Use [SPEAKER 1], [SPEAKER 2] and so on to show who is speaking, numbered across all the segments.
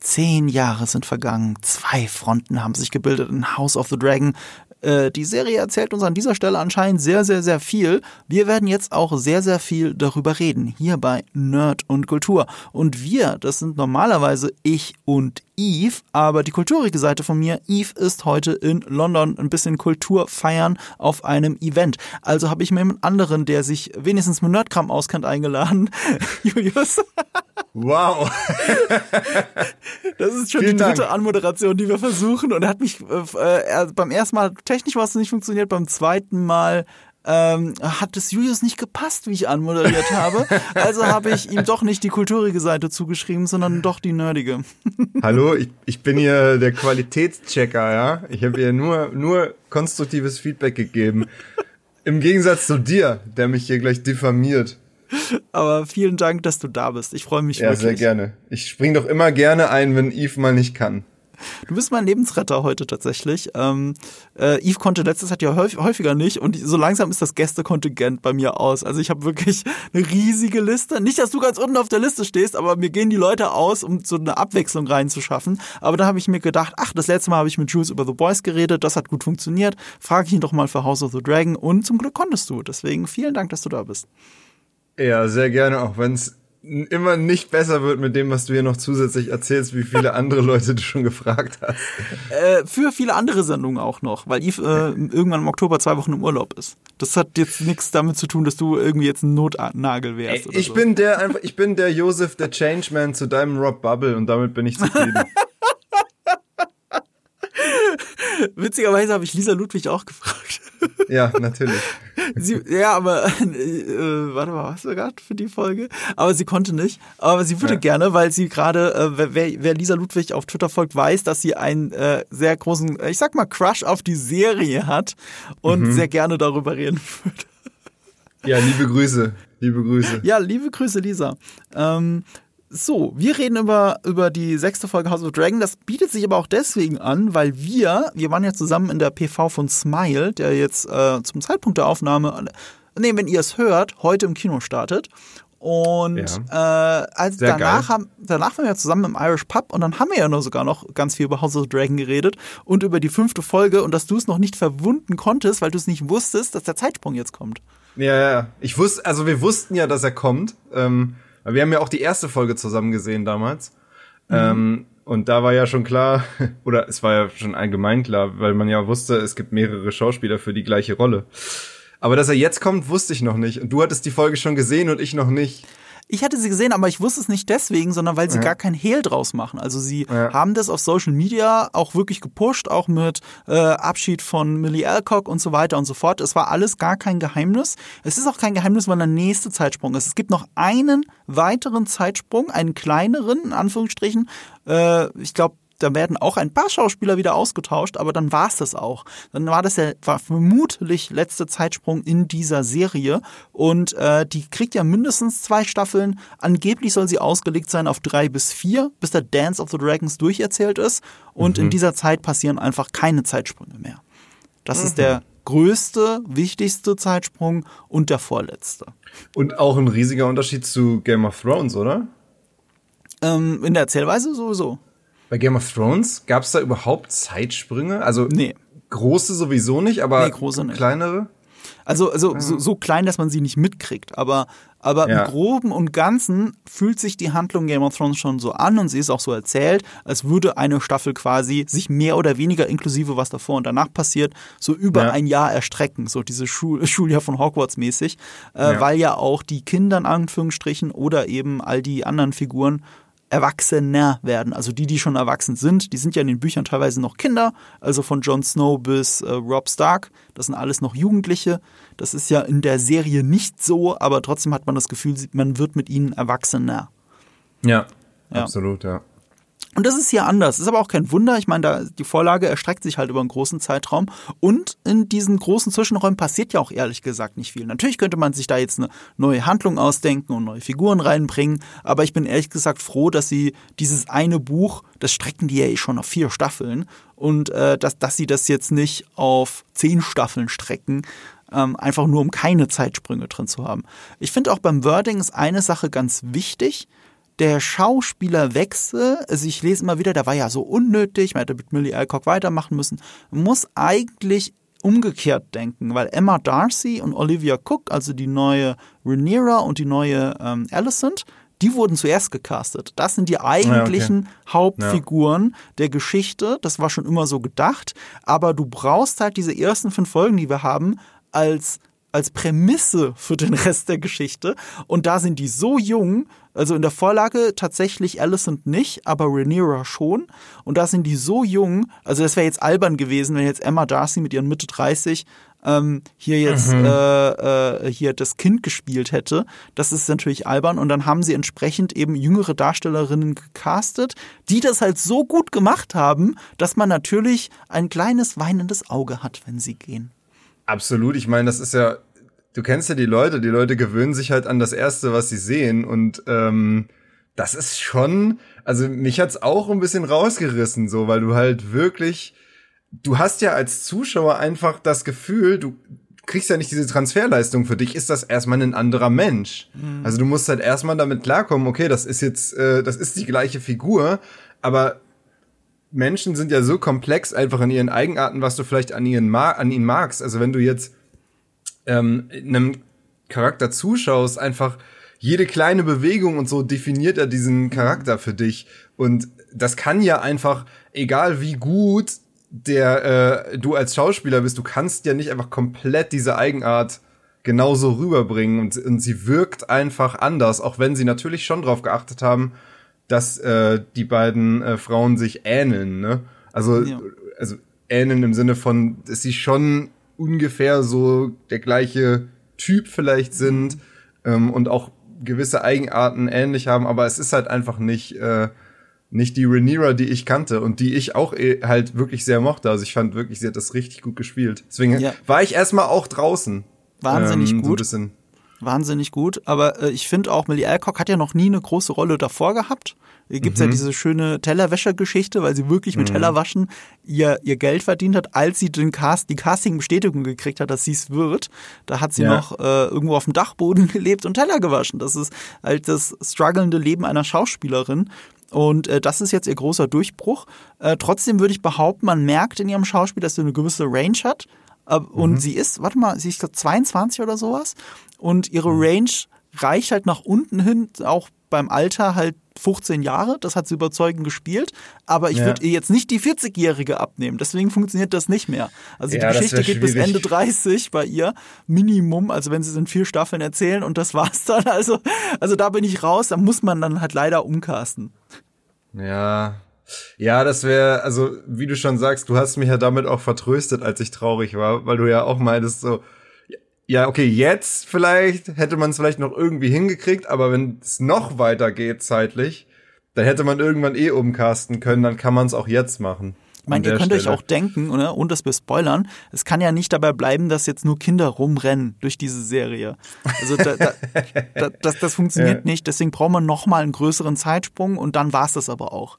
[SPEAKER 1] Zehn Jahre sind vergangen, zwei Fronten haben sich gebildet in House of the Dragon. Äh, die Serie erzählt uns an dieser Stelle anscheinend sehr, sehr, sehr viel. Wir werden jetzt auch sehr, sehr viel darüber reden, hier bei Nerd und Kultur. Und wir, das sind normalerweise ich und Eve, aber die kulturige Seite von mir, Eve ist heute in London ein bisschen Kultur feiern auf einem Event. Also habe ich mir einen anderen, der sich wenigstens mit Nerdkram auskennt, eingeladen. Julius.
[SPEAKER 2] Wow.
[SPEAKER 1] das ist schon Vielen die dritte Dank. Anmoderation, die wir versuchen. Und er hat mich äh, beim ersten Mal technisch was nicht funktioniert, beim zweiten Mal ähm, hat es Julius nicht gepasst, wie ich anmoderiert habe. Also habe ich ihm doch nicht die kulturige Seite zugeschrieben, sondern doch die nerdige.
[SPEAKER 2] Hallo, ich, ich bin hier der Qualitätschecker, ja. Ich habe hier nur, nur konstruktives Feedback gegeben. Im Gegensatz zu dir, der mich hier gleich diffamiert.
[SPEAKER 1] Aber vielen Dank, dass du da bist. Ich freue mich
[SPEAKER 2] ja, wirklich. Ja, sehr gerne. Ich spring doch immer gerne ein, wenn Eve mal nicht kann.
[SPEAKER 1] Du bist mein Lebensretter heute tatsächlich. Ähm, äh, Yves konnte letztes Jahr ja häufiger nicht und so langsam ist das Gästekontingent bei mir aus. Also ich habe wirklich eine riesige Liste. Nicht, dass du ganz unten auf der Liste stehst, aber mir gehen die Leute aus, um so eine Abwechslung reinzuschaffen. Aber da habe ich mir gedacht, ach, das letzte Mal habe ich mit Jules über The Boys geredet, das hat gut funktioniert. Frage ich ihn doch mal für House of the Dragon und zum Glück konntest du. Deswegen vielen Dank, dass du da bist.
[SPEAKER 2] Ja, sehr gerne, auch wenn es immer nicht besser wird mit dem, was du hier noch zusätzlich erzählst, wie viele andere Leute du schon gefragt hast.
[SPEAKER 1] Äh, für viele andere Sendungen auch noch, weil Yves äh, irgendwann im Oktober zwei Wochen im Urlaub ist. Das hat jetzt nichts damit zu tun, dass du irgendwie jetzt ein Notnagel wärst.
[SPEAKER 2] Ey, ich so. bin der einfach, ich bin der Joseph, der Changeman zu deinem Rob Bubble und damit bin ich zufrieden.
[SPEAKER 1] Witzigerweise habe ich Lisa Ludwig auch gefragt.
[SPEAKER 2] Ja, natürlich.
[SPEAKER 1] Sie, ja, aber äh, äh, warte mal, was war gerade für die Folge? Aber sie konnte nicht. Aber sie würde ja. gerne, weil sie gerade, äh, wer, wer Lisa Ludwig auf Twitter folgt, weiß, dass sie einen äh, sehr großen, ich sag mal, Crush auf die Serie hat und mhm. sehr gerne darüber reden würde.
[SPEAKER 2] Ja, liebe Grüße. Liebe Grüße.
[SPEAKER 1] Ja, liebe Grüße, Lisa. Ähm, so, wir reden über, über die sechste Folge House of Dragon. Das bietet sich aber auch deswegen an, weil wir, wir waren ja zusammen in der PV von Smile, der jetzt äh, zum Zeitpunkt der Aufnahme, nee, wenn ihr es hört, heute im Kino startet. Und ja. äh, als danach, haben, danach waren wir zusammen im Irish Pub und dann haben wir ja nur sogar noch ganz viel über House of Dragon geredet und über die fünfte Folge und dass du es noch nicht verwunden konntest, weil du es nicht wusstest, dass der Zeitsprung jetzt kommt.
[SPEAKER 2] Ja, ja. Ich wusste, also wir wussten ja, dass er kommt. Ähm, wir haben ja auch die erste Folge zusammen gesehen damals. Mhm. Ähm, und da war ja schon klar, oder es war ja schon allgemein klar, weil man ja wusste, es gibt mehrere Schauspieler für die gleiche Rolle. Aber dass er jetzt kommt, wusste ich noch nicht. Und du hattest die Folge schon gesehen und ich noch nicht.
[SPEAKER 1] Ich hatte sie gesehen, aber ich wusste es nicht deswegen, sondern weil sie ja. gar kein Hehl draus machen. Also sie ja. haben das auf Social Media auch wirklich gepusht, auch mit äh, Abschied von Millie Alcock und so weiter und so fort. Es war alles gar kein Geheimnis. Es ist auch kein Geheimnis, wann der nächste Zeitsprung ist. Es gibt noch einen weiteren Zeitsprung, einen kleineren, in Anführungsstrichen. Äh, ich glaube, da werden auch ein paar Schauspieler wieder ausgetauscht, aber dann war es das auch. Dann war das der war vermutlich letzte Zeitsprung in dieser Serie und äh, die kriegt ja mindestens zwei Staffeln. Angeblich soll sie ausgelegt sein auf drei bis vier, bis der Dance of the Dragons durcherzählt ist und mhm. in dieser Zeit passieren einfach keine Zeitsprünge mehr. Das mhm. ist der größte, wichtigste Zeitsprung und der vorletzte.
[SPEAKER 2] Und auch ein riesiger Unterschied zu Game of Thrones, oder?
[SPEAKER 1] Ähm, in der Erzählweise sowieso.
[SPEAKER 2] Bei Game of Thrones gab es da überhaupt Zeitsprünge? Also nee. große sowieso nicht, aber nee, große nicht. kleinere?
[SPEAKER 1] Also, also ja. so, so, klein, dass man sie nicht mitkriegt. Aber, aber ja. im Groben und Ganzen fühlt sich die Handlung Game of Thrones schon so an und sie ist auch so erzählt, als würde eine Staffel quasi sich mehr oder weniger inklusive, was davor und danach passiert, so über ja. ein Jahr erstrecken. So diese Schul Schuljahr von Hogwarts mäßig. Äh, weil ja auch die Kinder in Anführungsstrichen oder eben all die anderen Figuren erwachsener werden. Also die, die schon erwachsen sind, die sind ja in den Büchern teilweise noch Kinder, also von Jon Snow bis äh, Rob Stark, das sind alles noch Jugendliche. Das ist ja in der Serie nicht so, aber trotzdem hat man das Gefühl, man wird mit ihnen erwachsener.
[SPEAKER 2] Ja, ja. absolut, ja.
[SPEAKER 1] Und das ist hier anders. Das ist aber auch kein Wunder. Ich meine, da, die Vorlage erstreckt sich halt über einen großen Zeitraum. Und in diesen großen Zwischenräumen passiert ja auch ehrlich gesagt nicht viel. Natürlich könnte man sich da jetzt eine neue Handlung ausdenken und neue Figuren reinbringen. Aber ich bin ehrlich gesagt froh, dass sie dieses eine Buch, das strecken die ja eh schon auf vier Staffeln. Und äh, dass, dass sie das jetzt nicht auf zehn Staffeln strecken. Ähm, einfach nur um keine Zeitsprünge drin zu haben. Ich finde auch beim Wording ist eine Sache ganz wichtig der Schauspielerwechsel, also ich lese immer wieder, der war ja so unnötig, man hätte mit Millie Alcock weitermachen müssen, muss eigentlich umgekehrt denken, weil Emma Darcy und Olivia Cook, also die neue Rhaenyra und die neue ähm, Alicent, die wurden zuerst gecastet. Das sind die eigentlichen ja, okay. Hauptfiguren ja. der Geschichte. Das war schon immer so gedacht. Aber du brauchst halt diese ersten fünf Folgen, die wir haben, als als Prämisse für den Rest der Geschichte. Und da sind die so jung, also in der Vorlage tatsächlich Alicent nicht, aber Rhaenyra schon. Und da sind die so jung, also das wäre jetzt albern gewesen, wenn jetzt Emma Darcy mit ihren Mitte 30 ähm, hier jetzt mhm. äh, äh, hier das Kind gespielt hätte. Das ist natürlich albern. Und dann haben sie entsprechend eben jüngere Darstellerinnen gecastet, die das halt so gut gemacht haben, dass man natürlich ein kleines weinendes Auge hat, wenn sie gehen.
[SPEAKER 2] Absolut. Ich meine, das ist ja, du kennst ja die Leute, die Leute gewöhnen sich halt an das Erste, was sie sehen. Und ähm, das ist schon, also mich hat's auch ein bisschen rausgerissen, so, weil du halt wirklich, du hast ja als Zuschauer einfach das Gefühl, du kriegst ja nicht diese Transferleistung. Für dich ist das erstmal ein anderer Mensch. Mhm. Also du musst halt erstmal damit klarkommen, okay, das ist jetzt, äh, das ist die gleiche Figur, aber Menschen sind ja so komplex einfach in ihren Eigenarten, was du vielleicht an, ihren an ihnen magst. Also wenn du jetzt ähm, einem Charakter zuschaust, einfach jede kleine Bewegung und so definiert er diesen Charakter für dich. Und das kann ja einfach, egal wie gut der äh, du als Schauspieler bist, du kannst ja nicht einfach komplett diese Eigenart genauso rüberbringen und, und sie wirkt einfach anders, auch wenn sie natürlich schon drauf geachtet haben, dass äh, die beiden äh, Frauen sich ähneln, ne? Also, ja. also ähneln im Sinne von, dass sie schon ungefähr so der gleiche Typ vielleicht sind mhm. ähm, und auch gewisse Eigenarten ähnlich haben, aber es ist halt einfach nicht äh, nicht die Rhaenyra, die ich kannte und die ich auch eh halt wirklich sehr mochte. Also ich fand wirklich, sie hat das richtig gut gespielt. Deswegen ja. war ich erstmal auch draußen.
[SPEAKER 1] Wahnsinnig ähm, gut. So Wahnsinnig gut. Aber äh, ich finde auch, Millie Alcock hat ja noch nie eine große Rolle davor gehabt. Hier gibt's mhm. ja diese schöne Tellerwäscher-Geschichte, weil sie wirklich mit mhm. Tellerwaschen ihr, ihr Geld verdient hat, als sie den Cast, die Casting-Bestätigung gekriegt hat, dass sie es wird. Da hat sie ja. noch äh, irgendwo auf dem Dachboden gelebt und Teller gewaschen. Das ist halt das strugglende Leben einer Schauspielerin. Und äh, das ist jetzt ihr großer Durchbruch. Äh, trotzdem würde ich behaupten, man merkt in ihrem Schauspiel, dass sie eine gewisse Range hat. Äh, und mhm. sie ist, warte mal, sie ist glaub, 22 oder sowas. Und ihre mhm. Range reicht halt nach unten hin, auch beim Alter halt 15 Jahre, das hat sie überzeugend gespielt, aber ich ja. würde ihr jetzt nicht die 40-Jährige abnehmen, deswegen funktioniert das nicht mehr. Also ja, die Geschichte geht bis Ende 30 bei ihr, Minimum, also wenn sie es in vier Staffeln erzählen und das war's dann, also, also da bin ich raus, da muss man dann halt leider umcasten.
[SPEAKER 2] Ja, ja, das wäre, also wie du schon sagst, du hast mich ja damit auch vertröstet, als ich traurig war, weil du ja auch meintest so, ja, okay, jetzt vielleicht hätte man es vielleicht noch irgendwie hingekriegt, aber wenn es noch weiter geht zeitlich, dann hätte man irgendwann eh umcasten können, dann kann man es auch jetzt machen.
[SPEAKER 1] Ich meine, ihr könnt Stelle. euch auch denken, oder? und das wir spoilern, es kann ja nicht dabei bleiben, dass jetzt nur Kinder rumrennen durch diese Serie. Also da, da, da, das, das funktioniert ja. nicht, deswegen braucht man nochmal einen größeren Zeitsprung und dann war's das aber auch.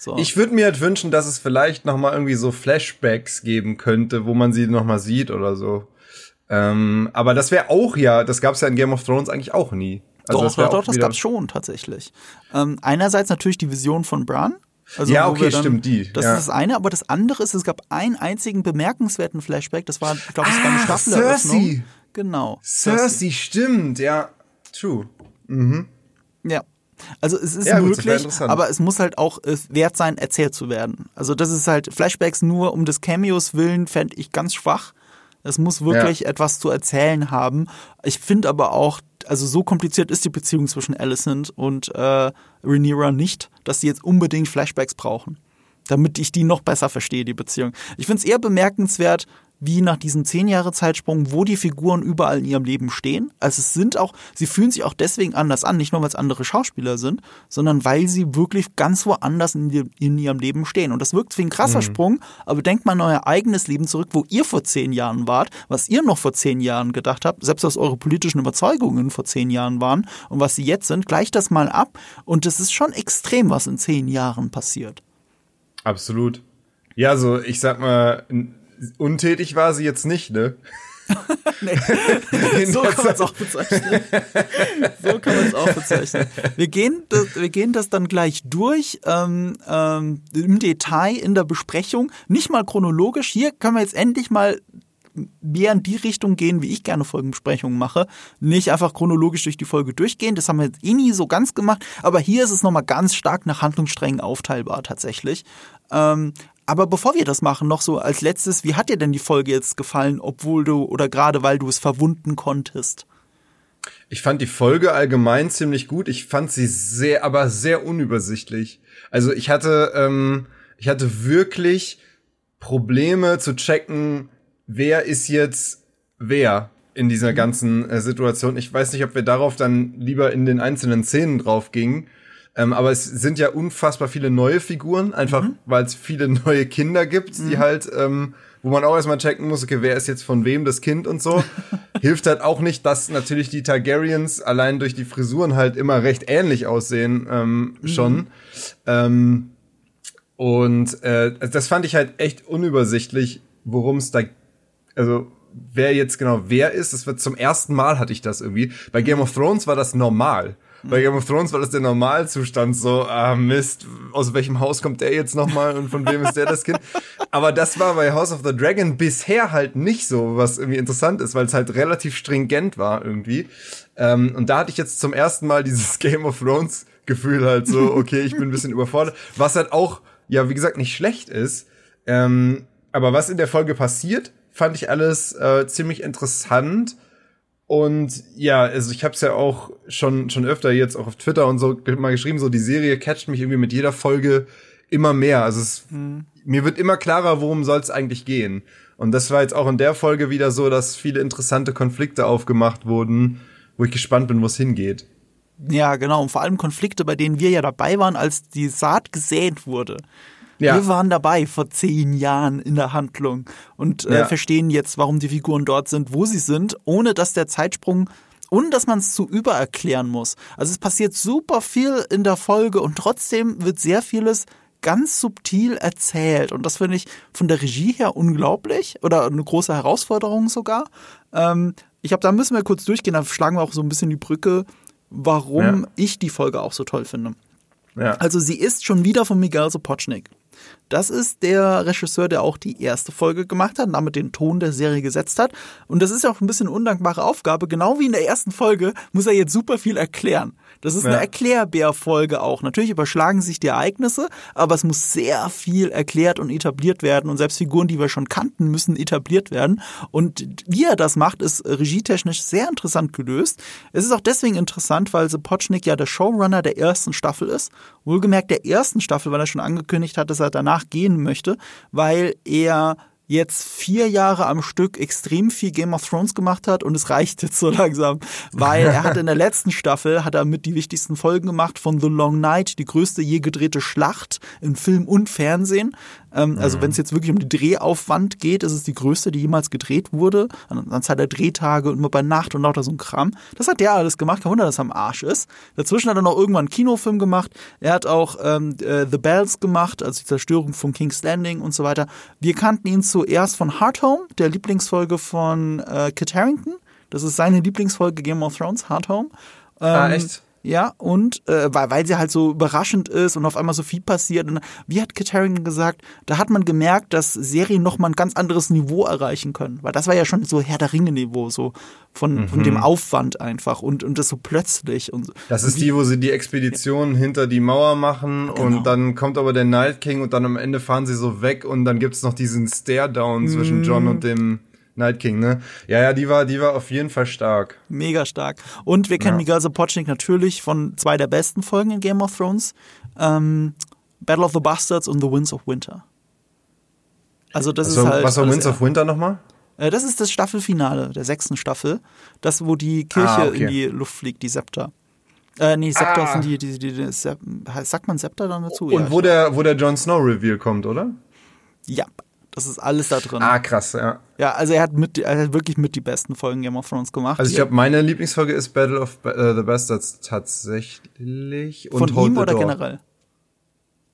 [SPEAKER 2] So. Ich würde mir halt wünschen, dass es vielleicht nochmal irgendwie so Flashbacks geben könnte, wo man sie nochmal sieht oder so. Ähm, aber das wäre auch ja, das gab es ja in Game of Thrones eigentlich auch nie.
[SPEAKER 1] Also doch, das doch, das gab's schon tatsächlich. Ähm, einerseits natürlich die Vision von Bran.
[SPEAKER 2] Also ja, okay, dann, stimmt, die.
[SPEAKER 1] Das
[SPEAKER 2] ja.
[SPEAKER 1] ist das eine, aber das andere ist, es gab einen einzigen bemerkenswerten Flashback, das war, ich glaube, es war eine Staffeleröffnung. Cersei. Genau.
[SPEAKER 2] Cersei, Cersei, stimmt, ja. True. Mhm.
[SPEAKER 1] Ja. Also es ist ja, möglich, aber es muss halt auch wert sein, erzählt zu werden. Also das ist halt Flashbacks nur um des Cameos willen, fände ich ganz schwach. Es muss wirklich ja. etwas zu erzählen haben. Ich finde aber auch, also so kompliziert ist die Beziehung zwischen Alicent und äh, Rhaenyra nicht, dass sie jetzt unbedingt Flashbacks brauchen, damit ich die noch besser verstehe, die Beziehung. Ich finde es eher bemerkenswert, wie nach diesem zehn Jahre Zeitsprung, wo die Figuren überall in ihrem Leben stehen. Also es sind auch, sie fühlen sich auch deswegen anders an, nicht nur weil es andere Schauspieler sind, sondern weil sie wirklich ganz woanders in, die, in ihrem Leben stehen. Und das wirkt wie ein krasser mhm. Sprung, aber denkt mal an euer eigenes Leben zurück, wo ihr vor zehn Jahren wart, was ihr noch vor zehn Jahren gedacht habt, selbst was eure politischen Überzeugungen vor zehn Jahren waren und was sie jetzt sind, gleicht das mal ab. Und es ist schon extrem, was in zehn Jahren passiert.
[SPEAKER 2] Absolut. Ja, so, ich sag mal, untätig war sie jetzt nicht, ne?
[SPEAKER 1] nee, so kann man es auch bezeichnen. so kann man es auch bezeichnen. Wir gehen, das, wir gehen das dann gleich durch ähm, ähm, im Detail in der Besprechung. Nicht mal chronologisch. Hier können wir jetzt endlich mal mehr in die Richtung gehen, wie ich gerne Folgenbesprechungen mache. Nicht einfach chronologisch durch die Folge durchgehen. Das haben wir jetzt eh nie so ganz gemacht. Aber hier ist es nochmal ganz stark nach Handlungssträngen aufteilbar tatsächlich. Ähm, aber bevor wir das machen, noch so als letztes, wie hat dir denn die Folge jetzt gefallen, obwohl du oder gerade weil du es verwunden konntest?
[SPEAKER 2] Ich fand die Folge allgemein ziemlich gut. Ich fand sie sehr, aber sehr unübersichtlich. Also ich hatte, ähm, ich hatte wirklich Probleme zu checken, wer ist jetzt wer in dieser ganzen äh, Situation. Ich weiß nicht, ob wir darauf dann lieber in den einzelnen Szenen drauf gingen. Ähm, aber es sind ja unfassbar viele neue Figuren, einfach mhm. weil es viele neue Kinder gibt, die mhm. halt, ähm, wo man auch erstmal checken muss, okay, wer ist jetzt von wem das Kind und so. Hilft halt auch nicht, dass natürlich die Targaryens allein durch die Frisuren halt immer recht ähnlich aussehen, ähm, mhm. schon. Ähm, und äh, das fand ich halt echt unübersichtlich, worum es da also wer jetzt genau wer ist, das wird zum ersten Mal hatte ich das irgendwie. Bei Game of Thrones war das normal. Bei Game of Thrones war das der Normalzustand, so, ah Mist, aus welchem Haus kommt der jetzt nochmal und von wem ist der das Kind? Aber das war bei House of the Dragon bisher halt nicht so, was irgendwie interessant ist, weil es halt relativ stringent war irgendwie. Ähm, und da hatte ich jetzt zum ersten Mal dieses Game of Thrones Gefühl halt so, okay, ich bin ein bisschen überfordert, was halt auch, ja, wie gesagt, nicht schlecht ist. Ähm, aber was in der Folge passiert, fand ich alles äh, ziemlich interessant. Und ja, also ich habe es ja auch schon schon öfter jetzt auch auf Twitter und so mal geschrieben, so die Serie catcht mich irgendwie mit jeder Folge immer mehr. Also es, mhm. mir wird immer klarer, worum soll es eigentlich gehen. Und das war jetzt auch in der Folge wieder so, dass viele interessante Konflikte aufgemacht wurden, wo ich gespannt bin, wo es hingeht.
[SPEAKER 1] Ja, genau. Und vor allem Konflikte, bei denen wir ja dabei waren, als die Saat gesät wurde. Ja. Wir waren dabei vor zehn Jahren in der Handlung und äh, ja. verstehen jetzt, warum die Figuren dort sind, wo sie sind, ohne dass der Zeitsprung ohne dass man es zu übererklären muss. Also es passiert super viel in der Folge und trotzdem wird sehr vieles ganz subtil erzählt. Und das finde ich von der Regie her unglaublich oder eine große Herausforderung sogar. Ähm, ich habe, da müssen wir kurz durchgehen, da schlagen wir auch so ein bisschen die Brücke, warum ja. ich die Folge auch so toll finde. Ja. Also sie ist schon wieder von Miguel Sapochnik. Das ist der Regisseur, der auch die erste Folge gemacht hat und damit den Ton der Serie gesetzt hat. Und das ist ja auch ein bisschen undankbare Aufgabe. Genau wie in der ersten Folge muss er jetzt super viel erklären. Das ist ja. eine Erklärbär-Folge auch. Natürlich überschlagen sich die Ereignisse, aber es muss sehr viel erklärt und etabliert werden. Und selbst Figuren, die wir schon kannten, müssen etabliert werden. Und wie er das macht, ist regietechnisch sehr interessant gelöst. Es ist auch deswegen interessant, weil Sapochnik ja der Showrunner der ersten Staffel ist. Wohlgemerkt der ersten Staffel, weil er schon angekündigt hat, dass er danach gehen möchte, weil er jetzt vier Jahre am Stück extrem viel Game of Thrones gemacht hat und es reicht jetzt so langsam, weil er hat in der letzten Staffel hat er mit die wichtigsten Folgen gemacht von The Long Night, die größte je gedrehte Schlacht in Film und Fernsehen. Ähm, also mhm. wenn es jetzt wirklich um die Drehaufwand geht, ist es die größte, die jemals gedreht wurde. An Anzahl der Drehtage und immer bei Nacht und lauter so ein Kram. Das hat der alles gemacht. Kein Wunder, dass er am Arsch ist. Dazwischen hat er noch irgendwann einen Kinofilm gemacht. Er hat auch ähm, äh, The Bells gemacht, also die Zerstörung von King's Landing und so weiter. Wir kannten ihn zuerst von Heart Home, der Lieblingsfolge von äh, Kit Harington. Das ist seine Lieblingsfolge Game of Thrones, Heart Home.
[SPEAKER 2] Ah, ähm, ah, echt?
[SPEAKER 1] Ja, und äh, weil, weil sie halt so überraschend ist und auf einmal so viel passiert. Und wie hat Kit Harington gesagt, da hat man gemerkt, dass Serien nochmal ein ganz anderes Niveau erreichen können. Weil das war ja schon so Herr der Ringe-Niveau, so von, mhm. von dem Aufwand einfach und, und das so plötzlich. Und,
[SPEAKER 2] das ist die, wo sie die Expedition hinter die Mauer machen genau. und dann kommt aber der Night King und dann am Ende fahren sie so weg und dann gibt's noch diesen Stare-Down zwischen mhm. John und dem Night King, ne? Ja, ja, die war, die war auf jeden Fall stark.
[SPEAKER 1] Mega stark. Und wir kennen ja. Miguel Sapochnik natürlich von zwei der besten Folgen in Game of Thrones. Ähm, Battle of the Bastards und The Winds of Winter. Also das also, ist halt.
[SPEAKER 2] Was war Winds of Winter nochmal?
[SPEAKER 1] Äh, das ist das Staffelfinale der sechsten Staffel. Das, wo die Kirche ah, okay. in die Luft fliegt, die Scepter. Äh, nee, Scepter ah. sind die, die, die, die, sagt man Scepter dann dazu?
[SPEAKER 2] Und ja, wo der, wo der Jon Snow Reveal kommt, oder?
[SPEAKER 1] Ja, das ist alles da drin.
[SPEAKER 2] Ah, krass, ja.
[SPEAKER 1] Ja, also er hat, mit, er hat wirklich mit die besten Folgen Game of Thrones gemacht.
[SPEAKER 2] Also ich glaube, meine Lieblingsfolge ist Battle of uh, the Bastards tatsächlich.
[SPEAKER 1] Und Von Hold ihm oder generell?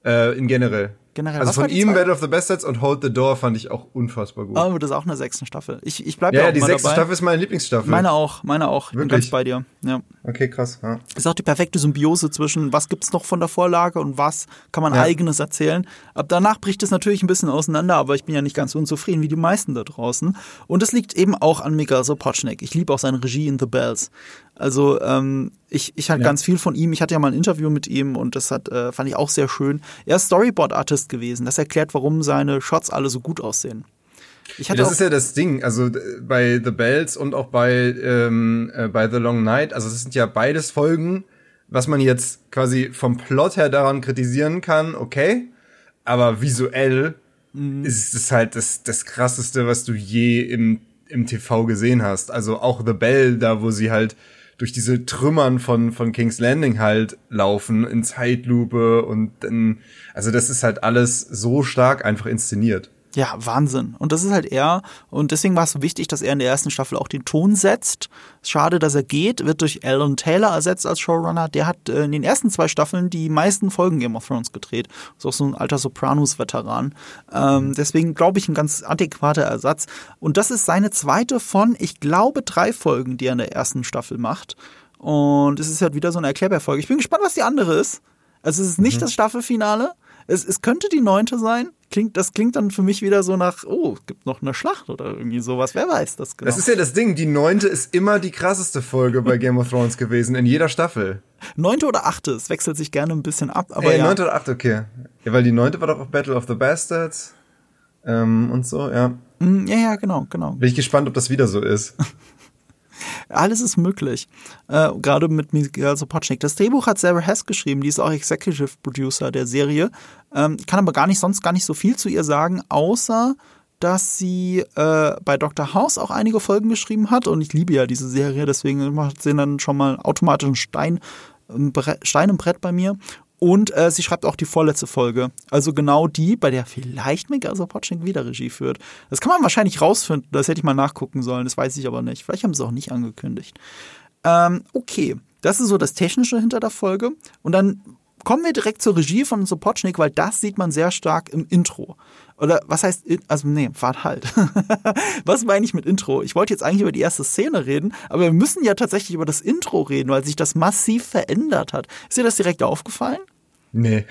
[SPEAKER 2] Äh, in generell.
[SPEAKER 1] Generell.
[SPEAKER 2] Also von ihm? Battle of the Bastards und Hold the Door fand ich auch unfassbar gut.
[SPEAKER 1] Oh, das ist auch eine sechste Staffel. Ich, ich bleib
[SPEAKER 2] ja,
[SPEAKER 1] ja,
[SPEAKER 2] ja,
[SPEAKER 1] auch
[SPEAKER 2] die sechste
[SPEAKER 1] dabei.
[SPEAKER 2] Staffel ist meine Lieblingsstaffel.
[SPEAKER 1] Meine auch, meine auch. Ich bin
[SPEAKER 2] Wirklich?
[SPEAKER 1] ganz bei dir. Ja.
[SPEAKER 2] okay, krass. Ja.
[SPEAKER 1] Ist auch die perfekte Symbiose zwischen, was gibt's noch von der Vorlage und was kann man
[SPEAKER 2] Ja.
[SPEAKER 1] eigenes erzählen. Ab danach bricht es natürlich ein bisschen auseinander, aber ich bin ja nicht ganz unzufrieden wie die meisten da draußen. Und es liegt eben auch an Miguel Sapochnik. Ich liebe auch seine Regie in The Bells. Also ähm, ich, ich halt
[SPEAKER 2] Ja.
[SPEAKER 1] ganz viel von ihm. Ich hatte ja mal ein Interview mit ihm und das hat, äh, fand ich auch sehr schön. Er ist Storyboard-Artist gewesen. Das erklärt, warum seine Shots alle so gut aussehen. Ich
[SPEAKER 2] Ja,
[SPEAKER 1] hatte
[SPEAKER 2] das ist ja das Ding, also bei The Bells und auch bei, ähm, äh, bei The Long Night, also das sind ja beides Folgen, was man jetzt quasi vom Plot her daran kritisieren kann, okay, aber visuell ist es halt das, das krasseste, was du je im, im TV gesehen hast. Also auch The Bell, da wo sie halt durch diese Trümmern von, von King's Landing halt laufen in Zeitlupe und dann, also das ist halt alles so stark einfach inszeniert.
[SPEAKER 1] Ja, Wahnsinn. Und das ist halt er. Und deswegen war es so wichtig, dass er in der ersten Staffel auch den Ton setzt. Schade, dass er geht, wird durch Alan Taylor ersetzt als Showrunner. Der hat äh, in den ersten zwei Staffeln die meisten Folgen Game of Thrones gedreht. Ist auch so ein alter Sopranos-Veteran. Ähm, deswegen glaube ich ein ganz adäquater Ersatz. Und das ist seine zweite von, ich glaube, drei Folgen, die er in der ersten Staffel macht. Und es ist halt wieder so eine Erklärbärfolge. Ich bin gespannt, was die andere ist. Also es ist nicht das Staffelfinale. Es, es könnte die neunte sein. Klingt, das klingt dann für mich wieder so nach, oh, es gibt noch eine Schlacht oder irgendwie sowas. Wer weiß das genau.
[SPEAKER 2] Das ist ja das Ding, die neunte ist immer die krasseste Folge bei Game of Thrones gewesen, in jeder Staffel.
[SPEAKER 1] neunte oder achte, es wechselt sich gerne ein bisschen ab, aber
[SPEAKER 2] äh,
[SPEAKER 1] ja.
[SPEAKER 2] neunte oder achte, okay. Ja, weil die neunte war doch auch Battle of the Bastards ähm, und so, ja.
[SPEAKER 1] Mm, ja, ja, genau, genau.
[SPEAKER 2] Bin ich gespannt, ob das wieder so ist.
[SPEAKER 1] Alles ist möglich. Äh, gerade mit Miguel Sapochnik. Das Drehbuch hat Sarah Hess geschrieben, die ist auch Executive Producer der Serie. Ähm, ich kann aber gar nicht, sonst gar nicht so viel zu ihr sagen, außer dass sie äh, bei Dr. House auch einige Folgen geschrieben hat und ich liebe ja diese Serie, deswegen macht sie dann schon mal automatisch einen Stein, ein Bre- Stein im Brett bei mir. Und äh, sie schreibt auch die vorletzte Folge. Also genau die, bei der vielleicht Miguel Sapochnik wieder Regie führt. Das kann man wahrscheinlich rausfinden. Das hätte ich mal nachgucken sollen. Das weiß ich aber nicht. Vielleicht haben sie es auch nicht angekündigt. Ähm, okay, das ist so das Technische hinter der Folge. Und dann kommen wir direkt zur Regie von Sopochnik, weil das sieht man sehr stark im Intro. Oder was heißt, also nee, warte halt. was meine ich mit Intro? Ich wollte jetzt eigentlich über die erste Szene reden, aber wir müssen ja tatsächlich über das Intro reden, weil sich das massiv verändert hat. Ist dir das direkt aufgefallen?
[SPEAKER 2] Nee.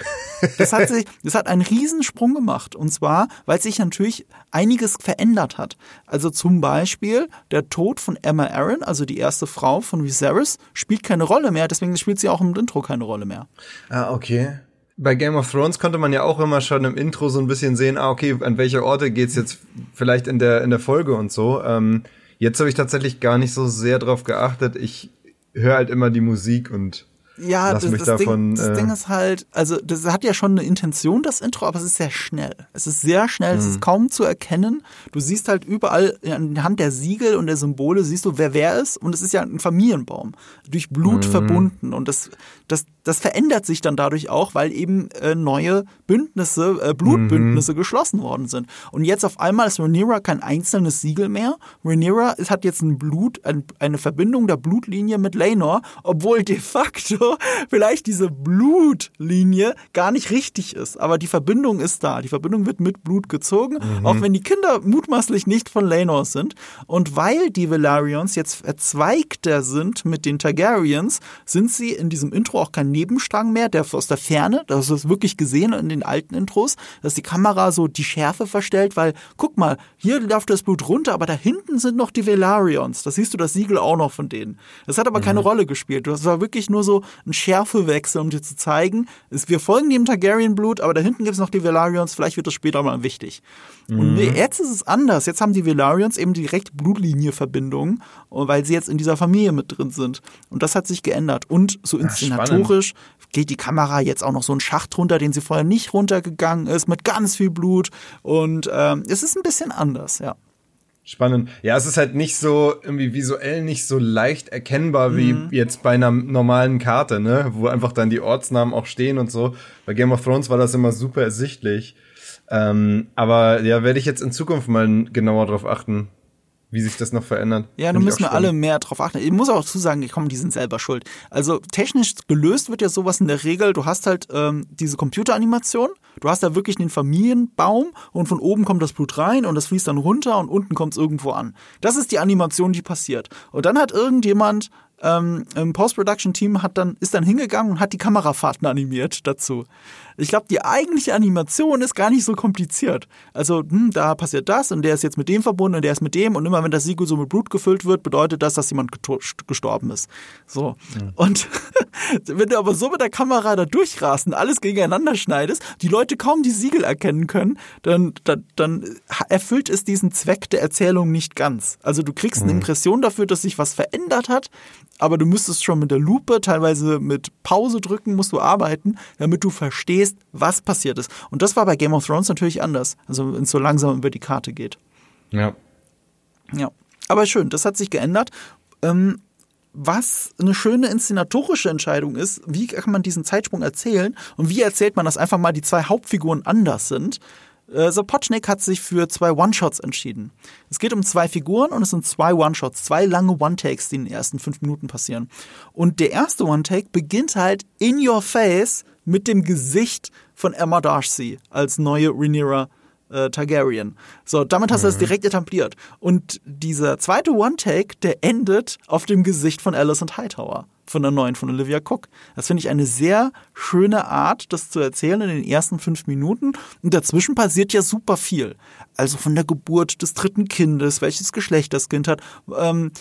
[SPEAKER 1] Das hat sich, das hat einen Riesensprung gemacht. Und zwar, weil sich natürlich einiges verändert hat. Also zum Beispiel der Tod von Emma Aaron, also die erste Frau von Viserys, spielt keine Rolle mehr. Deswegen spielt sie auch im Intro keine Rolle mehr.
[SPEAKER 2] Ah, okay. Bei Game of Thrones konnte man ja auch immer schon im Intro so ein bisschen sehen, ah, okay, an welche Orte geht's jetzt vielleicht in der, in der Folge und so. Ähm, jetzt habe ich tatsächlich gar nicht so sehr drauf geachtet. Ich höre halt immer die Musik und
[SPEAKER 1] Ja,
[SPEAKER 2] Lass
[SPEAKER 1] das,
[SPEAKER 2] mich
[SPEAKER 1] das,
[SPEAKER 2] davon,
[SPEAKER 1] Ding, das
[SPEAKER 2] äh,
[SPEAKER 1] Ding ist halt, also das hat ja schon eine Intention, das Intro, aber es ist sehr schnell. Es ist sehr schnell,
[SPEAKER 2] Mhm.
[SPEAKER 1] es ist kaum zu erkennen. Du siehst halt überall anhand der Siegel und der Symbole, siehst du, wer wer ist. Und es ist ja ein Familienbaum, durch Blut
[SPEAKER 2] Mhm.
[SPEAKER 1] verbunden. Und das, das, das verändert sich dann dadurch auch, weil eben äh, neue Bündnisse, äh, Blutbündnisse
[SPEAKER 2] Mhm.
[SPEAKER 1] geschlossen worden sind. Und jetzt auf einmal ist Rhaenyra kein einzelnes Siegel mehr. Rhaenyra hat jetzt ein Blut, ein, eine Verbindung der Blutlinie mit Laenor, obwohl de facto vielleicht diese Blutlinie gar nicht richtig ist. Aber die Verbindung ist da. Die Verbindung wird mit Blut gezogen, auch wenn die Kinder mutmaßlich nicht von Laenor sind. Und weil die Valerians jetzt verzweigter sind mit den Targaryens, sind sie in diesem Intro auch kein Nebenstrang mehr, der aus der Ferne, das ist wirklich gesehen in den alten Intros, dass die Kamera so die Schärfe verstellt, weil guck mal, hier läuft das Blut runter, aber da hinten sind noch die Valarions. Das siehst du das Siegel auch noch von denen. Das hat aber keine Rolle gespielt. Das war wirklich nur so ein Schärfewechsel, um dir zu zeigen, wir folgen dem Targaryen-Blut, aber da hinten gibt es noch die Valarions, vielleicht wird das später mal wichtig. Und nee, jetzt ist es anders. Jetzt haben die Valarians eben direkt Blutlinie-Verbindungen, weil sie jetzt in dieser Familie mit drin sind. Und das hat sich geändert. Und so inszenatorisch geht die Kamera jetzt auch noch so einen Schacht runter, den sie vorher nicht runtergegangen ist, mit ganz viel Blut. Und ähm, es ist ein bisschen anders, ja.
[SPEAKER 2] Spannend. Ja, es ist halt nicht so irgendwie visuell nicht so leicht erkennbar wie jetzt bei einer normalen Karte, ne, wo einfach dann die Ortsnamen auch stehen und so. Bei Game of Thrones war das immer super ersichtlich. Ähm, aber ja, werde ich jetzt in Zukunft mal genauer drauf achten, wie sich das noch verändert.
[SPEAKER 1] Ja, da müssen wir alle mehr drauf achten. Ich muss auch dazu sagen, komm, die sind selber schuld. Also technisch gelöst wird ja sowas in der Regel. Du hast halt ähm, diese Computeranimation, du hast da wirklich den Familienbaum und von oben kommt das Blut rein und das fließt dann runter und unten kommt es irgendwo an. Das ist die Animation, die passiert. Und dann hat irgendjemand ähm, im Post-Production-Team hat dann, ist dann hingegangen und hat die Kamerafahrten animiert dazu. Ich glaube, die eigentliche Animation ist gar nicht so kompliziert. Also, hm, da passiert das und der ist jetzt mit dem verbunden und der ist mit dem und immer wenn das Siegel so mit Blut gefüllt wird, bedeutet das, dass jemand gestorben ist. So. Mhm. Und wenn du aber so mit der Kamera da durchrast und alles gegeneinander schneidest, die Leute kaum die Siegel erkennen können, dann, dann, dann erfüllt es diesen Zweck der Erzählung nicht ganz. Also du kriegst eine mhm. Impression dafür, dass sich was verändert hat, aber du müsstest schon mit der Lupe, teilweise mit Pause drücken, musst du arbeiten, damit du verstehst, was passiert ist. Und das war bei Game of Thrones natürlich anders. Also wenn es so langsam über die Karte geht.
[SPEAKER 2] Ja.
[SPEAKER 1] Ja. Aber schön, das hat sich geändert. Ähm, was eine schöne inszenatorische Entscheidung ist, wie kann man diesen Zeitsprung erzählen und wie erzählt man, dass einfach mal die zwei Hauptfiguren anders sind. Äh, Sapochnik hat sich für zwei One-Shots entschieden. Es geht um zwei Figuren und es sind zwei One-Shots, zwei lange One-Takes, die in den ersten fünf Minuten passieren. Und der erste One-Take beginnt halt in your face mit dem Gesicht von Emma Darcy als neue Rhaenyra äh, Targaryen. So, damit hast du das mhm. direkt etabliert. Und dieser zweite One-Take, der endet auf dem Gesicht von Alicent Hightower von der neuen von Olivia Cook. Das finde ich eine sehr schöne Art, das zu erzählen in den ersten fünf Minuten. Und dazwischen passiert ja super viel. Also von der Geburt des dritten Kindes, welches Geschlecht das Kind hat. Ähm,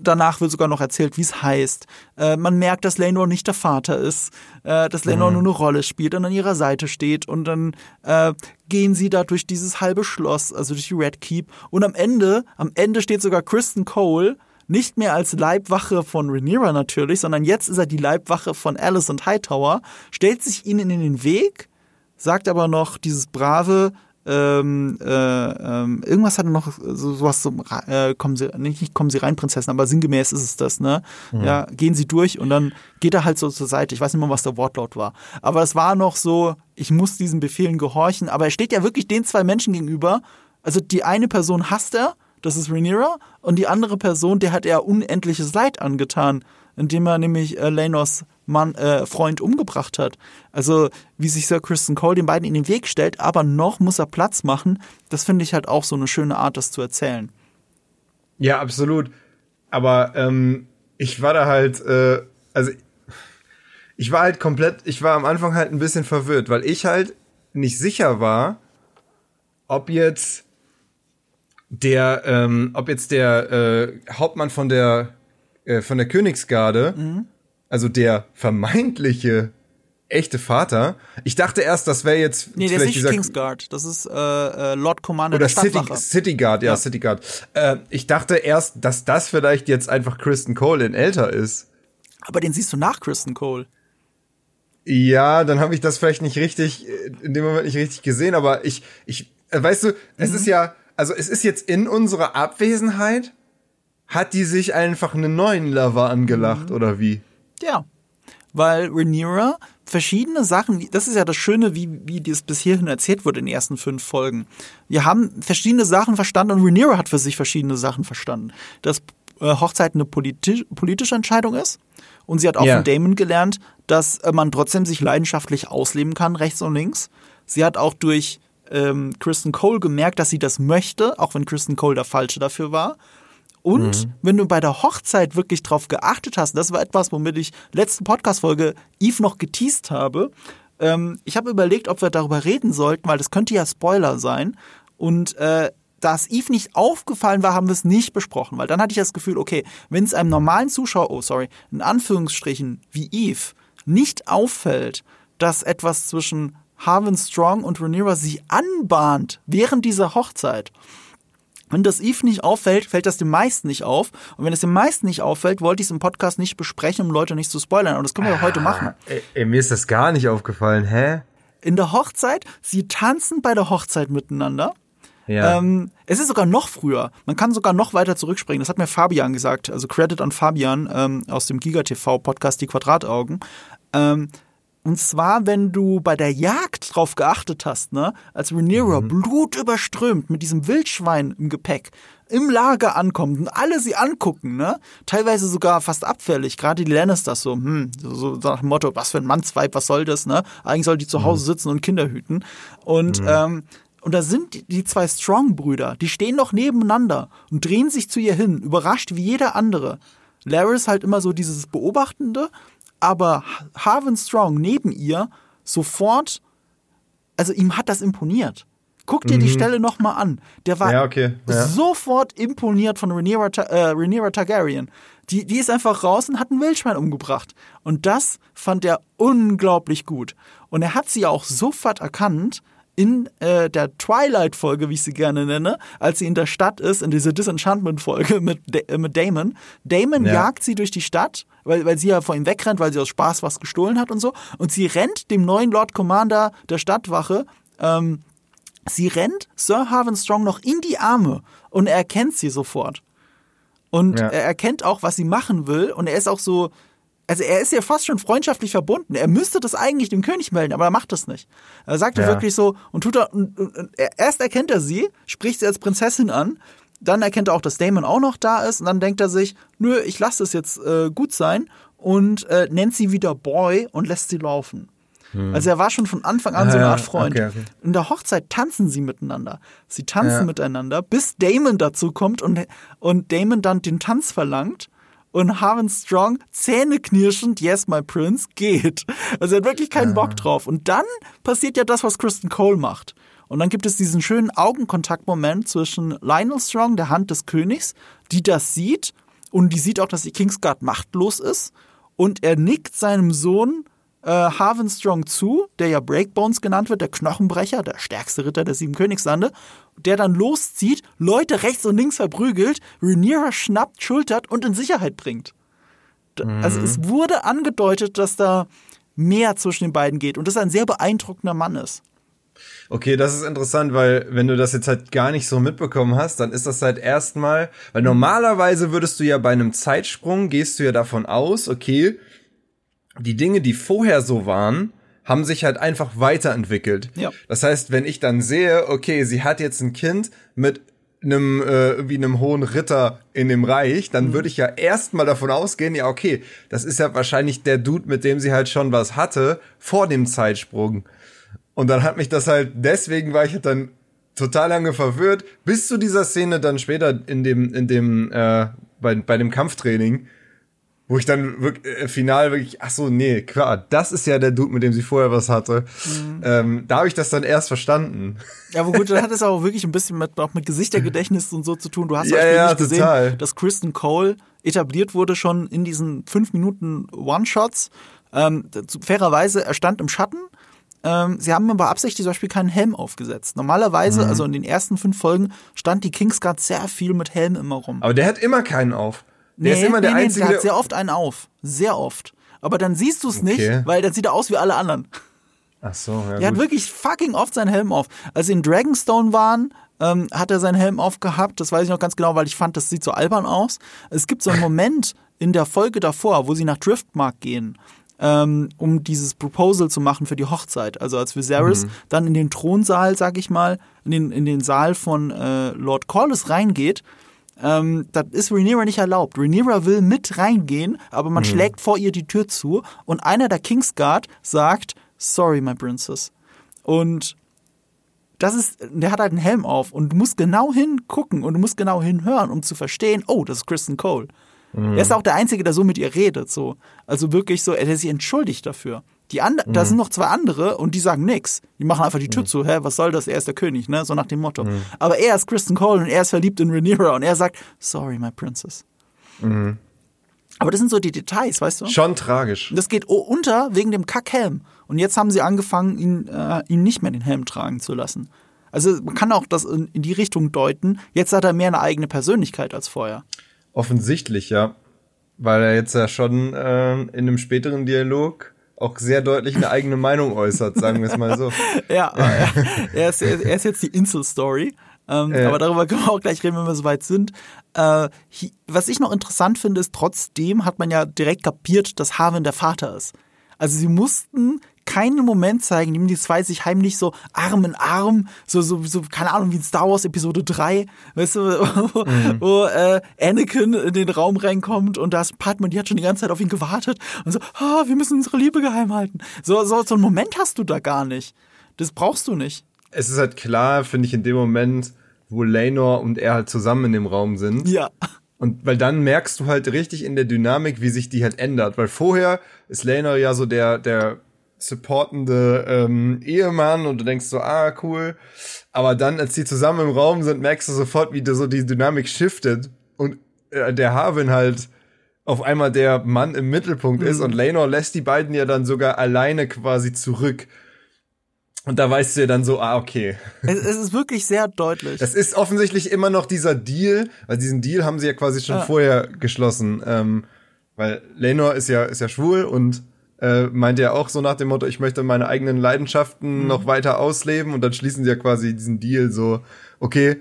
[SPEAKER 1] danach wird sogar noch erzählt, wie es heißt. Äh, man merkt, dass Lenor nicht der Vater ist, äh, dass Lenor mhm. nur eine Rolle spielt und an ihrer Seite steht. Und dann äh, gehen sie da durch dieses halbe Schloss, also durch die Red Keep. Und am Ende, am Ende steht sogar Kristen Cole nicht mehr als Leibwache von Rhaenyra natürlich, sondern jetzt ist er die Leibwache von Alice und Hightower, stellt sich ihnen in den Weg, sagt aber noch dieses brave, ähm, äh, ähm, irgendwas hat er noch so sowas so äh, kommen sie nicht kommen sie rein Prinzessin aber sinngemäß ist es das ne mhm. ja gehen sie durch und dann geht er halt so zur Seite ich weiß nicht mehr was der Wortlaut war aber es war noch so ich muss diesen Befehlen gehorchen aber er steht ja wirklich den zwei Menschen gegenüber also die eine Person hasst er das ist Rhaenyra. Und die andere Person, der hat er unendliches Leid angetan, indem er nämlich äh, Lenors Mann, äh, Freund umgebracht hat. Also wie sich Sir Kristen Cole den beiden in den Weg stellt, aber noch muss er Platz machen. Das finde ich halt auch so eine schöne Art, das zu erzählen.
[SPEAKER 2] Ja, absolut. Aber ähm, ich war da halt, äh, also ich war halt komplett, ich war am Anfang halt ein bisschen verwirrt, weil ich halt nicht sicher war, ob jetzt der, ähm, ob jetzt der äh, Hauptmann von der äh, von der Königsgarde, mhm. Also der vermeintliche echte Vater. Ich dachte erst, das wäre jetzt
[SPEAKER 1] nee, der ist nicht Kingsguard. Das ist äh, äh, Lord Commander
[SPEAKER 2] oder der City, City Guard, ja, ja. City Guard. Äh, ich dachte erst, dass das vielleicht jetzt einfach Kristen Cole in älter ist.
[SPEAKER 1] Aber den siehst du nach Kristen Cole.
[SPEAKER 2] Ja, dann habe ich das vielleicht nicht richtig äh, in dem Moment nicht richtig gesehen, aber ich ich äh, weißt du, es mhm. ist ja also es ist jetzt in unserer Abwesenheit, hat die sich einfach einen neuen Lover angelacht, mhm. oder wie?
[SPEAKER 1] Ja. Weil Rhaenyra verschiedene Sachen, das ist ja das Schöne, wie, wie das bis hierhin erzählt wurde in den ersten fünf Folgen. Wir haben verschiedene Sachen verstanden und Rhaenyra hat für sich verschiedene Sachen verstanden. Dass äh, Hochzeit eine politi politische Entscheidung ist. Und sie hat auch yeah. von Damon gelernt, dass äh, man trotzdem sich leidenschaftlich ausleben kann, rechts und links. Sie hat auch durch ähm, Kristen Cole gemerkt, dass sie das möchte, auch wenn Kristen Cole der Falsche dafür war. Und mhm. wenn du bei der Hochzeit wirklich drauf geachtet hast, das war etwas, womit ich letzte Podcast-Folge Eve noch geteased habe. Ähm, ich habe überlegt, ob wir darüber reden sollten, weil das könnte ja Spoiler sein. Und äh, da es Eve nicht aufgefallen war, haben wir es nicht besprochen, weil dann hatte ich das Gefühl, okay, wenn es einem normalen Zuschauer, oh sorry, in Anführungsstrichen wie Eve nicht auffällt, dass etwas zwischen Harvin Strong und Rhaenyra sich anbahnt während dieser Hochzeit. Wenn das Eve nicht auffällt, fällt das den meisten nicht auf. Und wenn es den meisten nicht auffällt, wollte ich es im Podcast nicht besprechen, um Leute nicht zu spoilern. Und das können wir ah, heute machen.
[SPEAKER 2] Ey, ey, mir ist das gar nicht aufgefallen. Hä?
[SPEAKER 1] In der Hochzeit, sie tanzen bei der Hochzeit miteinander. Ja. Ähm, es ist sogar noch früher. Man kann sogar noch weiter zurückspringen. Das hat mir Fabian gesagt. Also Credit an Fabian ähm, aus dem Giga TV Podcast Die Quadrataugen. Ähm, Und zwar, wenn du bei der Jagd drauf geachtet hast, ne, als Rhaenyra mhm. blutüberströmt mit diesem Wildschwein im Gepäck im Lager ankommt und alle sie angucken, ne? Teilweise sogar fast abfällig. Gerade die Lannisters so, hm, so, so nach dem Motto, was für ein Mannsweib, was soll das, ne? Eigentlich soll die zu Hause mhm. sitzen und Kinder hüten. Und mhm. ähm, und da sind die zwei Strong-Brüder, die stehen noch nebeneinander und drehen sich zu ihr hin, überrascht wie jeder andere. Laris halt immer so dieses Beobachtende, aber Harvin Strong neben ihr sofort, also ihm hat das imponiert. Guck dir mhm. die Stelle nochmal an. Der war
[SPEAKER 2] ja, okay. ja.
[SPEAKER 1] sofort imponiert von Rhaenyra, äh, Rhaenyra Targaryen. Die, die ist einfach raus und hat ein Wildschwein umgebracht. Und das fand er unglaublich gut. Und er hat sie auch sofort erkannt, in äh, der Twilight-Folge, wie ich sie gerne nenne, als sie in der Stadt ist, in dieser Disenchantment-Folge mit, äh, mit Damon. Damon ja. jagt sie durch die Stadt, weil, weil sie ja vor ihm wegrennt, weil sie aus Spaß was gestohlen hat und so. Und sie rennt dem neuen Lord Commander der Stadtwache, ähm, sie rennt Sir Harvin Strong noch in die Arme und er erkennt sie sofort. Und ja. er erkennt auch, was sie machen will und er ist auch so, also er ist ja fast schon freundschaftlich verbunden. Er müsste das eigentlich dem König melden, aber er macht das nicht. Er sagt ja. wirklich so und tut er, und, und, und, erst erkennt er sie, spricht sie als Prinzessin an, dann erkennt er auch, dass Damon auch noch da ist und dann denkt er sich, nö, ich lasse es jetzt äh, gut sein und äh, nennt sie wieder Boy und lässt sie laufen. Hm. Also er war schon von Anfang an so eine Art Freund. Okay, okay. In der Hochzeit tanzen sie miteinander. Sie tanzen ja. miteinander, bis Damon dazu kommt und, und Damon dann den Tanz verlangt und Harvin Strong zähneknirschend, yes, my prince, geht. Also er hat wirklich keinen Bock drauf. Und dann passiert ja das, was Kristen Cole macht. Und dann gibt es diesen schönen Augenkontaktmoment zwischen Lionel Strong, der Hand des Königs, die das sieht und die sieht auch, dass die Kingsguard machtlos ist. Und er nickt seinem Sohn äh, Harvin Strong zu, der ja Breakbones genannt wird, der Knochenbrecher, der stärkste Ritter der sieben Königslande, der dann loszieht, Leute rechts und links verprügelt, Rhaenyra schnappt, schultert und in Sicherheit bringt. Mhm. Also es wurde angedeutet, dass da mehr zwischen den beiden geht und dass er ein sehr beeindruckender Mann ist.
[SPEAKER 2] Okay, das ist interessant, weil wenn du das jetzt halt gar nicht so mitbekommen hast, dann ist das halt erstmal, weil normalerweise würdest du ja bei einem Zeitsprung, gehst du ja davon aus, okay, die Dinge, die vorher so waren, haben sich halt einfach weiterentwickelt. Ja. Das heißt, wenn ich dann sehe, okay, sie hat jetzt ein Kind mit einem äh, wie einem hohen Ritter in dem Reich, dann mhm. würde ich ja erstmal davon ausgehen, ja okay, das ist ja wahrscheinlich der Dude, mit dem sie halt schon was hatte vor dem Zeitsprung. Und dann hat mich das halt deswegen war ich halt dann total lange verwirrt, bis zu dieser Szene dann später in dem in dem äh, bei bei dem Kampftraining, wo ich dann wirklich, äh, final wirklich, ach so, nee, klar, das ist ja der Dude, mit dem sie vorher was hatte. Mhm. Ähm, da habe ich das dann erst verstanden.
[SPEAKER 1] Ja, aber gut, dann hat es auch wirklich ein bisschen mit, auch mit Gesichtergedächtnis und so zu tun. Du hast ja, ja, gesehen, total. dass Kristen Cole etabliert wurde schon in diesen fünf Minuten One-Shots. Ähm, fairerweise, er stand im Schatten. Ähm, sie haben aber absichtlich zum Beispiel keinen Helm aufgesetzt. Normalerweise, mhm. also in den ersten fünf Folgen, stand die Kingsguard sehr viel mit Helm immer rum.
[SPEAKER 2] Aber der hat immer keinen auf. Der nee, ist immer der nee, Einzige.
[SPEAKER 1] der hat sehr oft einen auf. Sehr oft. Aber dann siehst du es okay. nicht, weil dann sieht er aus wie alle anderen.
[SPEAKER 2] Ach so, ja.
[SPEAKER 1] Er hat wirklich fucking oft seinen Helm auf. Als sie in Dragonstone waren, ähm, hat er seinen Helm aufgehabt. Das weiß ich noch ganz genau, weil ich fand, das sieht so albern aus. Es gibt so einen Moment in der Folge davor, wo sie nach Driftmark gehen, ähm, um dieses Proposal zu machen für die Hochzeit. Also als Viserys mhm. dann in den Thronsaal, sag ich mal, in den, in den Saal von äh, Lord Corlys reingeht ähm, das ist Rhaenyra nicht erlaubt. Rhaenyra will mit reingehen, aber man mhm. schlägt vor ihr die Tür zu und einer der Kingsguard sagt, sorry, my princess. Und das ist, der hat halt einen Helm auf und du musst genau hingucken und du musst genau hinhören, um zu verstehen, oh, das ist Kristen Cole. Mhm. Er ist auch der Einzige, der so mit ihr redet, so. Also wirklich so, er sich entschuldigt dafür. Die and mhm. Da sind noch zwei andere und die sagen nix. Die machen einfach die Tür mhm. zu. Hä, was soll das? Er ist der König, ne? So nach dem Motto. Mhm. Aber er ist Kristen Cole und er ist verliebt in Rhaenyra und er sagt, sorry, my princess. Mhm. Aber das sind so die Details, weißt du?
[SPEAKER 2] Schon tragisch.
[SPEAKER 1] Das geht unter wegen dem Kackhelm. Und jetzt haben sie angefangen, ihn, äh, ihn nicht mehr den Helm tragen zu lassen. Also man kann auch das in, in die Richtung deuten. Jetzt hat er mehr eine eigene Persönlichkeit als vorher.
[SPEAKER 2] Offensichtlich, ja. Weil er jetzt ja schon äh, in einem späteren Dialog auch sehr deutlich eine eigene Meinung äußert, sagen wir es mal so.
[SPEAKER 1] ja, er ist, er ist jetzt die Insel-Story. Ähm, ja. Aber darüber können wir auch gleich reden, wenn wir soweit sind. Äh, was ich noch interessant finde, ist, trotzdem hat man ja direkt kapiert, dass Harvin der Vater ist. Also sie mussten keinen Moment zeigen, in dem die zwei sich heimlich so Arm in Arm, so, so, so keine Ahnung, wie in Star Wars Episode 3, weißt du, wo, mhm. wo äh, Anakin in den Raum reinkommt und da ist Padme, die hat schon die ganze Zeit auf ihn gewartet und so, ah, wir müssen unsere Liebe geheim halten. So, so, so einen Moment hast du da gar nicht. Das brauchst du nicht.
[SPEAKER 2] Es ist halt klar, finde ich, in dem Moment, wo Lenor und er halt zusammen in dem Raum sind.
[SPEAKER 1] Ja.
[SPEAKER 2] Und weil dann merkst du halt richtig in der Dynamik, wie sich die halt ändert. Weil vorher ist Lena ja so der, der supportende ähm, Ehemann und du denkst so, ah, cool. Aber dann, als die zusammen im Raum sind, merkst du sofort, wie so die Dynamik shiftet und äh, der Harvin halt auf einmal der Mann im Mittelpunkt mhm. ist und Lenor lässt die beiden ja dann sogar alleine quasi zurück. Und da weißt du ja dann so, ah, okay.
[SPEAKER 1] Es, es, ist wirklich sehr deutlich.
[SPEAKER 2] Das ist offensichtlich immer noch dieser Deal, weil diesen Deal haben sie ja quasi schon ja. vorher geschlossen. Ähm, weil Lenor ist ja, ist ja schwul und äh, meint ja auch so nach dem Motto, ich möchte meine eigenen Leidenschaften mhm. noch weiter ausleben und dann schließen sie ja quasi diesen Deal so, okay,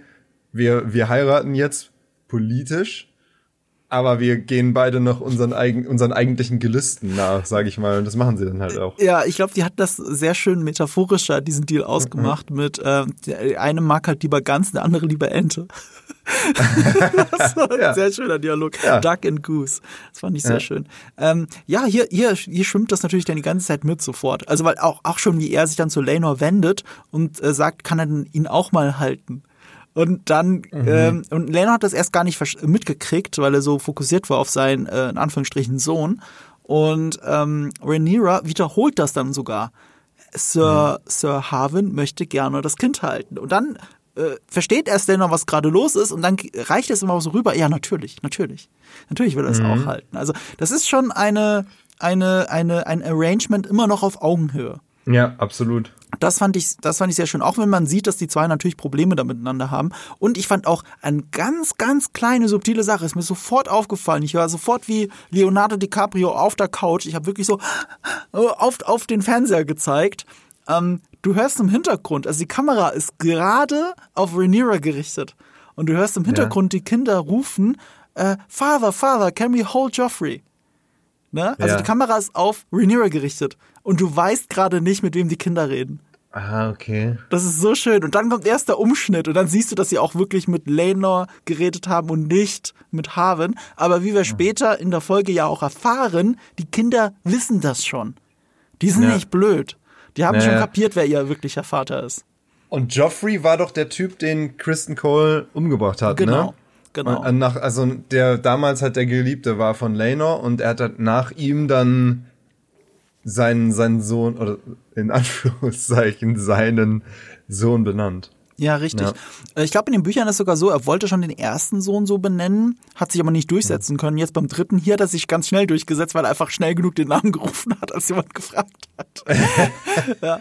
[SPEAKER 2] wir, wir heiraten jetzt politisch, aber wir gehen beide noch unseren, eigen, unseren eigentlichen Gelüsten nach, sage ich mal. Und das machen sie dann halt auch.
[SPEAKER 1] Ja, ich glaube, die hat das sehr schön metaphorischer, diesen Deal ausgemacht mhm. mit, äh, der eine mag halt lieber Gans, der andere lieber Ente. das war ein ja. sehr schöner Dialog. Ja. Duck and Goose. Das fand ich sehr ja. schön. Ähm, ja, hier, hier, hier schwimmt das natürlich dann die ganze Zeit mit sofort. Also, weil auch, auch schon, wie er sich dann zu Lenor wendet und äh, sagt, kann er ihn auch mal halten? Und dann, mhm. ähm, und Leno hat das erst gar nicht mitgekriegt, weil er so fokussiert war auf seinen, äh, in Anführungsstrichen, Sohn. Und ähm, Rhaenyra wiederholt das dann sogar. Sir, mhm. Sir Harwin möchte gerne das Kind halten. Und dann äh, versteht erst Leno, was gerade los ist, und dann reicht es immer so rüber. Ja, natürlich, natürlich. Natürlich will er es mhm. auch halten. Also, das ist schon eine, eine, eine, ein Arrangement immer noch auf Augenhöhe.
[SPEAKER 2] Ja, absolut.
[SPEAKER 1] Das fand ich, das fand ich sehr schön. Auch wenn man sieht, dass die zwei natürlich Probleme da miteinander haben. Und ich fand auch eine ganz, ganz kleine, subtile Sache. Ist mir sofort aufgefallen. Ich war sofort wie Leonardo DiCaprio auf der Couch. Ich habe wirklich so auf, auf den Fernseher gezeigt. Ähm, du hörst im Hintergrund, also die Kamera ist gerade auf Rhaenyra gerichtet. Und du hörst im Hintergrund ja. die Kinder rufen, äh, Father, Father, can we hold Joffrey? Ne? Also ja. die Kamera ist auf Rhaenyra gerichtet und du weißt gerade nicht, mit wem die Kinder reden.
[SPEAKER 2] Ah, okay.
[SPEAKER 1] Das ist so schön. Und dann kommt erst der Umschnitt und dann siehst du, dass sie auch wirklich mit Lenor geredet haben und nicht mit Harvin. Aber wie wir später in der Folge ja auch erfahren, die Kinder wissen das schon. Die sind ja. nicht blöd. Die haben naja. schon kapiert, wer ihr wirklicher Vater ist.
[SPEAKER 2] Und Joffrey war doch der Typ, den Kristen Cole umgebracht hat,
[SPEAKER 1] genau.
[SPEAKER 2] ne?
[SPEAKER 1] Genau.
[SPEAKER 2] Äh, nach, also der damals halt der Geliebte war von Lenor und er hat halt nach ihm dann seinen, seinen Sohn, oder in Anführungszeichen seinen Sohn benannt.
[SPEAKER 1] Ja, richtig. Ja. Ich glaube, in den Büchern ist sogar so, er wollte schon den ersten Sohn so benennen, hat sich aber nicht durchsetzen können. Jetzt beim dritten hier hat er sich ganz schnell durchgesetzt, weil er einfach schnell genug den Namen gerufen hat, als jemand gefragt hat.
[SPEAKER 2] ja.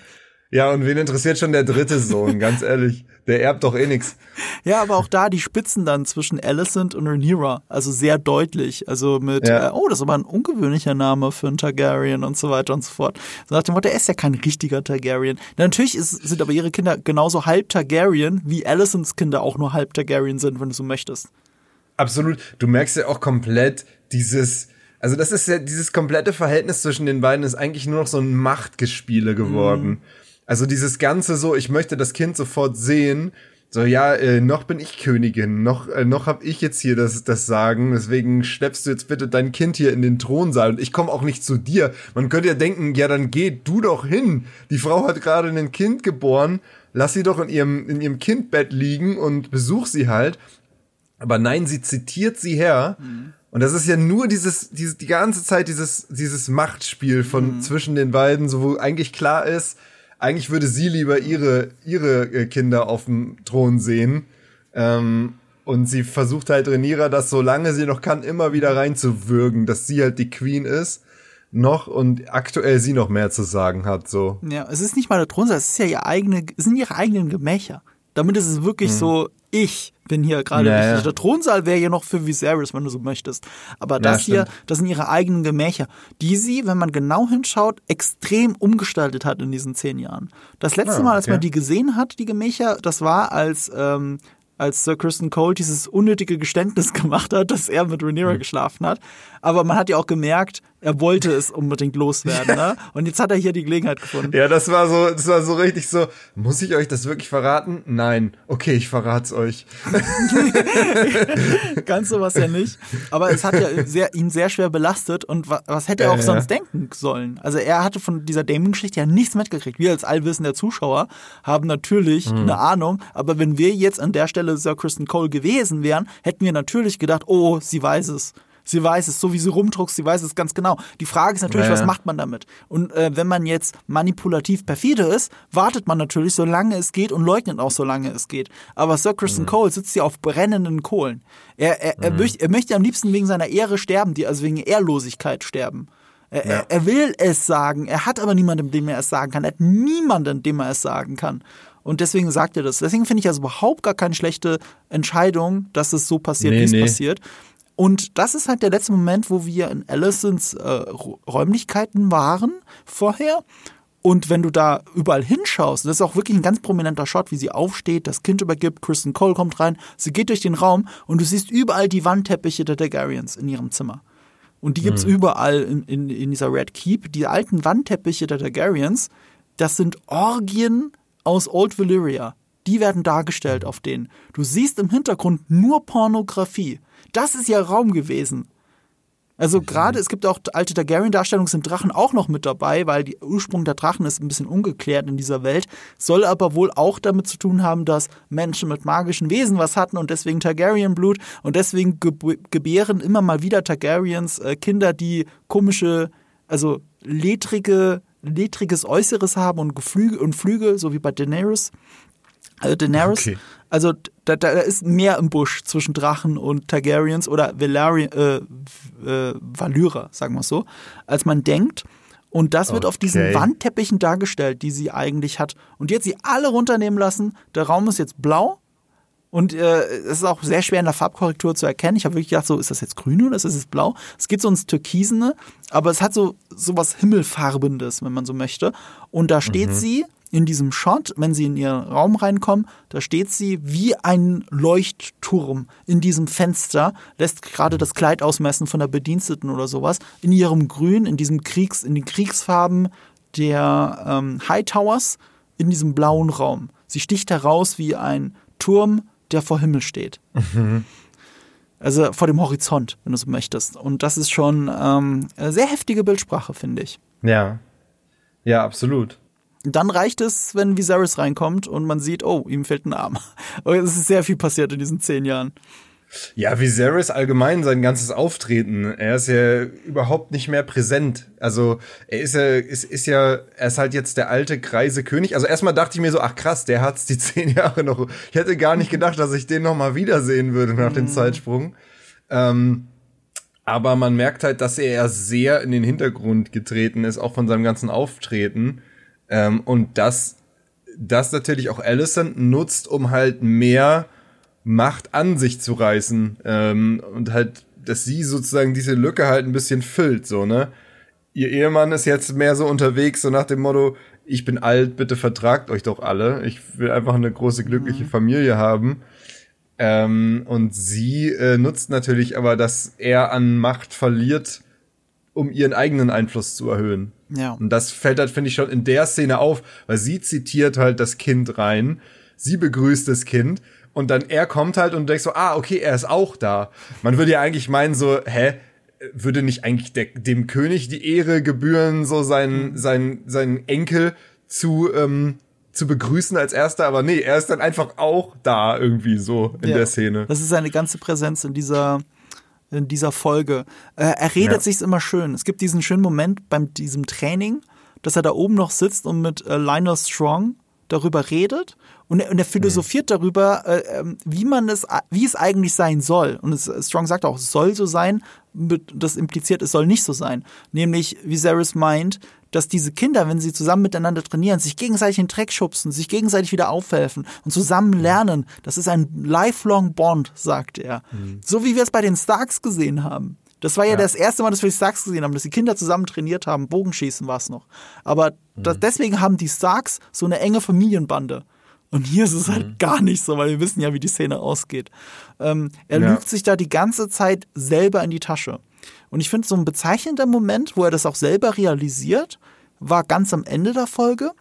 [SPEAKER 2] Ja, und wen interessiert schon der dritte Sohn, ganz ehrlich? Der erbt doch eh nix.
[SPEAKER 1] Ja, aber auch da die Spitzen dann zwischen Alicent und Rhaenyra, also sehr deutlich. Also mit, ja. äh, oh, das ist aber ein ungewöhnlicher Name für einen Targaryen und so weiter und so fort. So nach dem Motto, er ist ja kein richtiger Targaryen. Natürlich ist, sind aber ihre Kinder genauso halb Targaryen, wie Alicents Kinder auch nur halb Targaryen sind, wenn du so möchtest.
[SPEAKER 2] Absolut. Du merkst ja auch komplett dieses, also das ist ja, dieses komplette Verhältnis zwischen den beiden ist eigentlich nur noch so ein Machtgespiele geworden. Also dieses Ganze so, ich möchte das Kind sofort sehen. So, ja, äh, noch bin ich Königin, noch, äh, noch hab ich jetzt hier das, das Sagen, deswegen schleppst du jetzt bitte dein Kind hier in den Thronsaal und ich komme auch nicht zu dir. Man könnte ja denken, ja, dann geh du doch hin. Die Frau hat gerade ein Kind geboren, lass sie doch in ihrem, in ihrem Kindbett liegen und besuch sie halt. Aber nein, sie zitiert sie her. Mhm. Und das ist ja nur dieses, dieses, die ganze Zeit dieses, dieses Machtspiel von mhm. zwischen den beiden, so wo eigentlich klar ist, eigentlich würde sie lieber ihre, ihre äh, Kinder auf dem Thron sehen. Ähm, und sie versucht halt Renira das, solange sie noch kann, immer wieder reinzuwürgen, dass sie halt die Queen ist noch und aktuell sie noch mehr zu sagen hat, so.
[SPEAKER 1] Ja, es ist nicht mal der Thron, es ist ja ihr eigene, es sind ihre eigenen Gemächer. Damit ist es wirklich hm. so, ich bin hier gerade ja, richtig. Der Thronsaal wäre ja noch für Viserys, wenn du so möchtest. Aber das ja, hier, das sind ihre eigenen Gemächer, die sie, wenn man genau hinschaut, extrem umgestaltet hat in diesen zehn Jahren. Das letzte ah, Mal, als man die gesehen hat, die Gemächer, das war als ähm, als Sir Kristen Cole dieses unnötige Geständnis gemacht hat, dass er mit Rhaenyra mhm. geschlafen hat. Aber man hat ja auch gemerkt, er wollte es unbedingt loswerden, ne? Und jetzt hat er hier die Gelegenheit gefunden.
[SPEAKER 2] Ja, das war so, das war so richtig so, muss ich euch das wirklich verraten? Nein. Okay, ich verrat's euch.
[SPEAKER 1] Ganz sowas ja nicht. Aber es hat ja sehr, ihn sehr schwer belastet und was, was hätte er auch äh, sonst denken sollen? Also er hatte von dieser Damon-Geschichte ja nichts mitgekriegt. Wir als allwissender Zuschauer haben natürlich mhm. eine Ahnung, aber wenn wir jetzt an der Stelle Sir Kristen Cole gewesen wären, hätten wir natürlich gedacht, oh, sie weiß es. Sie weiß es, so wie sie rumdruckst, sie weiß es ganz genau. Die Frage ist natürlich, ja, was macht man damit? Und äh, wenn man jetzt manipulativ perfide ist, wartet man natürlich, solange es geht und leugnet auch, solange es geht. Aber Sir Kristen mhm. Cole sitzt hier auf brennenden Kohlen. Er, er, mhm. er, möchte, er möchte am liebsten wegen seiner Ehre sterben, die also wegen Ehrlosigkeit sterben. Er, ja. er, er will es sagen, er hat aber niemanden, dem er es sagen kann. Er hat niemanden, dem er es sagen kann. Und deswegen sagt er das. Deswegen finde ich also überhaupt gar keine schlechte Entscheidung, dass es so passiert, nee, wie es nee. passiert. Und das ist halt der letzte Moment, wo wir in Allisons äh, Räumlichkeiten waren vorher. Und wenn du da überall hinschaust, das ist auch wirklich ein ganz prominenter Shot, wie sie aufsteht, das Kind übergibt, Kristen Cole kommt rein, sie geht durch den Raum und du siehst überall die Wandteppiche der Targaryens in ihrem Zimmer. Und die gibt's mhm. überall in, in, in dieser Red Keep. Die alten Wandteppiche der Targaryens, das sind Orgien aus Old Valyria. Die werden dargestellt auf denen. Du siehst im Hintergrund nur Pornografie. Das ist ja Raum gewesen. Also gerade, es gibt auch alte Targaryen-Darstellungen, sind Drachen auch noch mit dabei, weil der Ursprung der Drachen ist ein bisschen ungeklärt in dieser Welt. Soll aber wohl auch damit zu tun haben, dass Menschen mit magischen Wesen was hatten und deswegen Targaryen-Blut und deswegen gebären immer mal wieder Targaryens äh, Kinder, die komische, also ledrige, ledriges Äußeres haben und Geflüge und Flügel, so wie bei Daenerys. Also Daenerys, okay. also da, da ist mehr im Busch zwischen Drachen und Targaryens oder Valerian, äh, äh, Valyra, sagen wir es so, als man denkt. Und das wird okay. auf diesen Wandteppichen dargestellt, die sie eigentlich hat. Und die hat sie alle runternehmen lassen. Der Raum ist jetzt blau. Und äh, es ist auch sehr schwer in der Farbkorrektur zu erkennen. Ich habe wirklich gedacht, so ist das jetzt grün oder ist das jetzt blau? Es geht so ins Türkisene, aber es hat so, so was Himmelfarbendes, wenn man so möchte. Und da steht mhm. sie in diesem Shot, wenn sie in ihren Raum reinkommen, da steht sie wie ein Leuchtturm in diesem Fenster, lässt gerade das Kleid ausmessen von der Bediensteten oder sowas, in ihrem Grün, in diesem Kriegs, in den Kriegsfarben der ähm, Hightowers, in diesem blauen Raum. Sie sticht heraus wie ein Turm, der vor Himmel steht. Mhm. Also vor dem Horizont, wenn du so möchtest. Und das ist schon ähm, eine sehr heftige Bildsprache, finde ich.
[SPEAKER 2] Ja. Ja, absolut.
[SPEAKER 1] Dann reicht es, wenn Viserys reinkommt und man sieht, oh, ihm fehlt ein Arm. Es ist sehr viel passiert in diesen zehn Jahren.
[SPEAKER 2] Ja, Viserys allgemein, sein ganzes Auftreten, er ist ja überhaupt nicht mehr präsent. Also er ist ja, ist, ist ja, er ist halt jetzt der alte, greise König. Also erstmal dachte ich mir so, ach krass, der hat's die zehn Jahre noch. Ich hätte gar nicht gedacht, dass ich den noch mal wiedersehen würde nach dem mhm. Zeitsprung. Ähm, aber man merkt halt, dass er sehr in den Hintergrund getreten ist, auch von seinem ganzen Auftreten. Ähm, und das, das natürlich auch Allison nutzt, um halt mehr Macht an sich zu reißen. Ähm, und halt, dass sie sozusagen diese Lücke halt ein bisschen füllt, so, ne? Ihr Ehemann ist jetzt mehr so unterwegs, so nach dem Motto, ich bin alt, bitte vertragt euch doch alle. Ich will einfach eine große, glückliche mhm. Familie haben. Ähm, und sie äh, nutzt natürlich aber, dass er an Macht verliert, um ihren eigenen Einfluss zu erhöhen. Ja. Und das fällt halt, finde ich, schon in der Szene auf, weil sie zitiert halt das Kind rein, sie begrüßt das Kind und dann er kommt halt und denkt so, ah, okay, er ist auch da. Man würde ja eigentlich meinen so, hä, würde nicht eigentlich der, dem König die Ehre gebühren, so seinen, mhm. sein, seinen Enkel zu, ähm, zu begrüßen als erster, aber nee, er ist dann einfach auch da irgendwie so in ja. der Szene.
[SPEAKER 1] Das ist seine ganze Präsenz in dieser, in dieser Folge. Äh, er redet ja. sich's immer schön. Es gibt diesen schönen Moment beim diesem Training, dass er da oben noch sitzt und mit äh, Lionel Strong darüber redet und er, und er philosophiert mhm. darüber, äh, ähm, wie man es, wie es eigentlich sein soll. Und es, Strong sagt auch, es soll so sein. Das impliziert, es soll nicht so sein. Nämlich, wie Viserys meint, dass diese Kinder, wenn sie zusammen miteinander trainieren, sich gegenseitig in den Dreck schubsen, sich gegenseitig wieder aufhelfen und zusammen lernen. Das ist ein lifelong Bond, sagt er. Mhm. So wie wir es bei den Starks gesehen haben. Das war ja, ja, das erste Mal, dass wir die Starks gesehen haben, dass die Kinder zusammen trainiert haben. Bogenschießen war es noch. Aber mhm. das, deswegen haben die Starks so eine enge Familienbande. Und hier ist es halt mhm. gar nicht so, weil wir wissen ja, wie die Szene ausgeht. Ähm, er ja. lügt sich da die ganze Zeit selber in die Tasche. Und ich finde, so ein bezeichnender Moment, wo er das auch selber realisiert, war ganz am Ende der Folge,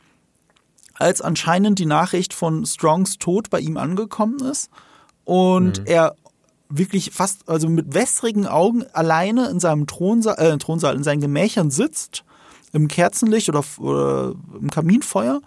[SPEAKER 1] als anscheinend die Nachricht von Strongs Tod bei ihm angekommen ist und mhm. er wirklich fast, also mit wässrigen Augen alleine in seinem Thronsaal, äh, Thronsaal, in seinen Gemächern sitzt, im Kerzenlicht oder, oder im Kaminfeuer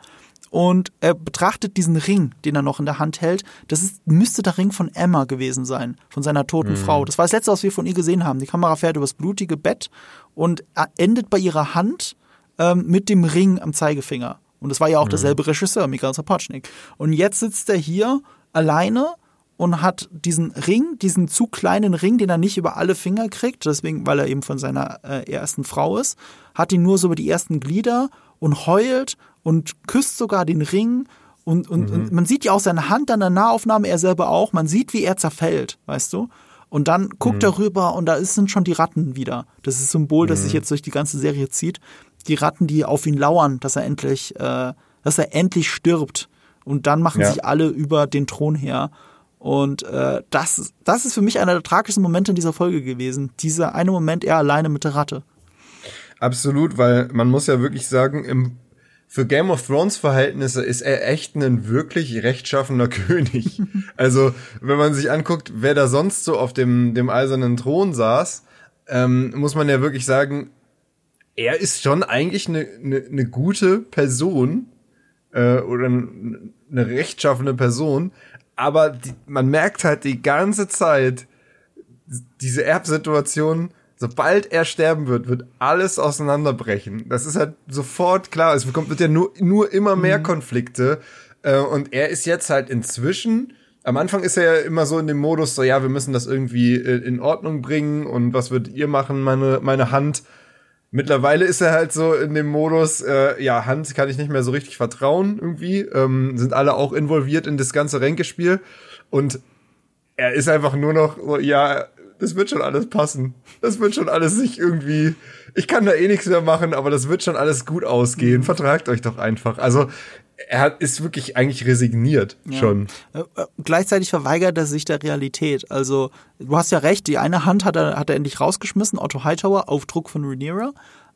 [SPEAKER 1] und er betrachtet diesen Ring, den er noch in der Hand hält. Das ist, müsste der Ring von Emma gewesen sein, von seiner toten mhm. Frau. Das war das Letzte, was wir von ihr gesehen haben. Die Kamera fährt übers blutige Bett und endet bei ihrer Hand ähm, mit dem Ring am Zeigefinger. Und das war ja auch mhm. derselbe Regisseur, Mikhail Sapochnik. Und jetzt sitzt er hier alleine und hat diesen Ring, diesen zu kleinen Ring, den er nicht über alle Finger kriegt, deswegen, weil er eben von seiner äh, ersten Frau ist, hat ihn nur so über die ersten Glieder und heult und küsst sogar den Ring. Und, und, mhm. und man sieht ja auch seine Hand an der Nahaufnahme, er selber auch. Man sieht, wie er zerfällt, weißt du? Und dann guckt mhm. er rüber und da sind schon die Ratten wieder. Das ist ein Symbol, das sich mhm. jetzt durch die ganze Serie zieht. Die Ratten, die auf ihn lauern, dass er endlich, äh, dass er endlich stirbt. Und dann machen ja. sich alle über den Thron her. Und äh, das, das ist für mich einer der tragischen Momente in dieser Folge gewesen. Dieser eine Moment, er alleine mit der Ratte.
[SPEAKER 2] Absolut, weil man muss ja wirklich sagen, im, für Game of Thrones Verhältnisse ist er echt ein wirklich rechtschaffener König. also, wenn man sich anguckt, wer da sonst so auf dem, dem eisernen Thron saß, ähm, muss man ja wirklich sagen, er ist schon eigentlich eine, eine, eine gute Person äh, oder eine rechtschaffene Person, aber die, man merkt halt die ganze Zeit diese Erbsituation, sobald er sterben wird, wird alles auseinanderbrechen. Das ist halt sofort klar. Es bekommt wird ja nur, nur immer mehr mhm. Konflikte. Äh, und er ist jetzt halt inzwischen, am Anfang ist er ja immer so in dem Modus, so ja, wir müssen das irgendwie äh, in Ordnung bringen und was würdet ihr machen, meine, meine Hand? Mittlerweile ist er halt so in dem Modus, äh, ja, Hand kann ich nicht mehr so richtig vertrauen irgendwie. Ähm, sind alle auch involviert in das ganze Ränkespiel. Und er ist einfach nur noch so, ja, das wird schon alles passen. Das wird schon alles sich irgendwie. Ich kann da eh nichts mehr machen, aber das wird schon alles gut ausgehen. Mhm. Vertragt euch doch einfach. Also er hat, ist wirklich eigentlich resigniert ja. schon.
[SPEAKER 1] Äh, äh, gleichzeitig verweigert er sich der Realität. Also, du hast ja recht, die eine Hand hat er, hat er endlich rausgeschmissen, Otto Hightower, auf Druck von Rhaenyra.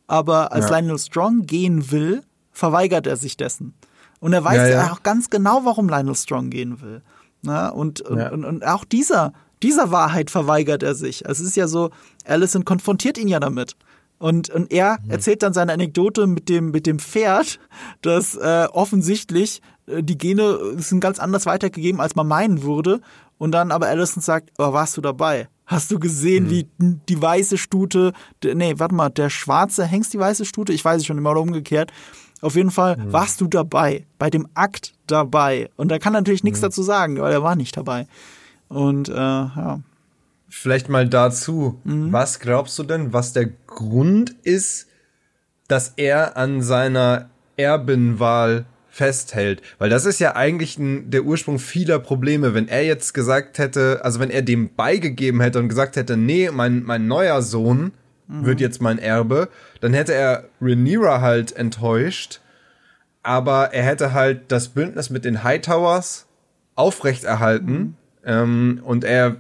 [SPEAKER 1] Aber als ja. Lionel Strong gehen will, verweigert er sich dessen. Und er weiß ja, ja. auch ganz genau, warum Lionel Strong gehen will. Na, und, und, und, und auch dieser, dieser Wahrheit verweigert er sich. Es ist ja so, Allison konfrontiert ihn ja damit. Und, und er mhm. erzählt dann seine Anekdote mit dem, mit dem Pferd, das äh, offensichtlich äh, die Gene sind ganz anders weitergegeben, als man meinen würde. Und dann aber Allison sagt, oh, warst du dabei? Hast du gesehen, mhm. wie die weiße Stute, nee, warte mal, der schwarze Hengst die weiße Stute? Ich weiß es schon immer umgekehrt. Auf jeden Fall mhm. warst du dabei, bei dem Akt dabei. Und da kann natürlich nichts mhm. dazu sagen, weil er war nicht dabei. Und äh, ja.
[SPEAKER 2] Vielleicht mal dazu. Mhm. Was glaubst du denn, was der Grund ist, dass er an seiner Erbinwahl festhält. Weil das ist ja eigentlich ein, der Ursprung vieler Probleme. Wenn er jetzt gesagt hätte, also wenn er dem beigegeben hätte und gesagt hätte, nee, mein, mein neuer Sohn mhm. wird jetzt mein Erbe, dann hätte er Rhaenyra halt enttäuscht. Aber er hätte halt das Bündnis mit den Hightowers aufrechterhalten. Mhm. Ähm, und er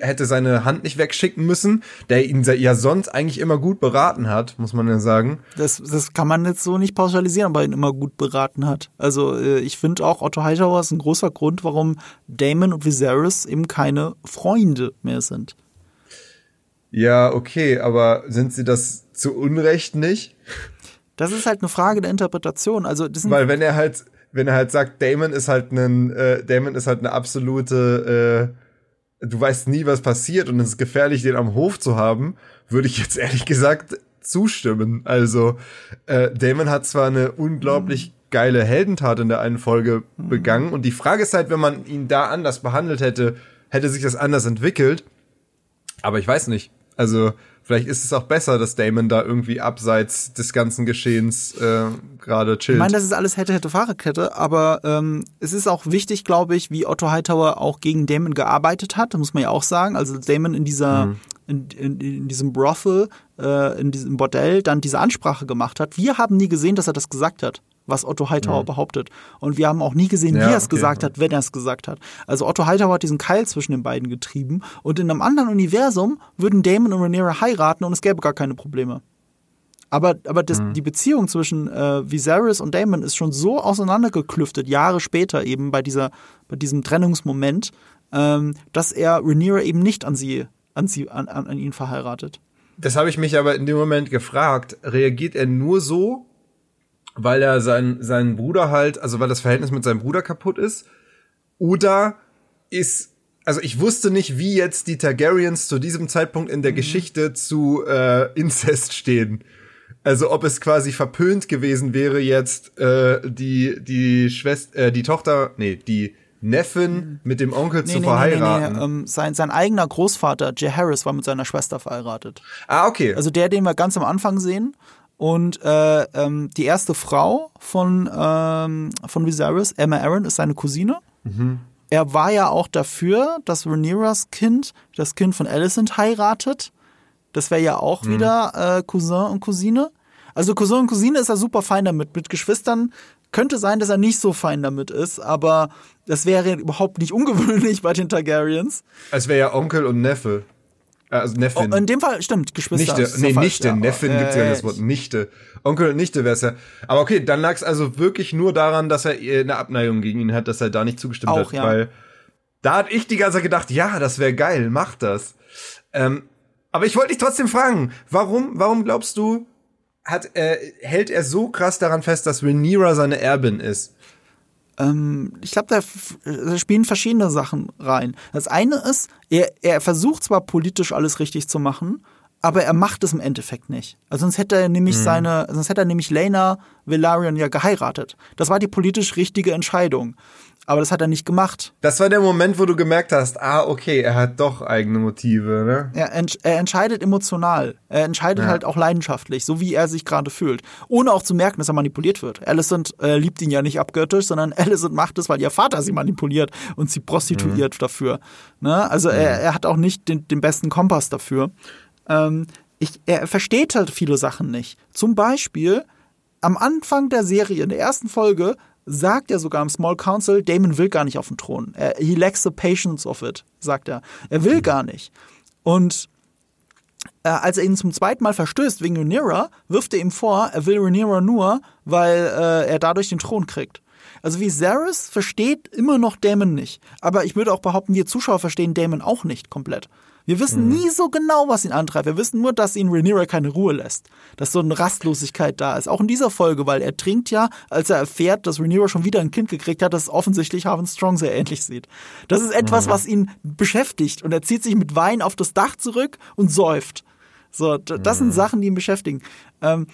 [SPEAKER 2] hätte seine Hand nicht wegschicken müssen, der ihn ja sonst eigentlich immer gut beraten hat, muss man ja sagen.
[SPEAKER 1] Das, das kann man jetzt so nicht pauschalisieren, aber ihn immer gut beraten hat. Also äh, ich finde auch Otto Hightower ist ein großer Grund, warum Damon und Viserys eben keine Freunde mehr sind.
[SPEAKER 2] Ja, okay, aber sind sie das zu Unrecht nicht?
[SPEAKER 1] Das ist halt eine Frage der Interpretation. Also
[SPEAKER 2] Weil wenn er halt wenn er halt sagt, Damon ist halt ein, äh, Damon ist halt eine absolute, äh, du weißt nie, was passiert und es ist gefährlich, den am Hof zu haben, würde ich jetzt ehrlich gesagt zustimmen. Also, äh, Damon hat zwar eine unglaublich geile Heldentat in der einen Folge begangen und die Frage ist halt, wenn man ihn da anders behandelt hätte, hätte sich das anders entwickelt. Aber ich weiß nicht. Also, Vielleicht ist es auch besser, dass Damon da irgendwie abseits des ganzen Geschehens äh, gerade chillt.
[SPEAKER 1] Ich meine, das ist alles hätte, hätte, Fahrradkette, aber ähm, es ist auch wichtig, glaube ich, wie Otto Hightower auch gegen Damon gearbeitet hat, muss man ja auch sagen. Also Damon in dieser, mhm. in, in, in, diesem Brothel, äh, in diesem Bordell dann diese Ansprache gemacht hat. Wir haben nie gesehen, dass er das gesagt hat. Was Otto Hightower mhm. behauptet. Und wir haben auch nie gesehen, ja, wie er es okay. gesagt hat, wenn er es gesagt hat. Also Otto Hightower hat diesen Keil zwischen den beiden getrieben und in einem anderen Universum würden Damon und Rhaenyra heiraten und es gäbe gar keine Probleme. Aber, aber das, mhm. die Beziehung zwischen äh, Viserys und Damon ist schon so auseinandergeklüftet, Jahre später eben bei, dieser, bei diesem Trennungsmoment, ähm, dass er Rhaenyra eben nicht an sie, an sie, an, an ihn verheiratet.
[SPEAKER 2] Das habe ich mich aber in dem Moment gefragt. Reagiert er nur so, weil er seinen, seinen Bruder halt, also weil das Verhältnis mit seinem Bruder kaputt ist? Oder ist, also ich wusste nicht, wie jetzt die Targaryens zu diesem Zeitpunkt in der mhm. Geschichte zu äh, Inzest stehen. Also ob es quasi verpönt gewesen wäre, jetzt äh, die, die Schwester, äh, die Tochter, nee, die Neffen mhm. mit dem Onkel nee, zu nee, verheiraten. Nee,
[SPEAKER 1] ähm, sein, sein eigener Großvater, Jay Harris, war mit seiner Schwester verheiratet.
[SPEAKER 2] Ah, okay.
[SPEAKER 1] Also der, den wir ganz am Anfang sehen. Und äh, ähm, die erste Frau von, ähm, von Viserys, Emma Aaron, ist seine Cousine. Mhm. Er war ja auch dafür, dass Rhaenyras Kind das Kind von Alicent heiratet. Das wäre ja auch mhm. wieder äh, Cousin und Cousine. Also Cousin und Cousine ist er super fein damit. Mit Geschwistern könnte sein, dass er nicht so fein damit ist, aber das wäre überhaupt nicht ungewöhnlich bei den Targaryens.
[SPEAKER 2] Es wäre ja Onkel und Neffe. Äh, also Neffin.
[SPEAKER 1] Oh, in dem Fall stimmt, Geschwister.
[SPEAKER 2] Nichte, nee, Nichte. Ja, Neffin gibt's ja das Wort Nichte. Onkel und Nichte wär's ja. Aber okay, dann lag's also wirklich nur daran, dass er eine Abneigung gegen ihn hat, dass er da nicht zugestimmt Auch, hat. Ja. Weil da hat ich die ganze Zeit gedacht, ja, das wäre geil, mach das. Ähm, aber ich wollte dich trotzdem fragen, warum, warum glaubst du, hat, äh, hält er so krass daran fest, dass Rhaenyra seine Erbin ist?
[SPEAKER 1] Ähm, ich glaube, da, da, spielen verschiedene Sachen rein. Das eine ist, er, er versucht zwar politisch alles richtig zu machen, aber er macht es im Endeffekt nicht. Also sonst hätte er nämlich mhm. seine, sonst hätte er nämlich Lena Velaryon ja geheiratet. Das war die politisch richtige Entscheidung. Aber das hat er nicht gemacht.
[SPEAKER 2] Das war der Moment, wo du gemerkt hast, ah, okay, er hat doch eigene Motive, ne?
[SPEAKER 1] Er, ent er entscheidet emotional. Er entscheidet ja. halt auch leidenschaftlich, so wie er sich gerade fühlt. Ohne auch zu merken, dass er manipuliert wird. Alicent äh, liebt ihn ja nicht abgöttisch, sondern Alicent macht es, weil ihr Vater sie manipuliert und sie prostituiert mhm. dafür. Ne? Also mhm. er, er hat auch nicht den, den besten Kompass dafür. Ähm, ich, er versteht halt viele Sachen nicht. Zum Beispiel am Anfang der Serie, in der ersten Folge, sagt er sogar im Small Council, Damon will gar nicht auf den Thron. Er, he lacks the patience of it, sagt er. Er will gar nicht. Und äh, als er ihn zum zweiten Mal verstößt wegen Rhaenyra, wirft er ihm vor, er will Rhaenyra nur, weil äh, er dadurch den Thron kriegt. Also Viserys versteht immer noch Damon nicht. Aber ich würde auch behaupten, wir Zuschauer verstehen Damon auch nicht komplett. Wir wissen mhm. nie so genau, was ihn antreibt. Wir wissen nur, dass ihn Rhaenyra keine Ruhe lässt. Dass so eine Rastlosigkeit da ist. Auch in dieser Folge, weil er trinkt ja, als er erfährt, dass Rhaenyra schon wieder ein Kind gekriegt hat, das offensichtlich Harvin Strong sehr ähnlich sieht. Das ist etwas, mhm. was ihn beschäftigt. Und er zieht sich mit Wein auf das Dach zurück und säuft. So, das mhm. sind Sachen, die ihn beschäftigen. Ähm,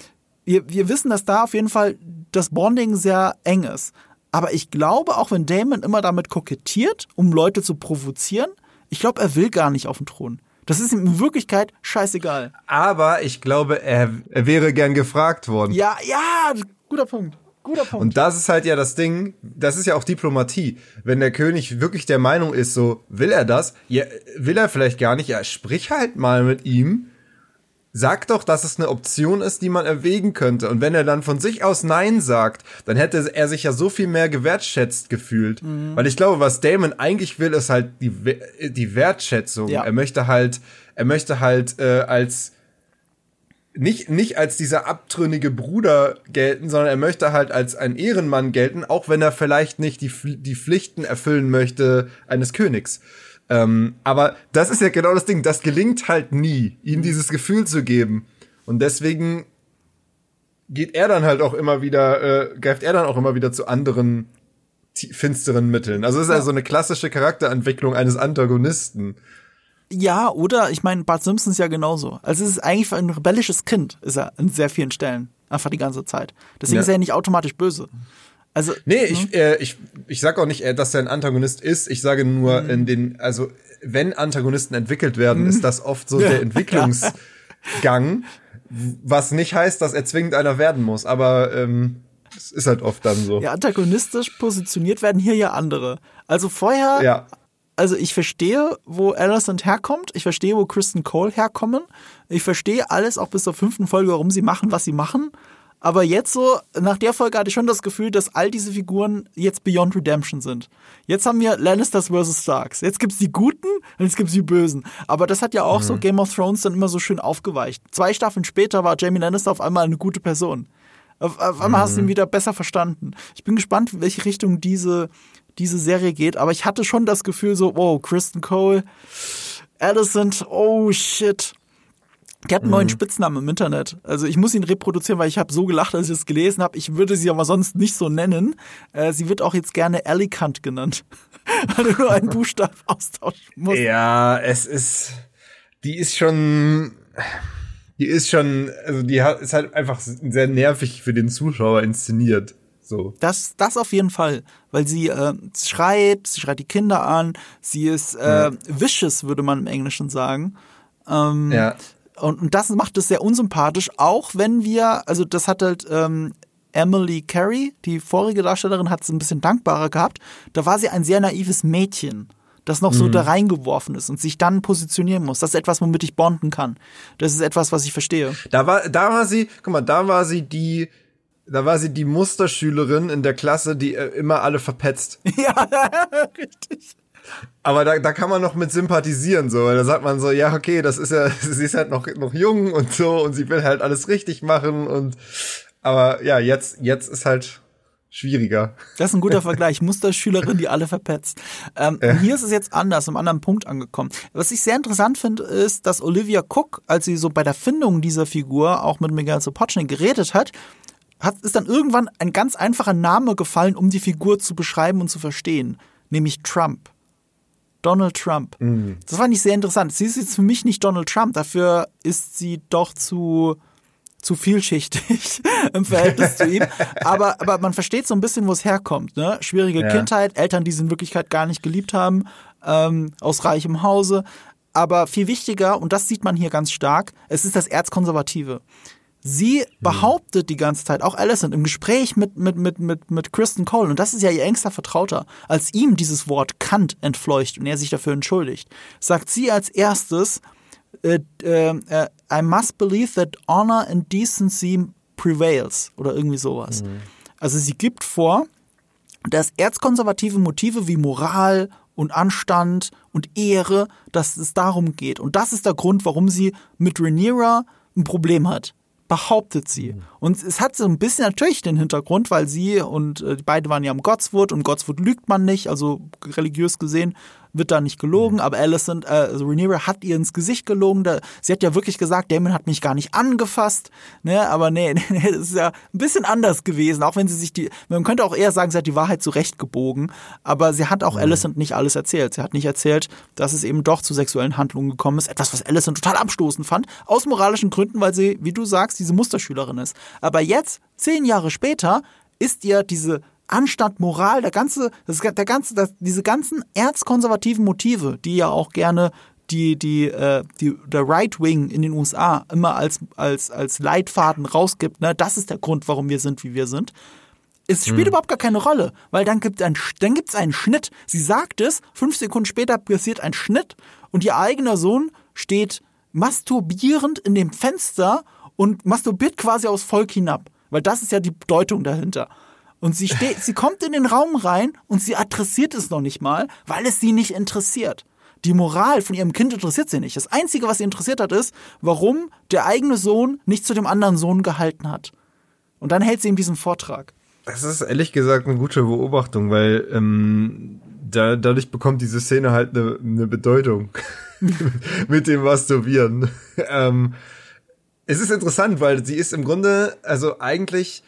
[SPEAKER 1] wir, wir wissen, dass da auf jeden Fall das Bonding sehr eng ist. Aber ich glaube, auch wenn Damon immer damit kokettiert, um Leute zu provozieren, ich glaube, er will gar nicht auf den Thron. Das ist ihm in Wirklichkeit scheißegal.
[SPEAKER 2] Aber ich glaube, er, er wäre gern gefragt worden.
[SPEAKER 1] Ja, ja, guter Punkt. Guter Punkt.
[SPEAKER 2] Und das ist halt ja das Ding, das ist ja auch Diplomatie. Wenn der König wirklich der Meinung ist, so, will er das? Ja, will er vielleicht gar nicht, ja, sprich halt mal mit ihm Sag doch, dass es eine Option ist, die man erwägen könnte. Und wenn er dann von sich aus Nein sagt, dann hätte er sich ja so viel mehr gewertschätzt gefühlt. Mhm. Weil ich glaube, was Damon eigentlich will, ist halt die, die Wertschätzung. Ja. Er möchte halt, er möchte halt äh, als nicht, nicht als dieser abtrünnige Bruder gelten, sondern er möchte halt als ein Ehrenmann gelten, auch wenn er vielleicht nicht die, die Pflichten erfüllen möchte eines Königs. Ähm, aber das ist ja genau das Ding. Das gelingt halt nie, ihm dieses Gefühl zu geben. Und deswegen geht er dann halt auch immer wieder, äh, greift er dann auch immer wieder zu anderen finsteren Mitteln. Also es ist ja so eine klassische Charakterentwicklung eines Antagonisten.
[SPEAKER 1] Ja, oder ich meine, Bart Simpson ist ja genauso. Also es ist eigentlich ein rebellisches Kind, ist er in sehr vielen Stellen. Einfach die ganze Zeit. Deswegen ja. ist er ja nicht automatisch böse. Also,
[SPEAKER 2] nee, ich, hm? äh, ich, ich sag auch nicht, äh, dass er ein Antagonist ist. Ich sage nur, mhm. in den, also wenn Antagonisten entwickelt werden, mhm. ist das oft so der Entwicklungsgang, was nicht heißt, dass er zwingend einer werden muss. Aber ähm, es ist halt oft dann so.
[SPEAKER 1] Ja, antagonistisch positioniert werden hier ja andere. Also vorher, ja. also ich verstehe, wo Alicent herkommt, ich verstehe, wo Kristen Cole herkommen, ich verstehe alles auch bis zur fünften Folge, warum sie machen, was sie machen. Aber jetzt so, nach der Folge hatte ich schon das Gefühl, dass all diese Figuren jetzt Beyond Redemption sind. Jetzt haben wir Lannisters vs. Starks. Jetzt gibt's die Guten und jetzt gibt's die Bösen. Aber das hat ja auch mhm. so Game of Thrones dann immer so schön aufgeweicht. Zwei Staffeln später war Jamie Lannister auf einmal eine gute Person. Auf, auf einmal mhm. hast du ihn mhm. wieder besser verstanden. Ich bin gespannt, in welche Richtung diese, diese Serie geht. Aber ich hatte schon das Gefühl so, wow, Kristen Cole, Alicent, oh shit. Die hat einen mhm. neuen Spitznamen im Internet. Also ich muss ihn reproduzieren, weil ich habe so gelacht, als ich es gelesen habe. Ich würde sie aber sonst nicht so nennen. Äh, sie wird auch jetzt gerne Alicant genannt, weil du nur einen Buchstaben austauschen musst.
[SPEAKER 2] Ja, es ist, die ist schon, die ist schon, also die hat, ist halt einfach sehr nervig für den Zuschauer inszeniert. So.
[SPEAKER 1] Das, das auf jeden Fall, weil sie äh, schreit, sie schreit die Kinder an, sie ist äh, ja. vicious, würde man im Englischen sagen. Ähm, ja. Und, und das macht es sehr unsympathisch, auch wenn wir, also das hat halt ähm, Emily Carey, die vorige Darstellerin, hat es ein bisschen dankbarer gehabt. Da war sie ein sehr naives Mädchen, das noch mhm. so da reingeworfen ist und sich dann positionieren muss. Das ist etwas, womit ich bonden kann. Das ist etwas, was ich verstehe.
[SPEAKER 2] Da war, da war sie, guck mal, da war sie die, da war sie die Musterschülerin in der Klasse, die äh, immer alle verpetzt. Ja, richtig. Aber da, da kann man noch mit sympathisieren, so. Da sagt man so, ja, okay, das ist ja, sie ist halt noch, noch jung und so und sie will halt alles richtig machen und, aber ja, jetzt, jetzt ist halt schwieriger.
[SPEAKER 1] Das ist ein guter Vergleich. Musterschülerin, die alle verpetzt. Ähm, ja. Hier ist es jetzt anders, am anderen Punkt angekommen. Was ich sehr interessant finde, ist, dass Olivia Cook, als sie so bei der Findung dieser Figur auch mit Miguel Sapochnik geredet hat, hat, ist dann irgendwann ein ganz einfacher Name gefallen, um die Figur zu beschreiben und zu verstehen, nämlich Trump. Donald Trump. Mhm. Das fand ich sehr interessant. Sie ist jetzt für mich nicht Donald Trump, dafür ist sie doch zu zu vielschichtig im Verhältnis zu ihm. Aber, aber man versteht so ein bisschen, wo es herkommt. Ne? Schwierige ja. Kindheit, Eltern, die sie in Wirklichkeit gar nicht geliebt haben, ähm, aus reichem Hause. Aber viel wichtiger, und das sieht man hier ganz stark, es ist das Erzkonservative. Sie hm. behauptet die ganze Zeit, auch Alison im Gespräch mit, mit, mit, mit, mit Kristen Cole, und das ist ja ihr engster Vertrauter, als ihm dieses Wort Kant entfleucht und er sich dafür entschuldigt, sagt sie als erstes, äh, äh, I must believe that honor and decency prevails oder irgendwie sowas. Mhm. Also sie gibt vor, dass erzkonservative Motive wie Moral und Anstand und Ehre, dass es darum geht. Und das ist der Grund, warum sie mit Rhaenyra ein Problem hat behauptet sie. Und es hat so ein bisschen natürlich den Hintergrund, weil sie und äh, beide waren ja am Godswood und Godswood lügt man nicht, also religiös gesehen wird da nicht gelogen, mhm. aber Alicent, äh, also Rhaenyra hat ihr ins Gesicht gelogen. Da, sie hat ja wirklich gesagt, Damon hat mich gar nicht angefasst, ne? Aber nee, nee, nee, das ist ja ein bisschen anders gewesen, auch wenn sie sich die, man könnte auch eher sagen, sie hat die Wahrheit zurechtgebogen, aber sie hat auch mhm. Alicent nicht alles erzählt. Sie hat nicht erzählt, dass es eben doch zu sexuellen Handlungen gekommen ist, etwas, was Alicent total abstoßend fand, aus moralischen Gründen, weil sie, wie du sagst, diese Musterschülerin ist. Aber jetzt, zehn Jahre später, ist ihr diese Anstand, Moral, der ganze, das, der ganze, das, diese ganzen erzkonservativen Motive, die ja auch gerne die, die, äh, die, der Right Wing in den USA immer als, als, als Leitfaden rausgibt, ne, das ist der Grund, warum wir sind, wie wir sind. Es spielt hm. überhaupt gar keine Rolle, weil dann gibt es ein, dann gibt's einen Schnitt. Sie sagt es, fünf Sekunden später passiert ein Schnitt und ihr eigener Sohn steht masturbierend in dem Fenster und masturbiert quasi aufs Volk hinab. Weil das ist ja die Bedeutung dahinter. Und sie steht, sie kommt in den Raum rein und sie adressiert es noch nicht mal, weil es sie nicht interessiert. Die Moral von ihrem Kind interessiert sie nicht. Das Einzige, was sie interessiert hat, ist, warum der eigene Sohn nicht zu dem anderen Sohn gehalten hat. Und dann hält sie ihm diesen Vortrag.
[SPEAKER 2] Das ist ehrlich gesagt eine gute Beobachtung, weil ähm, da, dadurch bekommt diese Szene halt eine, eine Bedeutung mit dem Masturbieren. ähm, es ist interessant, weil sie ist im Grunde, also eigentlich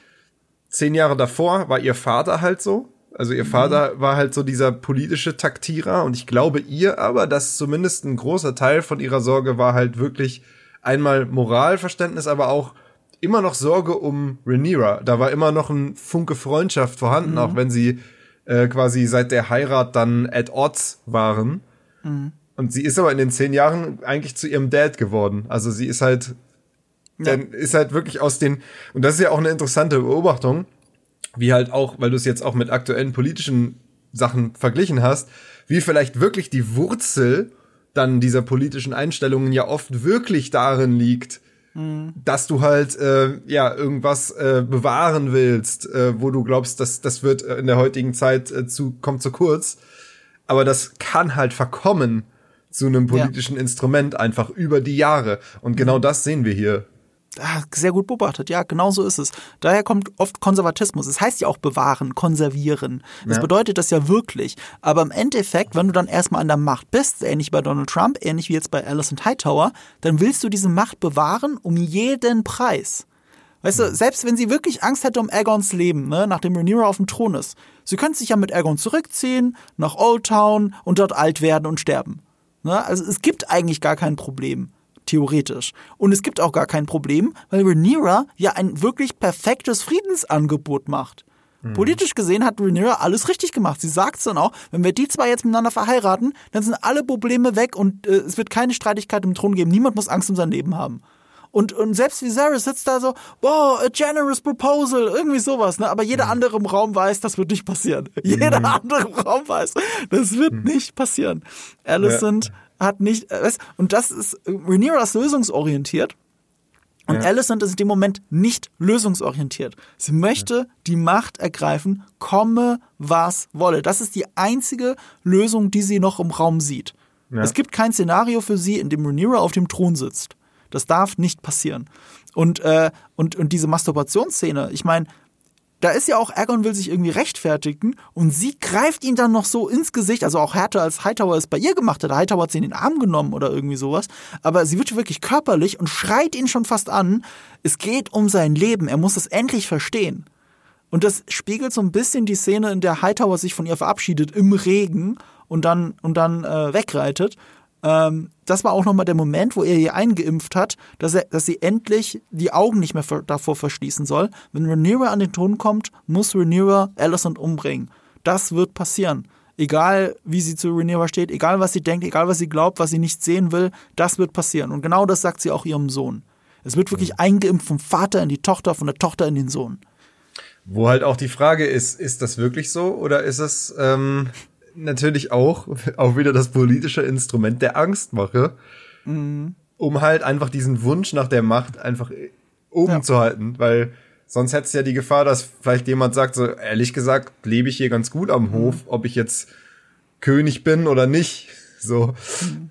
[SPEAKER 2] zehn Jahre davor war ihr Vater halt so. Also ihr Vater mhm. war halt so dieser politische Taktierer und ich glaube ihr aber, dass zumindest ein großer Teil von ihrer Sorge war halt wirklich einmal Moralverständnis, aber auch immer noch Sorge um Rhaenyra. Da war immer noch ein Funke Freundschaft vorhanden, mhm. auch wenn sie äh, quasi seit der Heirat dann at odds waren. Mhm. Und sie ist aber in den zehn Jahren eigentlich zu ihrem Dad geworden. Also sie ist halt dann ist halt wirklich aus den, und das ist ja auch eine interessante Beobachtung, wie halt auch, weil du es jetzt auch mit aktuellen politischen Sachen verglichen hast, wie vielleicht wirklich die Wurzel dann dieser politischen Einstellungen ja oft wirklich darin liegt, mhm. dass du halt äh, ja irgendwas äh, bewahren willst, äh, wo du glaubst, dass das wird in der heutigen Zeit äh, zu kommt zu kurz. Aber das kann halt verkommen zu einem politischen ja. Instrument einfach über die Jahre. Und genau mhm. das sehen wir hier.
[SPEAKER 1] Ah, sehr gut beobachtet, ja, genau so ist es. Daher kommt oft Konservatismus. Es heißt ja auch bewahren, konservieren. Das ja. bedeutet das ja wirklich. Aber im Endeffekt, wenn du dann erstmal an der Macht bist, ähnlich bei Donald Trump, ähnlich wie jetzt bei Alison Hightower, dann willst du diese Macht bewahren um jeden Preis. Weißt du, mhm. selbst wenn sie wirklich Angst hätte um Aegons Leben, ne, nachdem Rhaenyra auf dem Thron ist, sie könnte sich ja mit Aegon zurückziehen, nach Old Town und dort alt werden und sterben. Ne? Also es gibt eigentlich gar kein Problem theoretisch. Und es gibt auch gar kein Problem, weil Rhaenyra ja ein wirklich perfektes Friedensangebot macht. Mhm. Politisch gesehen hat Rhaenyra alles richtig gemacht. Sie sagt es dann auch, wenn wir die zwei jetzt miteinander verheiraten, dann sind alle Probleme weg und äh, es wird keine Streitigkeit im Thron geben. Niemand muss Angst um sein Leben haben. Und, und selbst Viserys sitzt da so, wow, a generous proposal, irgendwie sowas, ne? Aber jeder mhm. andere im Raum weiß, das wird nicht passieren. Mhm. Jeder andere im Raum weiß, das wird mhm. nicht passieren. Alicent ja hat nicht, äh, und das ist, Rhaenyra ist lösungsorientiert. Und ja. Alicent ist in dem Moment nicht lösungsorientiert. Sie möchte ja. die Macht ergreifen, komme was wolle. Das ist die einzige Lösung, die sie noch im Raum sieht. Ja. Es gibt kein Szenario für sie, in dem Rhaenyra auf dem Thron sitzt. Das darf nicht passieren. Und, äh, und, und diese Masturbationsszene, ich meine, da ist ja auch, Aegon will sich irgendwie rechtfertigen und sie greift ihn dann noch so ins Gesicht, also auch härter als Hightower es bei ihr gemacht hat. Hightower hat sie in den Arm genommen oder irgendwie sowas. Aber sie wird wirklich körperlich und schreit ihn schon fast an. Es geht um sein Leben. Er muss es endlich verstehen. Und das spiegelt so ein bisschen die Szene, in der Hightower sich von ihr verabschiedet im Regen und dann, und dann äh, wegreitet. Ähm, das war auch nochmal der Moment, wo er ihr eingeimpft hat, dass, er, dass sie endlich die Augen nicht mehr davor verschließen soll. Wenn Rhaenyra an den Thron kommt, muss Rhaenyra Alicent umbringen. Das wird passieren. Egal, wie sie zu Rhaenyra steht, egal, was sie denkt, egal, was sie glaubt, was sie nicht sehen will, das wird passieren. Und genau das sagt sie auch ihrem Sohn. Es wird wirklich mhm. eingeimpft vom Vater in die Tochter, von der Tochter in den Sohn.
[SPEAKER 2] Wo halt auch die Frage ist, ist das wirklich so oder ist es ähm, natürlich auch, auch wieder das politische Instrument der Angstmache, mhm. um halt einfach diesen Wunsch nach der Macht einfach oben ja. zu halten, weil sonst hätte es ja die Gefahr, dass vielleicht jemand sagt, so ehrlich gesagt, lebe ich hier ganz gut am Hof, mhm. ob ich jetzt König bin oder nicht. So. Mhm.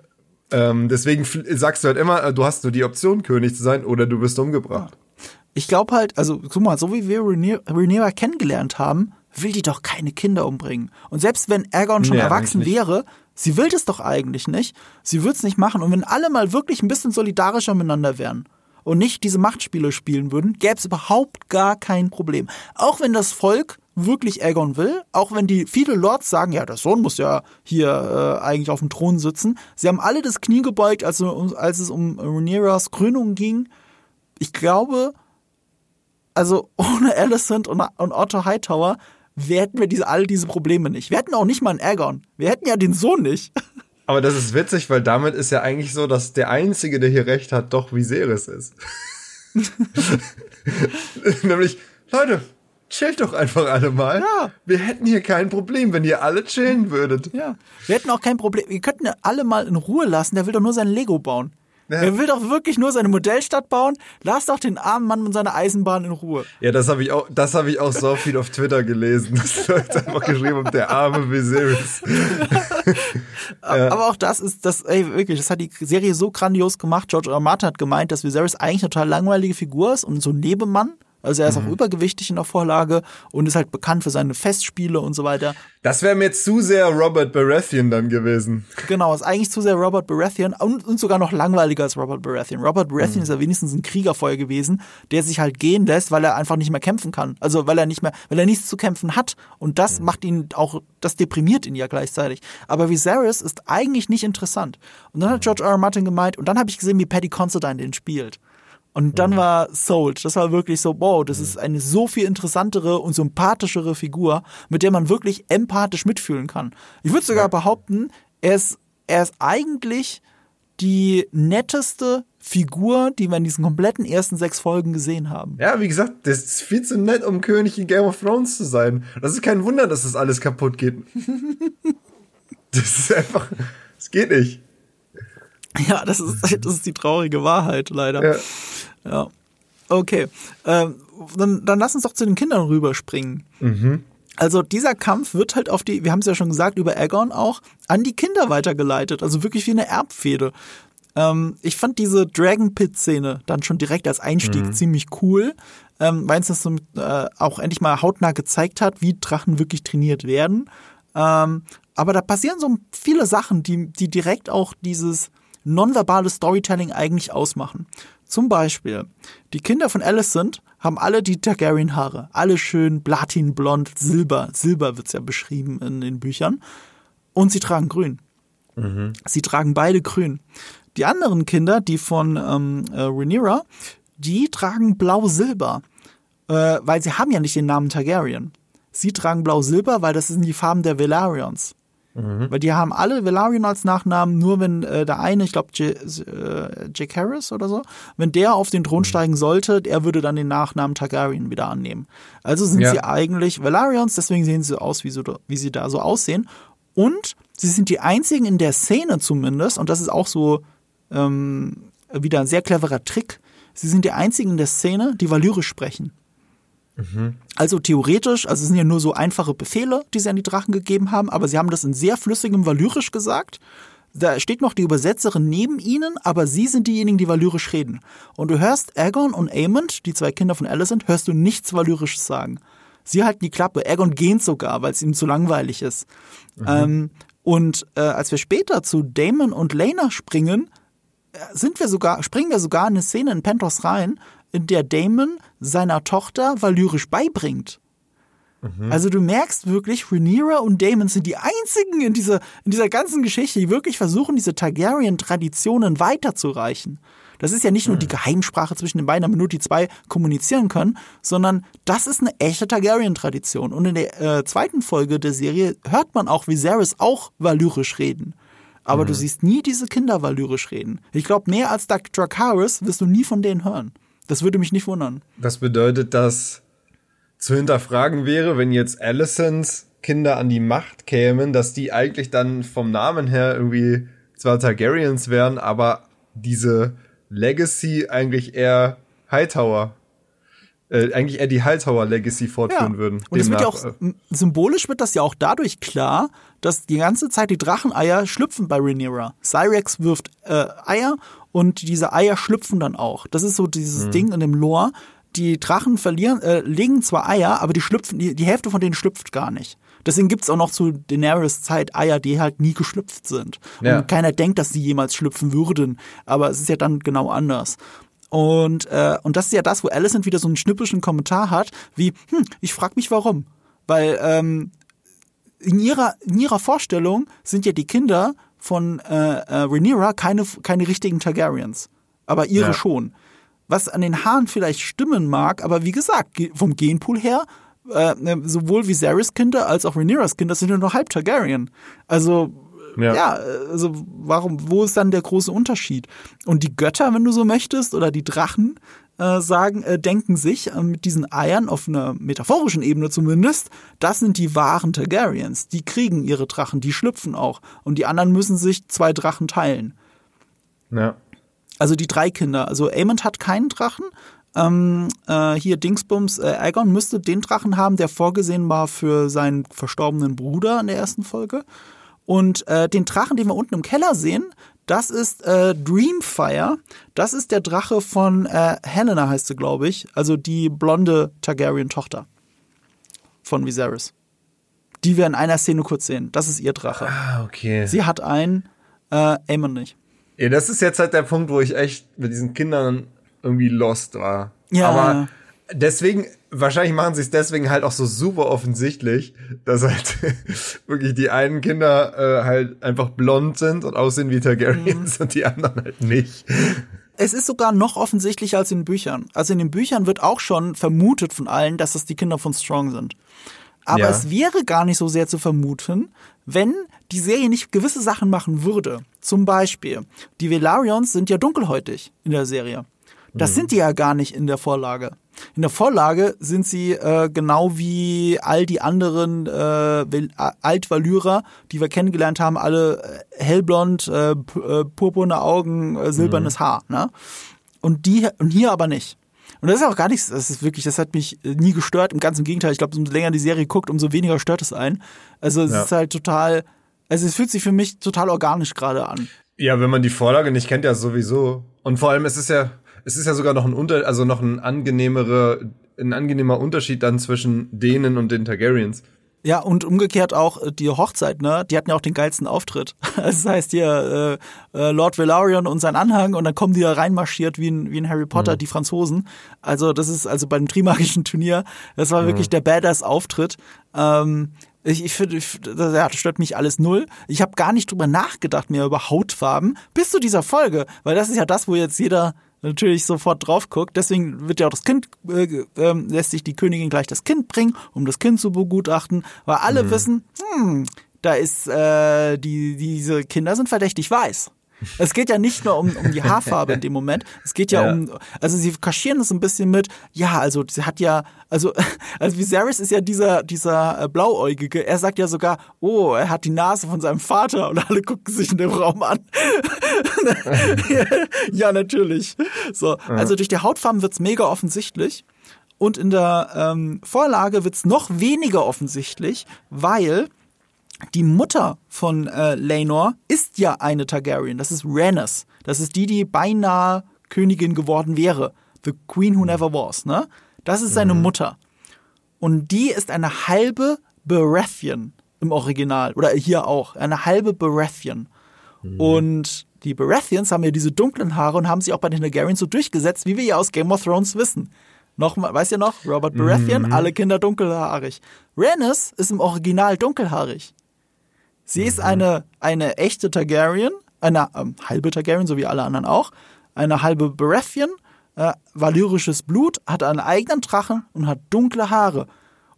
[SPEAKER 2] Ähm, deswegen sagst du halt immer, du hast nur die Option, König zu sein oder du wirst umgebracht.
[SPEAKER 1] Ja. Ich glaube halt, also guck mal, so wie wir Rhaenyra kennengelernt haben, will die doch keine Kinder umbringen. Und selbst wenn Aegon schon nee, erwachsen wäre, sie will das doch eigentlich nicht. Sie würde es nicht machen. Und wenn alle mal wirklich ein bisschen solidarischer miteinander wären und nicht diese Machtspiele spielen würden, gäbe es überhaupt gar kein Problem. Auch wenn das Volk wirklich Aegon will, auch wenn die viele Lords sagen, ja, der Sohn muss ja hier äh, eigentlich auf dem Thron sitzen. Sie haben alle das Knie gebeugt, als, als es um Rhaenyras Krönung ging. Ich glaube, also ohne Alicent und, und Otto Hightower wir hätten wir diese, all diese Probleme nicht. Wir hätten auch nicht mal einen Aegon. Wir hätten ja den Sohn nicht.
[SPEAKER 2] Aber das ist witzig, weil damit ist ja eigentlich so, dass der Einzige, der hier recht hat, doch Viserys ist. Nämlich, Leute, chillt doch einfach alle mal. Ja. Wir hätten hier kein Problem, wenn ihr alle chillen würdet.
[SPEAKER 1] Ja. Wir hätten auch kein Problem. Wir könnten alle mal in Ruhe lassen. Der will doch nur sein Lego bauen. Ja. Er will doch wirklich nur seine Modellstadt bauen. Lass doch den armen Mann und seine Eisenbahn in Ruhe.
[SPEAKER 2] Ja, das habe ich auch, das habe ich auch so viel auf Twitter gelesen. Das wird einfach geschrieben, der arme Viserys.
[SPEAKER 1] ja. Aber auch das ist, das, ey, wirklich, das hat die Serie so grandios gemacht. George R. Martin hat gemeint, dass Viserys eigentlich eine total langweilige Figur ist und so ein Nebenmann. Also er ist mhm. auch übergewichtig in der Vorlage und ist halt bekannt für seine Festspiele und so weiter.
[SPEAKER 2] Das wäre mir zu sehr Robert Baratheon dann gewesen.
[SPEAKER 1] Genau, ist eigentlich zu sehr Robert Baratheon und, und sogar noch langweiliger als Robert Baratheon. Robert Baratheon mhm. ist ja wenigstens ein Kriegerfeuer gewesen, der sich halt gehen lässt, weil er einfach nicht mehr kämpfen kann. Also weil er nicht mehr, weil er nichts zu kämpfen hat. Und das mhm. macht ihn auch, das deprimiert ihn ja gleichzeitig. Aber Viserys ist eigentlich nicht interessant. Und dann hat George R. R. Martin gemeint, und dann habe ich gesehen, wie Paddy Considine den spielt. Und dann mhm. war Sold. Das war wirklich so, wow, das ist eine so viel interessantere und sympathischere Figur, mit der man wirklich empathisch mitfühlen kann. Ich würde sogar behaupten, er ist, er ist eigentlich die netteste Figur, die wir in diesen kompletten ersten sechs Folgen gesehen haben.
[SPEAKER 2] Ja, wie gesagt, das ist viel zu nett, um König in Game of Thrones zu sein. Das ist kein Wunder, dass das alles kaputt geht. das ist einfach, es geht nicht.
[SPEAKER 1] Ja, das ist, das ist die traurige Wahrheit, leider. Ja. Ja. Okay. Ähm, dann, dann lass uns doch zu den Kindern rüberspringen. Mhm. Also dieser Kampf wird halt auf die, wir haben es ja schon gesagt, über Aegon auch, an die Kinder weitergeleitet. Also wirklich wie eine Erbfehde. Ähm, ich fand diese Dragon Pit-Szene dann schon direkt als Einstieg mhm. ziemlich cool, ähm, weil es das äh, auch endlich mal hautnah gezeigt hat, wie Drachen wirklich trainiert werden. Ähm, aber da passieren so viele Sachen, die, die direkt auch dieses nonverbale Storytelling eigentlich ausmachen. Zum Beispiel, die Kinder von Alicent haben alle die Targaryen-Haare. Alle schön platinblond, silber. Silber wird's ja beschrieben in den Büchern. Und sie tragen grün. Mhm. Sie tragen beide grün. Die anderen Kinder, die von ähm, äh, Rhaenyra, die tragen blau-silber. Äh, weil sie haben ja nicht den Namen Targaryen. Sie tragen blau-silber, weil das sind die Farben der Velarions. Mhm. Weil die haben alle Velaryon als Nachnamen, nur wenn äh, der eine, ich glaube äh, Jake Harris oder so, wenn der auf den Thron mhm. steigen sollte, er würde dann den Nachnamen Targaryen wieder annehmen. Also sind ja. sie eigentlich Velaryons, deswegen sehen sie aus, wie, so, wie sie da so aussehen. Und sie sind die einzigen in der Szene zumindest, und das ist auch so ähm, wieder ein sehr cleverer Trick, sie sind die einzigen in der Szene, die valyrisch sprechen. Also theoretisch, also es sind ja nur so einfache Befehle, die sie an die Drachen gegeben haben, aber sie haben das in sehr flüssigem Valyrisch gesagt. Da steht noch die Übersetzerin neben ihnen, aber sie sind diejenigen, die Valyrisch reden. Und du hörst Aegon und Aemond, die zwei Kinder von Alicent, hörst du nichts Valyrisches sagen. Sie halten die Klappe. Aegon gähnt sogar, weil es ihm zu langweilig ist. Mhm. Ähm, und äh, als wir später zu Damon und Lena springen, äh, sind wir sogar, springen wir sogar in eine Szene in Pentos rein, in der Damon seiner Tochter valyrisch beibringt. Mhm. Also du merkst wirklich, Rhaenyra und Damon sind die einzigen in dieser, in dieser ganzen Geschichte, die wirklich versuchen, diese Targaryen-Traditionen weiterzureichen. Das ist ja nicht nur die mhm. Geheimsprache zwischen den beiden, damit nur die zwei kommunizieren können, sondern das ist eine echte Targaryen-Tradition. Und in der äh, zweiten Folge der Serie hört man auch Viserys auch valyrisch reden. Aber mhm. du siehst nie diese Kinder valyrisch reden. Ich glaube, mehr als Dracarys wirst du nie von denen hören. Das würde mich nicht wundern.
[SPEAKER 2] Was bedeutet das zu hinterfragen wäre, wenn jetzt Alicents Kinder an die Macht kämen, dass die eigentlich dann vom Namen her irgendwie zwar Targaryens wären, aber diese Legacy eigentlich eher Hightower äh, eigentlich eher die Hightower Legacy fortführen ja. würden.
[SPEAKER 1] Und es wird ja auch äh, symbolisch wird das ja auch dadurch klar, dass die ganze Zeit die Dracheneier schlüpfen bei Rhaenyra. Cyrex wirft äh, Eier und diese Eier schlüpfen dann auch. Das ist so dieses mhm. Ding in dem Lore. Die Drachen verlieren, äh, legen zwar Eier, aber die schlüpfen, die, die Hälfte von denen schlüpft gar nicht. Deswegen gibt's auch noch zu Daenerys Zeit Eier, die halt nie geschlüpft sind. Ja. Und keiner denkt, dass sie jemals schlüpfen würden. Aber es ist ja dann genau anders. Und, äh, und das ist ja das, wo Alicent wieder so einen schnippischen Kommentar hat, wie, hm, ich frag mich warum. Weil ähm, in, ihrer, in ihrer Vorstellung sind ja die Kinder von äh, äh, Rhaenyra keine, keine richtigen Targaryens. Aber ihre ja. schon. Was an den Haaren vielleicht stimmen mag, aber wie gesagt, vom Genpool her, äh, ne, sowohl Viserys Kinder als auch Rhaenyras Kinder sind ja nur halb Targaryen. Also ja. ja, also warum, wo ist dann der große Unterschied? Und die Götter, wenn du so möchtest, oder die Drachen, äh, sagen, äh, denken sich äh, mit diesen Eiern auf einer metaphorischen Ebene zumindest, das sind die wahren Targaryens. Die kriegen ihre Drachen, die schlüpfen auch. Und die anderen müssen sich zwei Drachen teilen.
[SPEAKER 2] Ja.
[SPEAKER 1] Also die drei Kinder. Also Aemond hat keinen Drachen. Ähm, äh, hier Dingsbums, äh, Aegon müsste den Drachen haben, der vorgesehen war für seinen verstorbenen Bruder in der ersten Folge. Und äh, den Drachen, den wir unten im Keller sehen, das ist äh, Dreamfire. Das ist der Drache von äh, Helena, heißt sie, glaube ich. Also die blonde Targaryen-Tochter von Viserys. Die wir in einer Szene kurz sehen. Das ist ihr Drache.
[SPEAKER 2] Ah, okay.
[SPEAKER 1] Sie hat einen, äh, Aemon nicht.
[SPEAKER 2] Ja, das ist jetzt halt der Punkt, wo ich echt mit diesen Kindern irgendwie lost war.
[SPEAKER 1] Ja.
[SPEAKER 2] Aber deswegen, wahrscheinlich machen sie es deswegen halt auch so super offensichtlich, dass halt wirklich die einen Kinder äh, halt einfach blond sind und aussehen wie Targaryens mhm. und die anderen halt nicht.
[SPEAKER 1] Es ist sogar noch offensichtlicher als in den Büchern. Also in den Büchern wird auch schon vermutet von allen, dass das die Kinder von Strong sind. Aber ja. es wäre gar nicht so sehr zu vermuten, wenn die Serie nicht gewisse Sachen machen würde. Zum Beispiel, die Velarions sind ja dunkelhäutig in der Serie. Das mhm. sind die ja gar nicht in der Vorlage. In der Vorlage sind sie äh, genau wie all die anderen äh, Altvalyrer, die wir kennengelernt haben, alle äh, hellblond, äh, äh, purpurne Augen, äh, silbernes mhm. Haar. Ne? und die und hier aber nicht. Und das ist auch gar nichts, das ist wirklich, das hat mich nie gestört. Im ganzen Gegenteil, ich glaube, umso länger die Serie guckt, umso weniger stört es ein. Also es ja. ist halt total, also es fühlt sich für mich total organisch gerade an.
[SPEAKER 2] Ja, wenn man die Vorlage nicht kennt, ja sowieso. Und vor allem, es ist ja, es ist ja sogar noch ein Unter, also noch ein angenehmere, ein angenehmer Unterschied dann zwischen denen und den Targaryens.
[SPEAKER 1] Ja, und umgekehrt auch äh, die Hochzeit, ne? Die hatten ja auch den geilsten Auftritt. Das heißt hier äh, äh, Lord Velaryon und sein Anhang und dann kommen die da reinmarschiert wie ein, wie ein Harry Potter, mhm. die Franzosen. Also das ist also beim Trimagischen Turnier, das war mhm. wirklich der Badass-Auftritt. Ähm, ich, ich finde, ja, das stört mich alles null. Ich habe gar nicht drüber nachgedacht mehr über Hautfarben bis zu dieser Folge, weil das ist ja das, wo jetzt jeder natürlich sofort drauf guckt. Deswegen wird ja auch das Kind, äh, äh, lässt sich die Königin gleich das Kind bringen, um das Kind zu begutachten, weil alle mhm. wissen, hm, da ist, äh, die, diese Kinder sind verdächtig weiß. Es geht ja nicht nur um, um die Haarfarbe in dem Moment. Es geht ja, ja, um, also sie kaschieren es ein bisschen mit, ja, also sie hat ja, also, also Viserys ist ja dieser, dieser äh, Blauäugige. Er sagt ja sogar, oh, er hat die Nase von seinem Vater und alle gucken sich in dem Raum an. ja, natürlich. So, also durch die Hautfarben wird's mega offensichtlich. Und in der ähm, Vorlage wird's noch weniger offensichtlich, weil die Mutter von äh, Laenor ist ja eine Targaryen. Das ist Rhaenys. Das ist die, die beinahe Königin geworden wäre. The Queen Who Never Was, ne? Das ist seine mhm. Mutter. Und die ist eine halbe Baratheon im Original. Oder hier auch. Eine halbe Baratheon. Mhm. Und die Baratheons haben ja diese dunklen Haare und haben sie auch bei den Targaryens so durchgesetzt, wie wir ja aus Game of Thrones wissen. Nochmal, weißt du noch? Robert Baratheon, mhm. alle Kinder dunkelhaarig. Rhaenys ist im Original dunkelhaarig. Sie ist eine, eine echte Targaryen, eine ähm, halbe Targaryen, so wie alle anderen auch, eine halbe Baratheon, äh, valyrisches Blut, hat einen eigenen Drachen und hat dunkle Haare.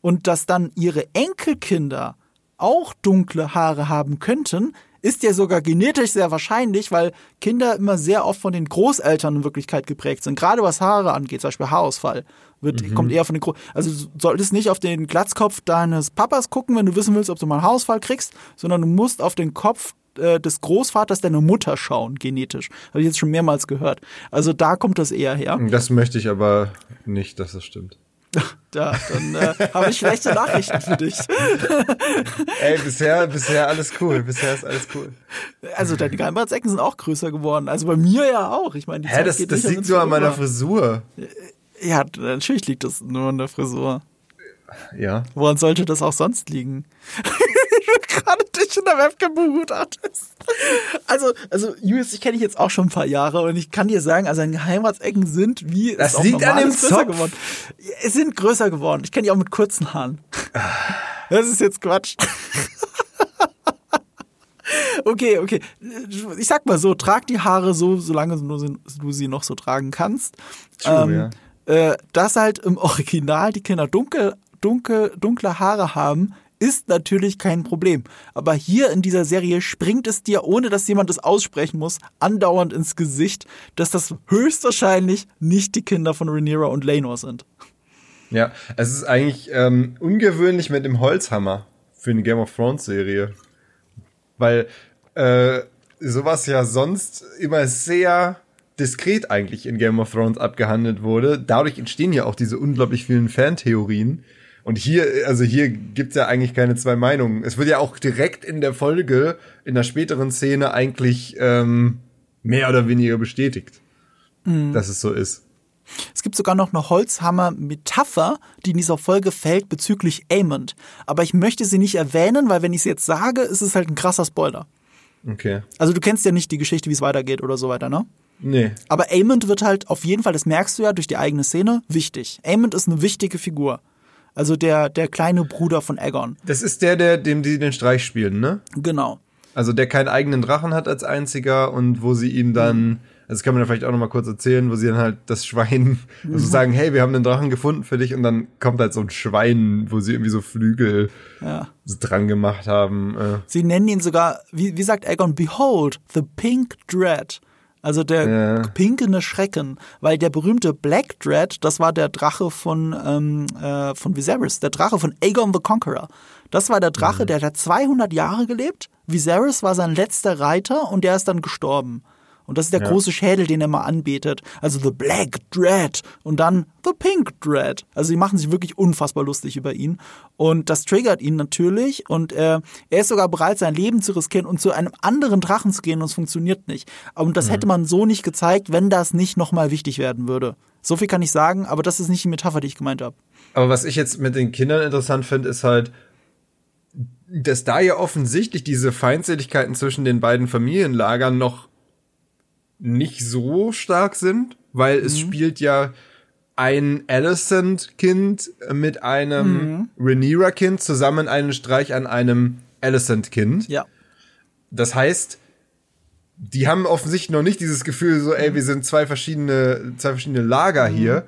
[SPEAKER 1] Und dass dann ihre Enkelkinder auch dunkle Haare haben könnten, ist ja sogar genetisch sehr wahrscheinlich, weil Kinder immer sehr oft von den Großeltern in Wirklichkeit geprägt sind. Gerade was Haare angeht, zum Beispiel Haarausfall, wird, mhm. kommt eher von den Gro Also du solltest nicht auf den Glatzkopf deines Papas gucken, wenn du wissen willst, ob du mal einen Haarausfall kriegst, sondern du musst auf den Kopf äh, des Großvaters deiner Mutter schauen, genetisch. Habe ich jetzt schon mehrmals gehört. Also da kommt das eher her.
[SPEAKER 2] Das möchte ich aber nicht, dass das stimmt.
[SPEAKER 1] Da, dann äh, habe ich schlechte Nachrichten für dich.
[SPEAKER 2] Ey, bisher, bisher alles cool. Bisher ist alles cool.
[SPEAKER 1] Also deine Geheimratsecken sind auch größer geworden. Also bei mir ja auch. Ich meine,
[SPEAKER 2] die Hä, Zeit das, geht das liegt so an meiner Frisur.
[SPEAKER 1] Ja, natürlich liegt das nur an der Frisur.
[SPEAKER 2] Ja.
[SPEAKER 1] Woran sollte das auch sonst liegen? gerade dich in der Webcam begutachtest. Also, also, Julius, ich kenne dich jetzt auch schon ein paar Jahre und ich kann dir sagen, also deine Heimatsecken sind wie
[SPEAKER 2] das es liegt an dem größer Zopf.
[SPEAKER 1] geworden. Es sind größer geworden. Ich kenne dich auch mit kurzen Haaren. Das ist jetzt Quatsch. Okay, okay. Ich sag mal so, trag die Haare so, solange du sie noch so tragen kannst. True, ähm, ja. Äh, dass halt im Original die Kinder dunkel, dunkel, dunkle Haare haben, ist natürlich kein Problem. Aber hier in dieser Serie springt es dir, ohne dass jemand es aussprechen muss, andauernd ins Gesicht, dass das höchstwahrscheinlich nicht die Kinder von Rhaenyra und Laenor sind.
[SPEAKER 2] Ja, es ist eigentlich ähm, ungewöhnlich mit dem Holzhammer für eine Game of Thrones Serie. Weil äh, sowas ja sonst immer sehr diskret eigentlich in Game of Thrones abgehandelt wurde. Dadurch entstehen ja auch diese unglaublich vielen Fantheorien. Und hier, also hier gibt's ja eigentlich keine zwei Meinungen. Es wird ja auch direkt in der Folge, in der späteren Szene eigentlich ähm, mehr oder weniger bestätigt, mhm. dass es so ist.
[SPEAKER 1] Es gibt sogar noch eine Holzhammer-Metapher, die in dieser Folge fällt bezüglich Aemond. Aber ich möchte sie nicht erwähnen, weil wenn ich sie jetzt sage, ist es halt ein krasser Spoiler.
[SPEAKER 2] Okay.
[SPEAKER 1] Also du kennst ja nicht die Geschichte, wie es weitergeht oder so weiter, ne?
[SPEAKER 2] Nee.
[SPEAKER 1] Aber Aemond wird halt auf jeden Fall, das merkst du ja durch die eigene Szene, wichtig. Aemond ist eine wichtige Figur. Also der, der kleine Bruder von Aegon.
[SPEAKER 2] Das ist der, der, dem die den Streich spielen, ne?
[SPEAKER 1] Genau.
[SPEAKER 2] Also der keinen eigenen Drachen hat als einziger und wo sie ihm dann, mhm. also das kann man ja vielleicht auch noch mal kurz erzählen, wo sie dann halt das Schwein, mhm. also sagen, hey, wir haben einen Drachen gefunden für dich und dann kommt halt so ein Schwein, wo sie irgendwie so Flügel ja. dran gemacht haben.
[SPEAKER 1] Äh. Sie nennen ihn sogar, wie, wie sagt Aegon, behold, the pink dread. Also der ja. pinkende Schrecken, weil der berühmte Black Dread, das war der Drache von, ähm, äh, von Viserys, der Drache von Aegon the Conqueror. Das war der Drache, mhm. der hat 200 Jahre gelebt. Viserys war sein letzter Reiter und der ist dann gestorben. Und das ist der ja. große Schädel, den er mal anbetet. Also The Black Dread und dann The Pink Dread. Also die machen sich wirklich unfassbar lustig über ihn. Und das triggert ihn natürlich. Und äh, er ist sogar bereit, sein Leben zu riskieren und zu einem anderen Drachen zu gehen. Und es funktioniert nicht. Und das mhm. hätte man so nicht gezeigt, wenn das nicht nochmal wichtig werden würde. So viel kann ich sagen, aber das ist nicht die Metapher, die ich gemeint habe.
[SPEAKER 2] Aber was ich jetzt mit den Kindern interessant finde, ist halt, dass da ja offensichtlich diese Feindseligkeiten zwischen den beiden Familienlagern noch nicht so stark sind, weil mhm. es spielt ja ein Alicent-Kind mit einem mhm. Rhaenyra-Kind zusammen einen Streich an einem Alicent-Kind.
[SPEAKER 1] Ja.
[SPEAKER 2] Das heißt, die haben offensichtlich noch nicht dieses Gefühl so, ey, wir sind zwei verschiedene, zwei verschiedene Lager mhm. hier.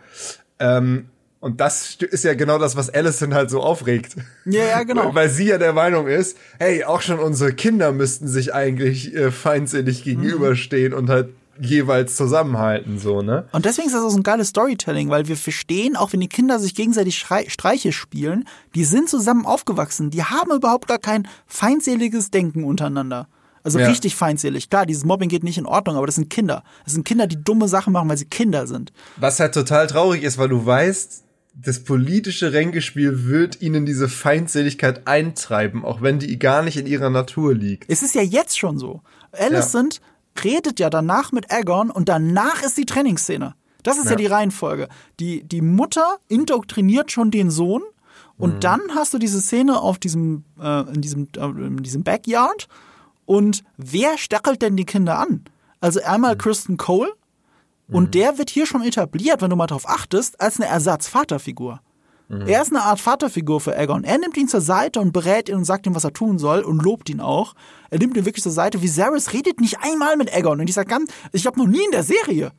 [SPEAKER 2] Ähm, und das ist ja genau das, was Allison halt so aufregt.
[SPEAKER 1] Ja, ja, genau.
[SPEAKER 2] Weil sie ja der Meinung ist, hey, auch schon unsere Kinder müssten sich eigentlich äh, feindselig gegenüberstehen mhm. und halt jeweils zusammenhalten, so, ne?
[SPEAKER 1] Und deswegen ist das auch so ein geiles Storytelling, weil wir verstehen, auch wenn die Kinder sich gegenseitig Streiche spielen, die sind zusammen aufgewachsen, die haben überhaupt gar kein feindseliges Denken untereinander. Also ja. richtig feindselig. Klar, dieses Mobbing geht nicht in Ordnung, aber das sind Kinder. Das sind Kinder, die dumme Sachen machen, weil sie Kinder sind.
[SPEAKER 2] Was halt total traurig ist, weil du weißt, das politische Ränkespiel wird ihnen diese Feindseligkeit eintreiben, auch wenn die gar nicht in ihrer Natur liegt.
[SPEAKER 1] Es ist ja jetzt schon so. Alicent ja. Redet ja danach mit Aegon und danach ist die Trainingsszene. Das ist ja, ja die Reihenfolge. Die, die Mutter indoktriniert schon den Sohn und mhm. dann hast du diese Szene auf diesem, äh, in diesem, äh, in diesem Backyard und wer stachelt denn die Kinder an? Also einmal mhm. Kristen Cole und mhm. der wird hier schon etabliert, wenn du mal drauf achtest, als eine Ersatzvaterfigur. Mhm. Er ist eine Art Vaterfigur für Aegon. Er nimmt ihn zur Seite und berät ihn und sagt ihm, was er tun soll und lobt ihn auch. Er nimmt ihn wirklich zur Seite. Viserys redet nicht einmal mit Aegon. Und ich sag ganz, ich habe noch nie in der Serie.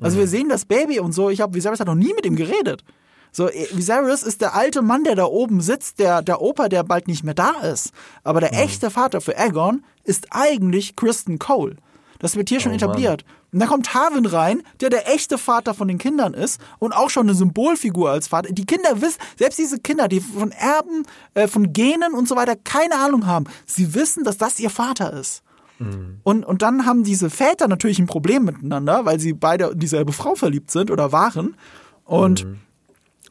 [SPEAKER 1] Also mhm. wir sehen das Baby und so. Ich habe Viserys hat noch nie mit ihm geredet. So, äh, Viserys ist der alte Mann, der da oben sitzt, der, der Opa, der bald nicht mehr da ist. Aber der mhm. echte Vater für Aegon ist eigentlich Kristen Cole. Das wird hier schon oh, etabliert. Mann. Und dann kommt Harwin rein, der der echte Vater von den Kindern ist und auch schon eine Symbolfigur als Vater. Die Kinder wissen, selbst diese Kinder, die von Erben, äh, von Genen und so weiter keine Ahnung haben, sie wissen, dass das ihr Vater ist. Mhm. Und, und dann haben diese Väter natürlich ein Problem miteinander, weil sie beide in dieselbe Frau verliebt sind oder waren. Und mhm.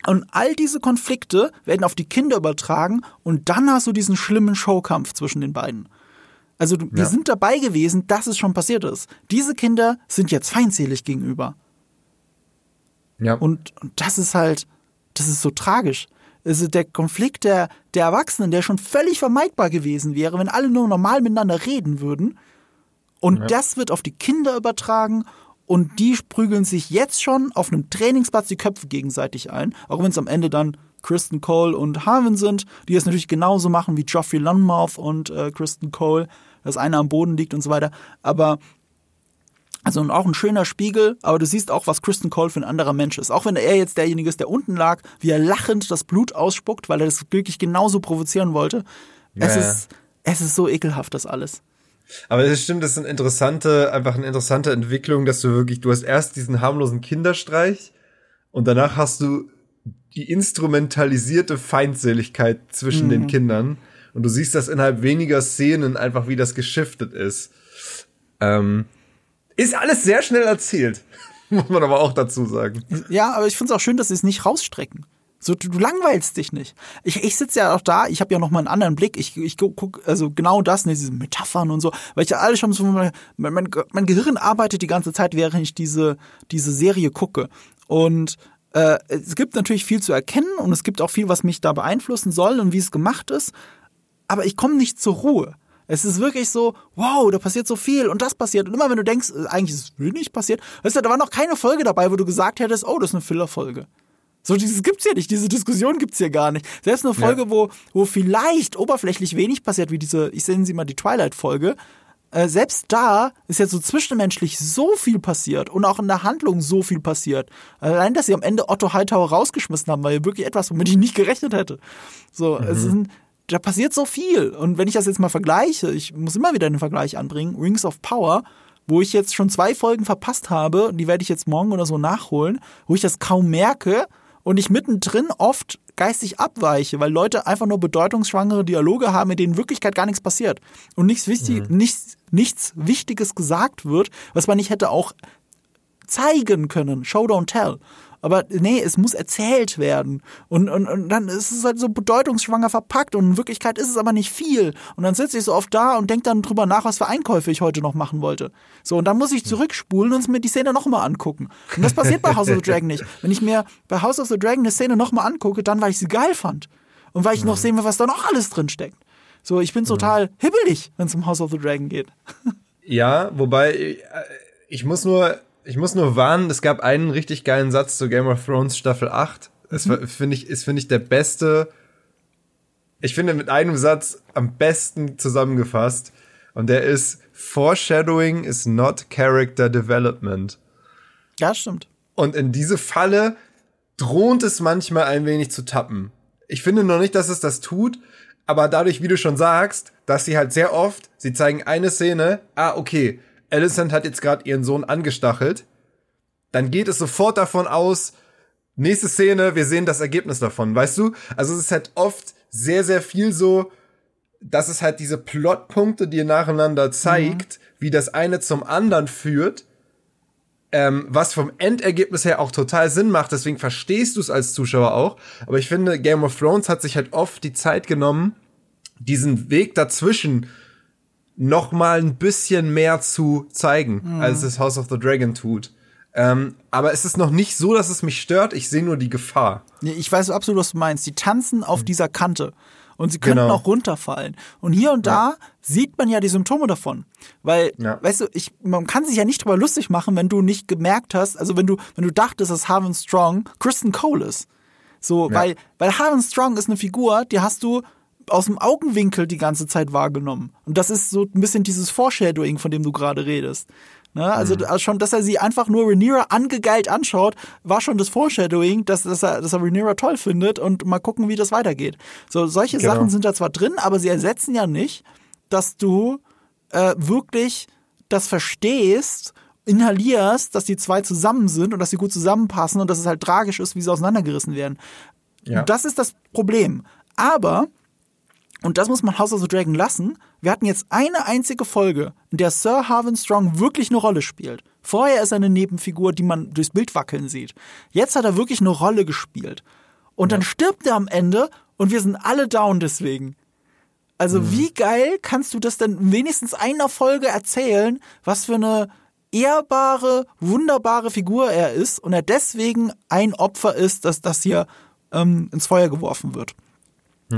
[SPEAKER 1] Und all diese Konflikte werden auf die Kinder übertragen und dann hast du diesen schlimmen Showkampf zwischen den beiden. Also wir ja. sind dabei gewesen, dass es schon passiert ist. Diese Kinder sind jetzt feindselig gegenüber. Ja. Und, und das ist halt, das ist so tragisch. Also der Konflikt der, der Erwachsenen, der schon völlig vermeidbar gewesen wäre, wenn alle nur normal miteinander reden würden. Und ja. das wird auf die Kinder übertragen und die prügeln sich jetzt schon auf einem Trainingsplatz die Köpfe gegenseitig ein, auch wenn es am Ende dann Kristen Cole und Harvin sind, die es natürlich genauso machen wie Geoffrey Lonmouth und äh, Kristen Cole, dass einer am Boden liegt und so weiter. Aber also und auch ein schöner Spiegel, aber du siehst auch, was Kristen Cole für ein anderer Mensch ist. Auch wenn er jetzt derjenige ist, der unten lag, wie er lachend das Blut ausspuckt, weil er das wirklich genauso provozieren wollte. Ja. Es ist, es ist so ekelhaft, das alles.
[SPEAKER 2] Aber es stimmt, das ist eine interessante, einfach eine interessante Entwicklung, dass du wirklich, du hast erst diesen harmlosen Kinderstreich und danach hast du die instrumentalisierte Feindseligkeit zwischen mhm. den Kindern. Und du siehst das innerhalb weniger Szenen einfach, wie das geschiftet ist. Ähm, ist alles sehr schnell erzählt. Muss man aber auch dazu sagen.
[SPEAKER 1] Ja, aber ich finde es auch schön, dass sie es nicht rausstrecken. So, du, du langweilst dich nicht. Ich, ich sitze ja auch da, ich habe ja noch mal einen anderen Blick. Ich, ich guck, also genau das, ne, diese Metaphern und so, weil ich ja alles schon so, mein, mein, mein Gehirn arbeitet die ganze Zeit, während ich diese, diese Serie gucke. Und äh, es gibt natürlich viel zu erkennen und es gibt auch viel, was mich da beeinflussen soll und wie es gemacht ist. Aber ich komme nicht zur Ruhe. Es ist wirklich so, wow, da passiert so viel und das passiert. Und immer wenn du denkst, äh, eigentlich ist es wenig passiert, weißt du, da war noch keine Folge dabei, wo du gesagt hättest, oh, das ist eine Filler-Folge. So, dieses gibt's ja nicht, diese Diskussion gibt's ja gar nicht. Selbst eine Folge, ja. wo, wo vielleicht oberflächlich wenig passiert, wie diese, ich nenne sie mal die Twilight-Folge, äh, selbst da ist ja so zwischenmenschlich so viel passiert und auch in der Handlung so viel passiert. Allein, dass sie am Ende Otto Hightower rausgeschmissen haben, war ja wirklich etwas, womit ich nicht gerechnet hätte. So, mhm. es ist ein, da passiert so viel. Und wenn ich das jetzt mal vergleiche, ich muss immer wieder einen Vergleich anbringen, Rings of Power, wo ich jetzt schon zwei Folgen verpasst habe, die werde ich jetzt morgen oder so nachholen, wo ich das kaum merke und ich mittendrin oft geistig abweiche, weil Leute einfach nur bedeutungsschwangere Dialoge haben, in denen in Wirklichkeit gar nichts passiert und nichts, wichtig, mhm. nichts, nichts Wichtiges gesagt wird, was man nicht hätte auch zeigen können. Show, don't tell. Aber nee, es muss erzählt werden. Und, und, und dann ist es halt so bedeutungsschwanger verpackt und in Wirklichkeit ist es aber nicht viel. Und dann sitze ich so oft da und denke dann drüber nach, was für Einkäufe ich heute noch machen wollte. So, und dann muss ich zurückspulen und mir die Szene nochmal angucken. Und das passiert bei House of the Dragon nicht. Wenn ich mir bei House of the Dragon eine Szene nochmal angucke, dann weil ich sie geil fand. Und weil ich noch sehen will, was da noch alles drin steckt. So, ich bin total hibbelig, wenn es um House of the Dragon geht.
[SPEAKER 2] Ja, wobei äh, ich muss nur ich muss nur warnen, es gab einen richtig geilen Satz zu Game of Thrones Staffel 8. Das mhm. finde ich, ist, finde ich, der beste, ich finde mit einem Satz am besten zusammengefasst. Und der ist, Foreshadowing is not character development.
[SPEAKER 1] Ja, stimmt.
[SPEAKER 2] Und in diese Falle droht es manchmal ein wenig zu tappen. Ich finde noch nicht, dass es das tut, aber dadurch, wie du schon sagst, dass sie halt sehr oft, sie zeigen eine Szene, ah, okay, Alicent hat jetzt gerade ihren Sohn angestachelt, dann geht es sofort davon aus, nächste Szene, wir sehen das Ergebnis davon, weißt du? Also es ist halt oft sehr, sehr viel so, dass es halt diese Plotpunkte dir nacheinander zeigt, mhm. wie das eine zum anderen führt, ähm, was vom Endergebnis her auch total Sinn macht, deswegen verstehst du es als Zuschauer auch. Aber ich finde, Game of Thrones hat sich halt oft die Zeit genommen, diesen Weg dazwischen noch mal ein bisschen mehr zu zeigen, mhm. als es House of the Dragon tut. Ähm, aber es ist noch nicht so, dass es mich stört. Ich sehe nur die Gefahr.
[SPEAKER 1] Ich weiß absolut, was du meinst. Die tanzen auf mhm. dieser Kante. Und sie könnten genau. auch runterfallen. Und hier und da ja. sieht man ja die Symptome davon. Weil, ja. weißt du, ich, man kann sich ja nicht drüber lustig machen, wenn du nicht gemerkt hast, also wenn du, wenn du dachtest, dass Harvin Strong Kristen Cole ist. So, ja. weil, weil Harvin Strong ist eine Figur, die hast du aus dem Augenwinkel die ganze Zeit wahrgenommen. Und das ist so ein bisschen dieses Foreshadowing, von dem du gerade redest. Ne? Also mhm. schon, dass er sie einfach nur Rhaenyra angegeilt anschaut, war schon das Foreshadowing, dass, dass, er, dass er Rhaenyra toll findet und mal gucken, wie das weitergeht. So, solche genau. Sachen sind da zwar drin, aber sie ersetzen ja nicht, dass du äh, wirklich das verstehst, inhalierst, dass die zwei zusammen sind und dass sie gut zusammenpassen und dass es halt tragisch ist, wie sie auseinandergerissen werden. Ja. Das ist das Problem. Aber und das muss man House of the Dragon lassen. Wir hatten jetzt eine einzige Folge, in der Sir Harvin Strong wirklich eine Rolle spielt. Vorher ist er eine Nebenfigur, die man durchs Bild wackeln sieht. Jetzt hat er wirklich eine Rolle gespielt. Und ja. dann stirbt er am Ende und wir sind alle down deswegen. Also mhm. wie geil kannst du das denn wenigstens einer Folge erzählen, was für eine ehrbare, wunderbare Figur er ist und er deswegen ein Opfer ist, dass das hier ähm, ins Feuer geworfen wird.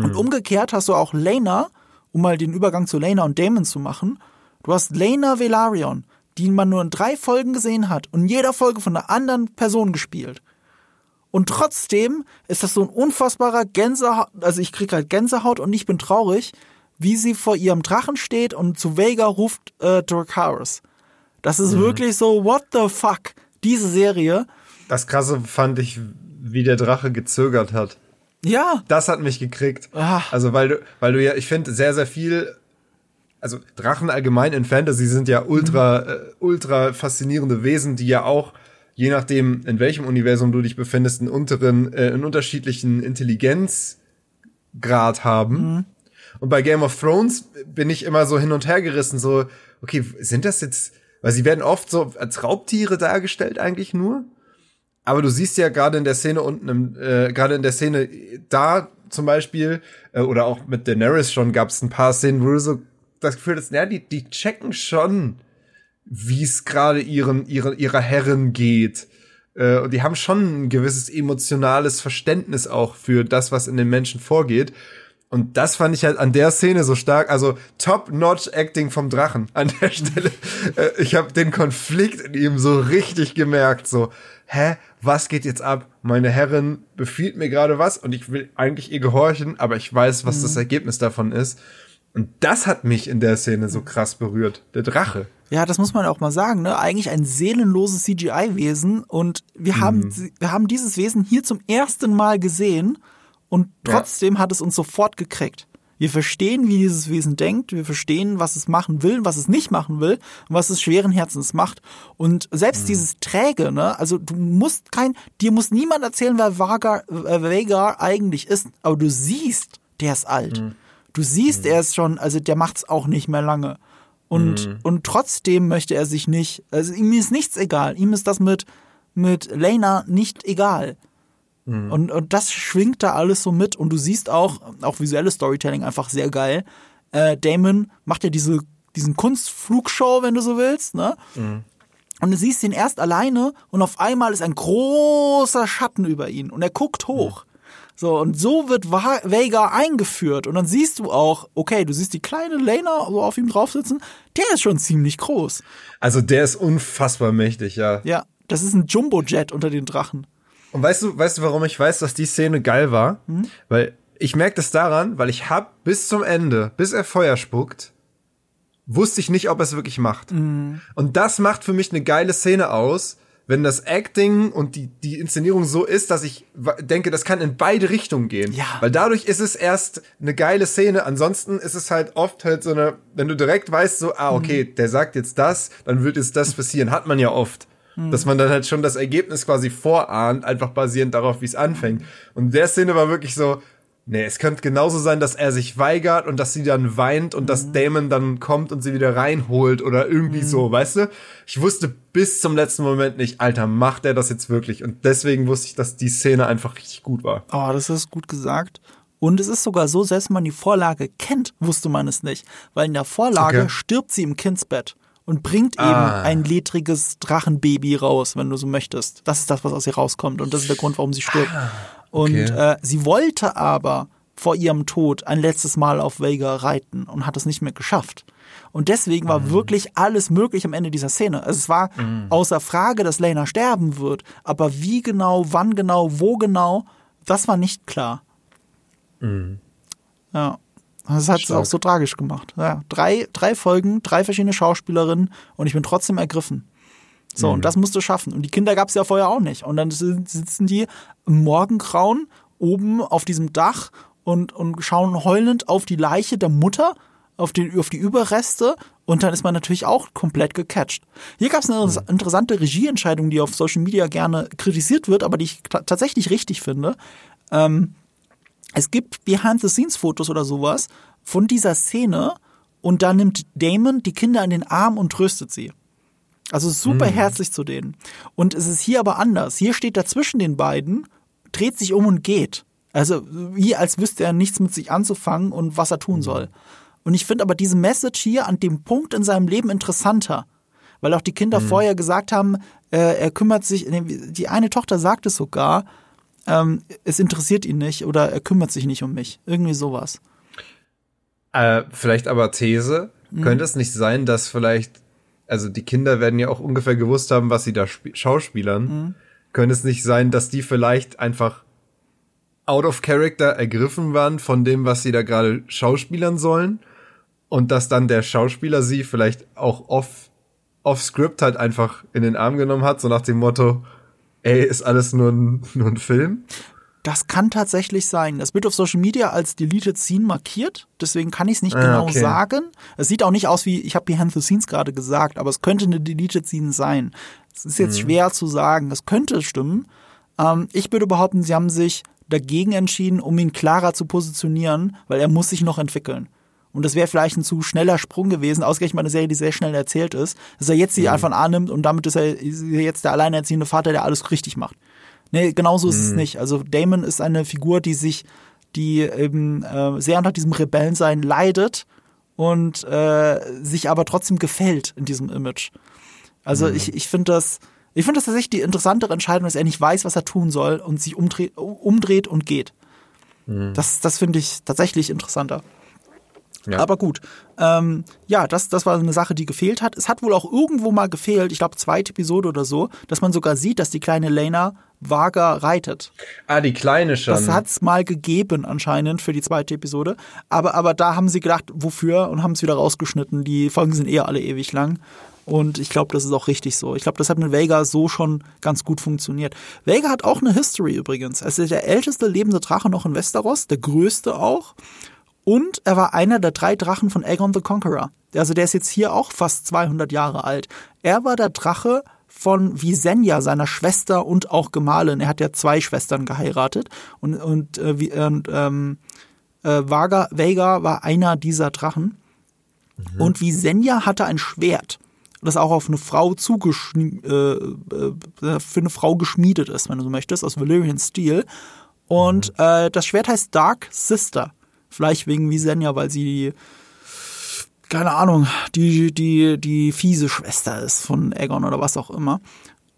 [SPEAKER 1] Und hm. umgekehrt hast du auch Lena, um mal den Übergang zu Lena und Damon zu machen. Du hast Lena Velarion, die man nur in drei Folgen gesehen hat und in jeder Folge von einer anderen Person gespielt. Und trotzdem ist das so ein unfassbarer Gänsehaut, also ich krieg halt Gänsehaut und ich bin traurig, wie sie vor ihrem Drachen steht und zu Vega ruft äh, Dracarys. Das ist mhm. wirklich so, what the fuck, diese Serie.
[SPEAKER 2] Das krasse fand ich, wie der Drache gezögert hat.
[SPEAKER 1] Ja.
[SPEAKER 2] Das hat mich gekriegt. Ach. Also, weil du, weil du ja, ich finde, sehr, sehr viel, also Drachen allgemein in Fantasy sind ja ultra, mhm. äh, ultra faszinierende Wesen, die ja auch, je nachdem, in welchem Universum du dich befindest, einen unteren, äh, einen unterschiedlichen Intelligenzgrad haben. Mhm. Und bei Game of Thrones bin ich immer so hin und her gerissen, so, okay, sind das jetzt, weil sie werden oft so als Raubtiere dargestellt eigentlich nur. Aber du siehst ja gerade in der Szene unten, im, äh, gerade in der Szene da zum Beispiel, äh, oder auch mit Daenerys schon gab es ein paar Szenen, wo du so das Gefühl hast, ja, die, die checken schon, wie es gerade ihren, ihren, ihrer Herren geht. Äh, und die haben schon ein gewisses emotionales Verständnis auch für das, was in den Menschen vorgeht. Und das fand ich halt an der Szene so stark. Also Top-Notch-Acting vom Drachen an der Stelle. Äh, ich habe den Konflikt in ihm so richtig gemerkt. So, hä, was geht jetzt ab? Meine Herrin befiehlt mir gerade was und ich will eigentlich ihr gehorchen, aber ich weiß, was mhm. das Ergebnis davon ist. Und das hat mich in der Szene so krass berührt. Der Drache.
[SPEAKER 1] Ja, das muss man auch mal sagen, ne? Eigentlich ein seelenloses CGI-Wesen und wir mhm. haben, wir haben dieses Wesen hier zum ersten Mal gesehen und trotzdem ja. hat es uns sofort gekriegt. Wir verstehen, wie dieses Wesen denkt, wir verstehen, was es machen will, was es nicht machen will und was es schweren Herzens macht. Und selbst mhm. dieses Träge, ne, also du musst kein, dir muss niemand erzählen, wer Vagar, äh, Vagar eigentlich ist, aber du siehst, der ist alt. Mhm. Du siehst, mhm. er ist schon, also der macht's auch nicht mehr lange. Und, mhm. und trotzdem möchte er sich nicht, also ihm ist nichts egal. Ihm ist das mit, mit Lena nicht egal. Mhm. Und, und das schwingt da alles so mit. Und du siehst auch, auch visuelles Storytelling einfach sehr geil. Äh, Damon macht ja diese, diesen Kunstflugshow, wenn du so willst, ne? Mhm. Und du siehst ihn erst alleine und auf einmal ist ein großer Schatten über ihn und er guckt hoch. Mhm. So, und so wird Vega eingeführt. Und dann siehst du auch, okay, du siehst die kleine Lena so auf ihm drauf sitzen, der ist schon ziemlich groß.
[SPEAKER 2] Also der ist unfassbar mächtig, ja.
[SPEAKER 1] Ja, das ist ein Jumbo-Jet unter den Drachen.
[SPEAKER 2] Und weißt du, weißt du, warum ich weiß, dass die Szene geil war? Hm? Weil ich merke das daran, weil ich hab bis zum Ende, bis er Feuer spuckt, wusste ich nicht, ob er es wirklich macht. Mhm. Und das macht für mich eine geile Szene aus, wenn das Acting und die, die Inszenierung so ist, dass ich denke, das kann in beide Richtungen gehen. Ja. Weil dadurch ist es erst eine geile Szene. Ansonsten ist es halt oft halt so eine, wenn du direkt weißt, so, ah, okay, mhm. der sagt jetzt das, dann wird jetzt das passieren. Hat man ja oft. Mhm. Dass man dann halt schon das Ergebnis quasi vorahnt, einfach basierend darauf, wie es anfängt. Und der Szene war wirklich so, Nee, es könnte genauso sein, dass er sich weigert und dass sie dann weint und mhm. dass Damon dann kommt und sie wieder reinholt oder irgendwie mhm. so, weißt du? Ich wusste bis zum letzten Moment nicht, Alter, macht er das jetzt wirklich? Und deswegen wusste ich, dass die Szene einfach richtig gut war.
[SPEAKER 1] Oh, das ist gut gesagt. Und es ist sogar so, selbst wenn man die Vorlage kennt, wusste man es nicht. Weil in der Vorlage okay. stirbt sie im Kindsbett und bringt ah. eben ein ledriges Drachenbaby raus, wenn du so möchtest. Das ist das, was aus ihr rauskommt und das ist der Grund, warum sie stirbt. Ah, okay. Und äh, sie wollte aber vor ihrem Tod ein letztes Mal auf Vega reiten und hat es nicht mehr geschafft. Und deswegen war mhm. wirklich alles möglich am Ende dieser Szene. Also es war mhm. außer Frage, dass Lena sterben wird, aber wie genau, wann genau, wo genau, das war nicht klar. Mhm. Ja. Das hat es auch so tragisch gemacht. Ja, drei, drei Folgen, drei verschiedene Schauspielerinnen und ich bin trotzdem ergriffen. So, mhm. und das musst du schaffen. Und die Kinder gab es ja vorher auch nicht. Und dann sitzen die im Morgengrauen oben auf diesem Dach und, und schauen heulend auf die Leiche der Mutter, auf die, auf die Überreste. Und dann ist man natürlich auch komplett gecatcht. Hier gab es eine mhm. interessante Regieentscheidung, die auf Social Media gerne kritisiert wird, aber die ich tatsächlich richtig finde. Ähm, es gibt Behind-the-Scenes-Fotos oder sowas von dieser Szene und da nimmt Damon die Kinder in den Arm und tröstet sie. Also super mhm. herzlich zu denen. Und es ist hier aber anders. Hier steht er zwischen den beiden, dreht sich um und geht. Also wie als wüsste er nichts mit sich anzufangen und was er tun mhm. soll. Und ich finde aber diese Message hier an dem Punkt in seinem Leben interessanter. Weil auch die Kinder mhm. vorher gesagt haben, äh, er kümmert sich, die eine Tochter sagt es sogar, ähm, es interessiert ihn nicht oder er kümmert sich nicht um mich. Irgendwie sowas.
[SPEAKER 2] Äh, vielleicht aber These. Mhm. Könnte es nicht sein, dass vielleicht, also die Kinder werden ja auch ungefähr gewusst haben, was sie da schauspielern. Mhm. Könnte es nicht sein, dass die vielleicht einfach out of character ergriffen waren von dem, was sie da gerade schauspielern sollen? Und dass dann der Schauspieler sie vielleicht auch off, off script halt einfach in den Arm genommen hat, so nach dem Motto, ey, ist alles nur ein, nur ein Film?
[SPEAKER 1] Das kann tatsächlich sein. Das wird auf Social Media als Deleted Scene markiert, deswegen kann ich es nicht ah, genau okay. sagen. Es sieht auch nicht aus wie, ich habe Behind the Scenes gerade gesagt, aber es könnte eine Deleted Scene sein. Es ist jetzt mhm. schwer zu sagen. Es könnte stimmen. Ähm, ich würde behaupten, sie haben sich dagegen entschieden, um ihn klarer zu positionieren, weil er muss sich noch entwickeln. Und das wäre vielleicht ein zu schneller Sprung gewesen, ausgerechnet eine Serie, die sehr schnell erzählt ist, dass er jetzt die mhm. einfach annimmt und damit ist er jetzt der alleinerziehende Vater, der alles richtig macht. Nee, genauso ist mhm. es nicht. Also Damon ist eine Figur, die sich, die eben äh, sehr unter diesem Rebellensein leidet und äh, sich aber trotzdem gefällt in diesem Image. Also mhm. ich, ich finde das, ich finde das tatsächlich die interessantere Entscheidung, dass er nicht weiß, was er tun soll und sich umdreht, umdreht und geht. Mhm. Das, das finde ich tatsächlich interessanter. Ja. Aber gut, ähm, ja, das, das war eine Sache, die gefehlt hat. Es hat wohl auch irgendwo mal gefehlt, ich glaube zweite Episode oder so, dass man sogar sieht, dass die kleine Lena Vaga reitet.
[SPEAKER 2] Ah, die kleine schon.
[SPEAKER 1] Das hat's mal gegeben anscheinend für die zweite Episode. Aber, aber da haben sie gedacht, wofür und haben es wieder rausgeschnitten. Die Folgen sind eher alle ewig lang. Und ich glaube, das ist auch richtig so. Ich glaube, das hat mit Vega so schon ganz gut funktioniert. Vega hat auch eine History übrigens. Es ist der älteste lebende Drache noch in Westeros, der größte auch. Und er war einer der drei Drachen von Aegon the Conqueror. Also der ist jetzt hier auch fast 200 Jahre alt. Er war der Drache von Visenya, seiner Schwester und auch Gemahlin. Er hat ja zwei Schwestern geheiratet und, und, äh, und ähm, äh, Vaga, Vega war einer dieser Drachen. Mhm. Und Visenya hatte ein Schwert, das auch auf eine Frau zugeschmiedet, äh, äh, für eine Frau geschmiedet ist, wenn du so möchtest, aus Valyrian Steel. Und mhm. äh, das Schwert heißt Dark Sister. Vielleicht wegen Visenya, weil sie, keine Ahnung, die, die, die fiese Schwester ist von Aegon oder was auch immer.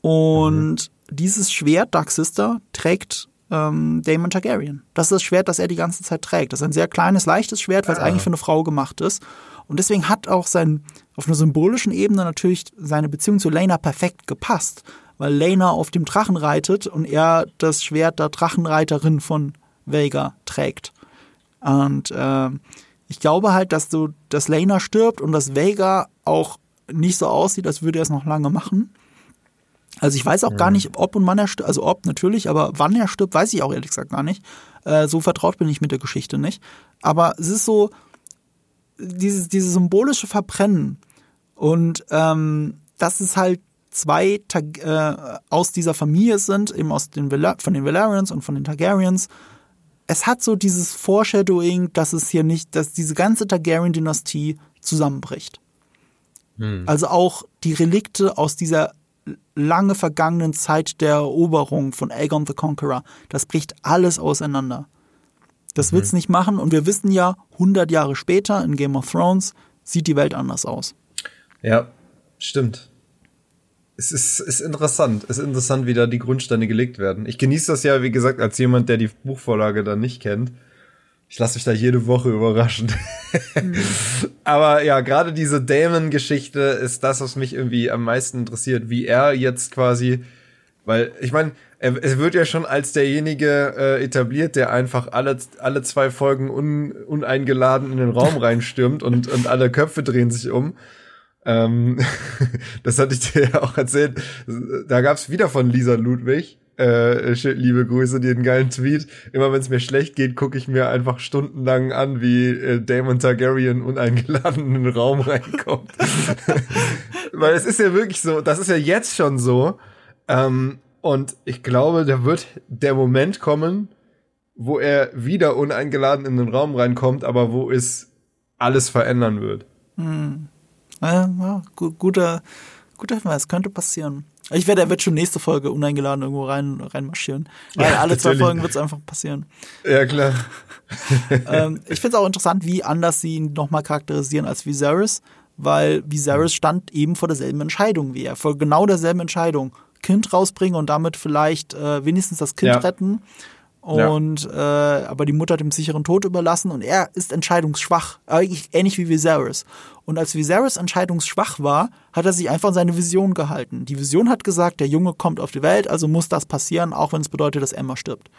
[SPEAKER 1] Und mhm. dieses Schwert, Dark Sister, trägt ähm, Daemon Targaryen. Das ist das Schwert, das er die ganze Zeit trägt. Das ist ein sehr kleines, leichtes Schwert, weil es ah. eigentlich für eine Frau gemacht ist. Und deswegen hat auch sein, auf einer symbolischen Ebene natürlich seine Beziehung zu Lena perfekt gepasst. Weil Lena auf dem Drachen reitet und er das Schwert der Drachenreiterin von Vega trägt. Und äh, ich glaube halt, dass du, dass Lena stirbt und dass Vega auch nicht so aussieht, als würde er es noch lange machen. Also ich weiß auch ja. gar nicht, ob und wann er stirbt, also ob natürlich, aber wann er stirbt, weiß ich auch ehrlich gesagt gar nicht. Äh, so vertraut bin ich mit der Geschichte nicht. Aber es ist so, dieses, dieses symbolische Verbrennen und ähm, dass es halt zwei äh, aus dieser Familie sind, eben aus den von den Valerians und von den Targaryens es hat so dieses Foreshadowing, dass es hier nicht, dass diese ganze Targaryen-Dynastie zusammenbricht. Hm. Also auch die Relikte aus dieser lange vergangenen Zeit der Eroberung von Aegon the Conqueror, das bricht alles auseinander. Das mhm. wird's nicht machen und wir wissen ja, 100 Jahre später in Game of Thrones sieht die Welt anders aus.
[SPEAKER 2] Ja, stimmt es ist, ist interessant. Es ist interessant, wie da die Grundsteine gelegt werden. Ich genieße das ja, wie gesagt, als jemand, der die Buchvorlage dann nicht kennt. Ich lasse mich da jede Woche überraschen. Mhm. Aber ja, gerade diese Damon-Geschichte ist das, was mich irgendwie am meisten interessiert, wie er jetzt quasi, weil ich meine, er, er wird ja schon als derjenige äh, etabliert, der einfach alle, alle zwei Folgen un, uneingeladen in den Raum reinstürmt und, und alle Köpfe drehen sich um. Ähm, das hatte ich dir ja auch erzählt. Da gab's wieder von Lisa Ludwig. Äh, liebe Grüße, dir einen geilen Tweet. Immer wenn es mir schlecht geht, gucke ich mir einfach stundenlang an, wie äh, Damon Targaryen uneingeladen in den Raum reinkommt. Weil es ist ja wirklich so, das ist ja jetzt schon so. Ähm, und ich glaube, da wird der Moment kommen, wo er wieder uneingeladen in den Raum reinkommt, aber wo es alles verändern wird.
[SPEAKER 1] Hm. Ja, guter, guter Hinweis, könnte passieren. Ich werde, er wird schon nächste Folge uneingeladen irgendwo rein reinmarschieren. Weil ja, alle natürlich. zwei Folgen wird es einfach passieren.
[SPEAKER 2] Ja, klar.
[SPEAKER 1] ähm, ich finde es auch interessant, wie anders sie ihn nochmal charakterisieren als Viserys, weil Viserys stand eben vor derselben Entscheidung wie er, vor genau derselben Entscheidung. Kind rausbringen und damit vielleicht äh, wenigstens das Kind ja. retten und ja. äh, aber die Mutter dem sicheren Tod überlassen und er ist entscheidungsschwach, eigentlich ähnlich wie Viserys. Und als Viserys entscheidungsschwach war, hat er sich einfach an seine Vision gehalten. Die Vision hat gesagt, der Junge kommt auf die Welt, also muss das passieren, auch wenn es bedeutet, dass Emma stirbt.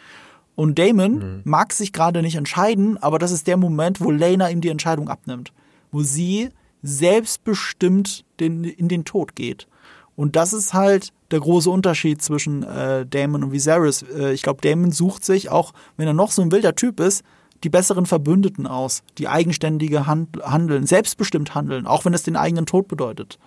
[SPEAKER 1] Und Damon mhm. mag sich gerade nicht entscheiden, aber das ist der Moment, wo Lena ihm die Entscheidung abnimmt, wo sie selbstbestimmt den, in den Tod geht. Und das ist halt der große Unterschied zwischen äh, Damon und Viserys. Äh, ich glaube, Damon sucht sich, auch wenn er noch so ein wilder Typ ist, die besseren Verbündeten aus, die eigenständige hand handeln, selbstbestimmt handeln, auch wenn es den eigenen Tod bedeutet.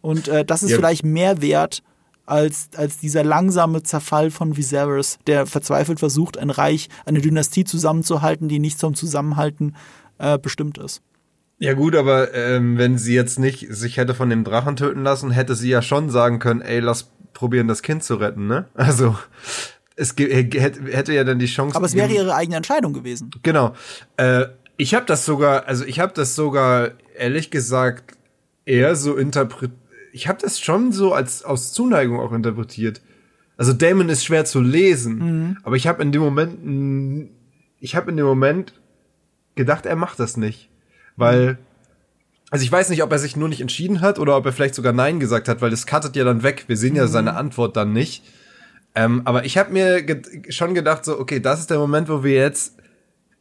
[SPEAKER 1] Und äh, das ist ja. vielleicht mehr wert als, als dieser langsame Zerfall von Viserys, der verzweifelt versucht, ein Reich, eine Dynastie zusammenzuhalten, die nicht zum Zusammenhalten äh, bestimmt ist.
[SPEAKER 2] Ja gut, aber ähm, wenn sie jetzt nicht sich hätte von dem Drachen töten lassen, hätte sie ja schon sagen können, ey, lass probieren, das Kind zu retten, ne? Also es hätte ja dann die Chance.
[SPEAKER 1] Aber es wäre ihre eigene Entscheidung gewesen.
[SPEAKER 2] Genau. Äh, ich habe das sogar, also ich habe das sogar ehrlich gesagt eher so interpretiert. Ich habe das schon so als aus Zuneigung auch interpretiert. Also Damon ist schwer zu lesen, mhm. aber ich habe in dem Moment, ich habe in dem Moment gedacht, er macht das nicht, weil also ich weiß nicht, ob er sich nur nicht entschieden hat oder ob er vielleicht sogar Nein gesagt hat, weil das cuttet ja dann weg. Wir sehen ja mhm. seine Antwort dann nicht. Ähm, aber ich habe mir ge schon gedacht, so, okay, das ist der Moment, wo wir jetzt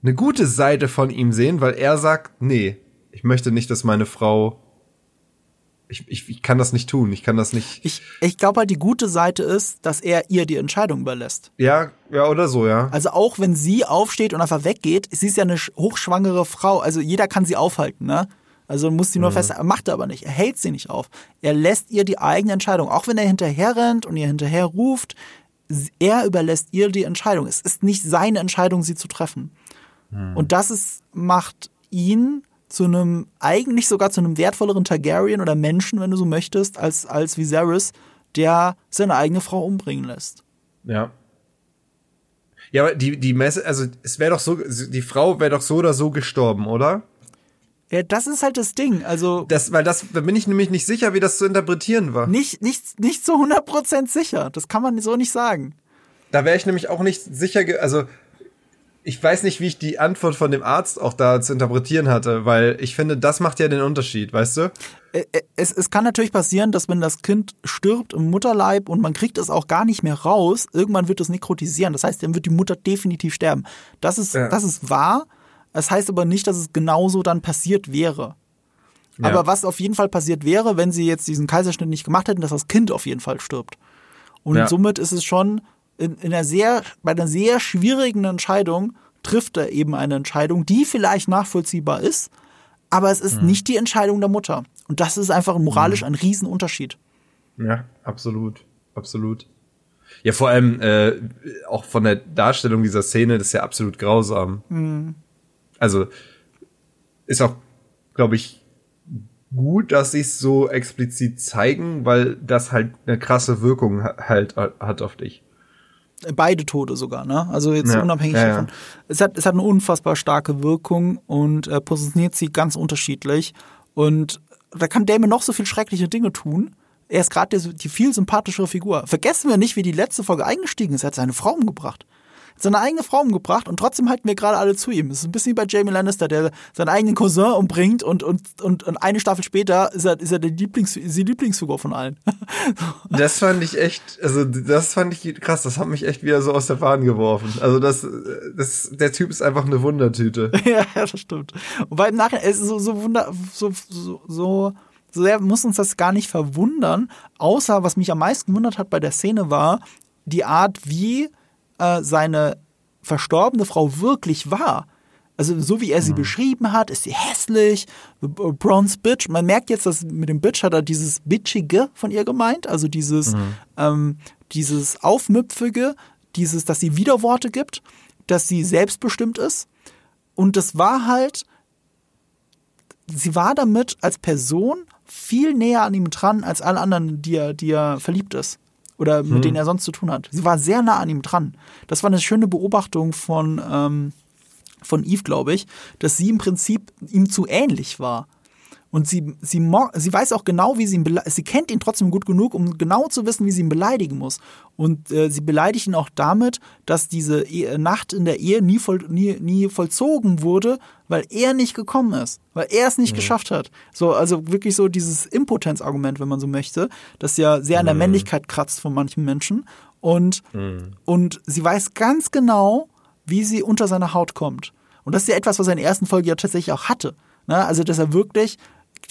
[SPEAKER 2] eine gute Seite von ihm sehen, weil er sagt, nee, ich möchte nicht, dass meine Frau Ich, ich, ich kann das nicht tun. Ich kann das nicht.
[SPEAKER 1] Ich, ich glaube halt, die gute Seite ist, dass er ihr die Entscheidung überlässt.
[SPEAKER 2] Ja, ja, oder so, ja.
[SPEAKER 1] Also auch wenn sie aufsteht und einfach weggeht, sie ist ja eine hochschwangere Frau. Also jeder kann sie aufhalten, ne? Also muss sie nur mhm. fest, macht er aber nicht. Er hält sie nicht auf. Er lässt ihr die eigene Entscheidung. Auch wenn er hinterher rennt und ihr hinterher ruft, er überlässt ihr die Entscheidung. Es ist nicht seine Entscheidung, sie zu treffen. Mhm. Und das ist, macht ihn zu einem, eigentlich sogar zu einem wertvolleren Targaryen oder Menschen, wenn du so möchtest, als, als Viserys, der seine eigene Frau umbringen lässt.
[SPEAKER 2] Ja. Ja, aber die, die Messe, also es wäre doch so, die Frau wäre doch so oder so gestorben, oder?
[SPEAKER 1] Ja, das ist halt das Ding. Also
[SPEAKER 2] das, weil das, da bin ich nämlich nicht sicher, wie das zu interpretieren war.
[SPEAKER 1] Nicht, nicht, nicht zu 100% sicher. Das kann man so nicht sagen.
[SPEAKER 2] Da wäre ich nämlich auch nicht sicher, also ich weiß nicht, wie ich die Antwort von dem Arzt auch da zu interpretieren hatte, weil ich finde, das macht ja den Unterschied, weißt du?
[SPEAKER 1] Es, es kann natürlich passieren, dass wenn das Kind stirbt im Mutterleib und man kriegt es auch gar nicht mehr raus, irgendwann wird es nekrotisieren. Das heißt, dann wird die Mutter definitiv sterben. Das ist, ja. das ist wahr. Das heißt aber nicht, dass es genauso dann passiert wäre. Ja. Aber was auf jeden Fall passiert wäre, wenn sie jetzt diesen Kaiserschnitt nicht gemacht hätten, dass das Kind auf jeden Fall stirbt. Und ja. somit ist es schon in, in einer sehr, bei einer sehr schwierigen Entscheidung trifft er eben eine Entscheidung, die vielleicht nachvollziehbar ist, aber es ist mhm. nicht die Entscheidung der Mutter. Und das ist einfach moralisch mhm. ein Riesenunterschied.
[SPEAKER 2] Ja, absolut. Absolut. Ja, vor allem äh, auch von der Darstellung dieser Szene, das ist ja absolut grausam. Mhm. Also ist auch, glaube ich, gut, dass sie es so explizit zeigen, weil das halt eine krasse Wirkung halt hat auf dich.
[SPEAKER 1] Beide Tode sogar, ne? Also jetzt ja, unabhängig ja, davon. Ja. Es hat, es hat eine unfassbar starke Wirkung und äh, positioniert sie ganz unterschiedlich. Und da kann Damon noch so viel schreckliche Dinge tun. Er ist gerade die, die viel sympathischere Figur. Vergessen wir nicht, wie die letzte Folge eingestiegen ist. Er hat seine Frau umgebracht seine eigene Frau umgebracht und trotzdem halten wir gerade alle zu ihm. Es ist ein bisschen wie bei Jamie Lannister, der seinen eigenen Cousin umbringt und, und, und, und eine Staffel später ist er, ist er die, Lieblings, die Lieblingsfigur von allen.
[SPEAKER 2] das fand ich echt, also das fand ich krass, das hat mich echt wieder so aus der Bahn geworfen. Also das, das, der Typ ist einfach eine Wundertüte.
[SPEAKER 1] ja, das stimmt. Wobei im Nachhinein, es ist so, so wunder, so, so, so, so sehr muss uns das gar nicht verwundern, außer was mich am meisten gewundert hat bei der Szene war, die Art, wie äh, seine verstorbene Frau wirklich war. Also so wie er sie mhm. beschrieben hat, ist sie hässlich, bronze bitch. Man merkt jetzt, dass mit dem bitch hat er dieses bitchige von ihr gemeint, also dieses, mhm. ähm, dieses aufmüpfige, dieses, dass sie Widerworte gibt, dass sie selbstbestimmt ist. Und das war halt, sie war damit als Person viel näher an ihm dran als alle anderen, die er, die er verliebt ist oder mit hm. denen er sonst zu tun hat. Sie war sehr nah an ihm dran. Das war eine schöne Beobachtung von, ähm, von Eve, glaube ich, dass sie im Prinzip ihm zu ähnlich war. Und sie, sie, sie weiß auch genau, wie sie ihn Sie kennt ihn trotzdem gut genug, um genau zu wissen, wie sie ihn beleidigen muss. Und äh, sie beleidigt ihn auch damit, dass diese e Nacht in der Ehe nie, voll, nie, nie vollzogen wurde, weil er nicht gekommen ist, weil er es nicht mhm. geschafft hat. So, also wirklich so dieses Impotenzargument, wenn man so möchte, das ja sehr an der mhm. Männlichkeit kratzt von manchen Menschen. Und, mhm. und sie weiß ganz genau, wie sie unter seine Haut kommt. Und das ist ja etwas, was er in der ersten Folge ja tatsächlich auch hatte. Ne? Also, dass er wirklich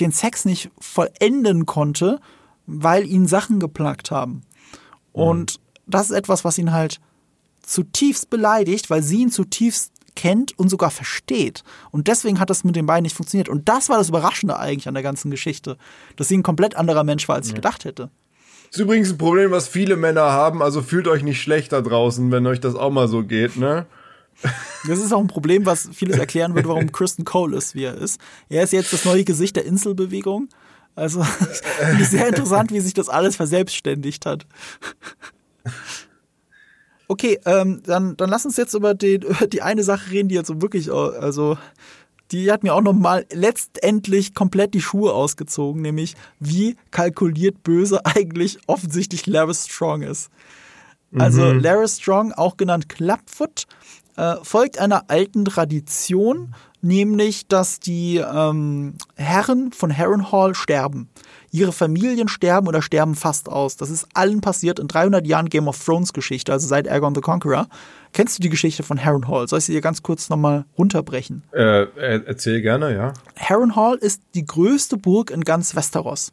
[SPEAKER 1] den Sex nicht vollenden konnte, weil ihn Sachen geplagt haben. Und mhm. das ist etwas, was ihn halt zutiefst beleidigt, weil sie ihn zutiefst kennt und sogar versteht. Und deswegen hat das mit den beiden nicht funktioniert. Und das war das Überraschende eigentlich an der ganzen Geschichte, dass sie ein komplett anderer Mensch war, als ich gedacht hätte.
[SPEAKER 2] Das ist übrigens ein Problem, was viele Männer haben, also fühlt euch nicht schlecht da draußen, wenn euch das auch mal so geht, ne?
[SPEAKER 1] Das ist auch ein Problem, was vieles erklären wird, warum Kristen Cole ist, wie er ist. Er ist jetzt das neue Gesicht der Inselbewegung. Also finde ich sehr interessant, wie sich das alles verselbstständigt hat. Okay, ähm, dann, dann lass uns jetzt über die, über die eine Sache reden, die jetzt so wirklich, also die hat mir auch nochmal letztendlich komplett die Schuhe ausgezogen, nämlich wie kalkuliert böse eigentlich offensichtlich Larry Strong ist. Also mhm. Larry Strong, auch genannt Clubfoot, äh, folgt einer alten Tradition, nämlich, dass die ähm, Herren von Harrenhal sterben. Ihre Familien sterben oder sterben fast aus. Das ist allen passiert in 300 Jahren Game of Thrones Geschichte, also seit Aegon the Conqueror. Kennst du die Geschichte von Harrenhal? Soll ich sie dir ganz kurz nochmal runterbrechen?
[SPEAKER 2] Äh, erzähl gerne, ja.
[SPEAKER 1] Harrenhal ist die größte Burg in ganz Westeros.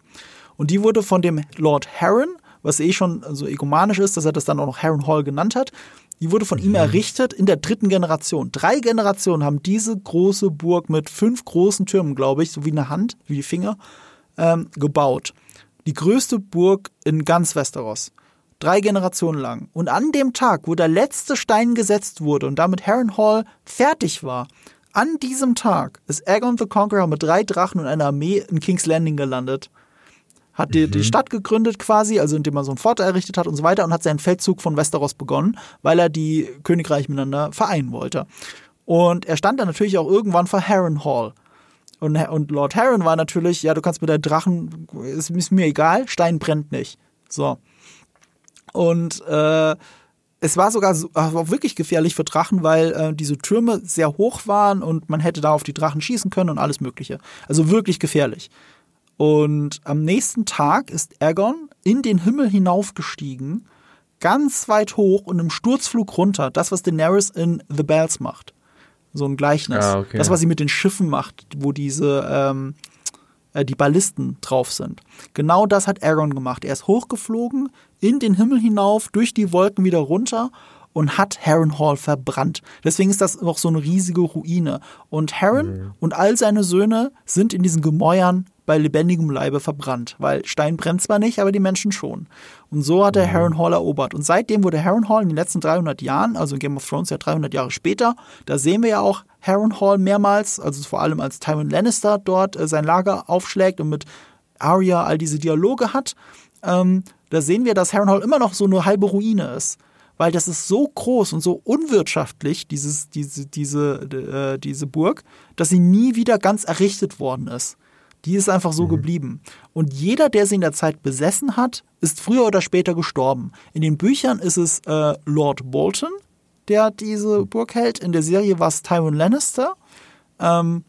[SPEAKER 1] Und die wurde von dem Lord Harren, was eh schon so egomanisch ist, dass er das dann auch noch Harrenhal genannt hat, die wurde von mhm. ihm errichtet in der dritten Generation. Drei Generationen haben diese große Burg mit fünf großen Türmen, glaube ich, so wie eine Hand, wie die Finger, ähm, gebaut. Die größte Burg in ganz Westeros. Drei Generationen lang. Und an dem Tag, wo der letzte Stein gesetzt wurde und damit Harrenhal fertig war, an diesem Tag ist Aegon the Conqueror mit drei Drachen und einer Armee in King's Landing gelandet hat die, mhm. die Stadt gegründet quasi, also indem er so ein Fort errichtet hat und so weiter und hat seinen Feldzug von Westeros begonnen, weil er die Königreiche miteinander vereinen wollte. Und er stand dann natürlich auch irgendwann vor Harrenhal. Und, und Lord Harren war natürlich, ja, du kannst mit der Drachen, ist, ist mir egal, Stein brennt nicht. So. Und äh, es war sogar so, war wirklich gefährlich für Drachen, weil äh, diese Türme sehr hoch waren und man hätte da auf die Drachen schießen können und alles Mögliche. Also wirklich gefährlich. Und am nächsten Tag ist Aegon in den Himmel hinaufgestiegen, ganz weit hoch und im Sturzflug runter. Das, was Daenerys in The Bells macht. So ein Gleichnis. Ah, okay. Das, was sie mit den Schiffen macht, wo diese ähm, äh, die Ballisten drauf sind. Genau das hat Aegon gemacht. Er ist hochgeflogen, in den Himmel hinauf, durch die Wolken wieder runter und hat Harrenhal verbrannt. Deswegen ist das noch so eine riesige Ruine. Und Harren mhm. und all seine Söhne sind in diesen Gemäuern bei lebendigem Leibe verbrannt, weil Stein brennt zwar nicht, aber die Menschen schon. Und so hat er mhm. Harrenhal erobert. Und seitdem wurde Harrenhal in den letzten 300 Jahren, also in Game of Thrones ja 300 Jahre später, da sehen wir ja auch Harrenhal mehrmals, also vor allem als Tywin Lannister dort äh, sein Lager aufschlägt und mit Arya all diese Dialoge hat. Ähm, da sehen wir, dass Harrenhal immer noch so eine halbe Ruine ist weil das ist so groß und so unwirtschaftlich, dieses, diese, diese, äh, diese Burg, dass sie nie wieder ganz errichtet worden ist. Die ist einfach so mhm. geblieben. Und jeder, der sie in der Zeit besessen hat, ist früher oder später gestorben. In den Büchern ist es äh, Lord Bolton, der diese Burg hält. In der Serie war es Tywin Lannister. Ähm,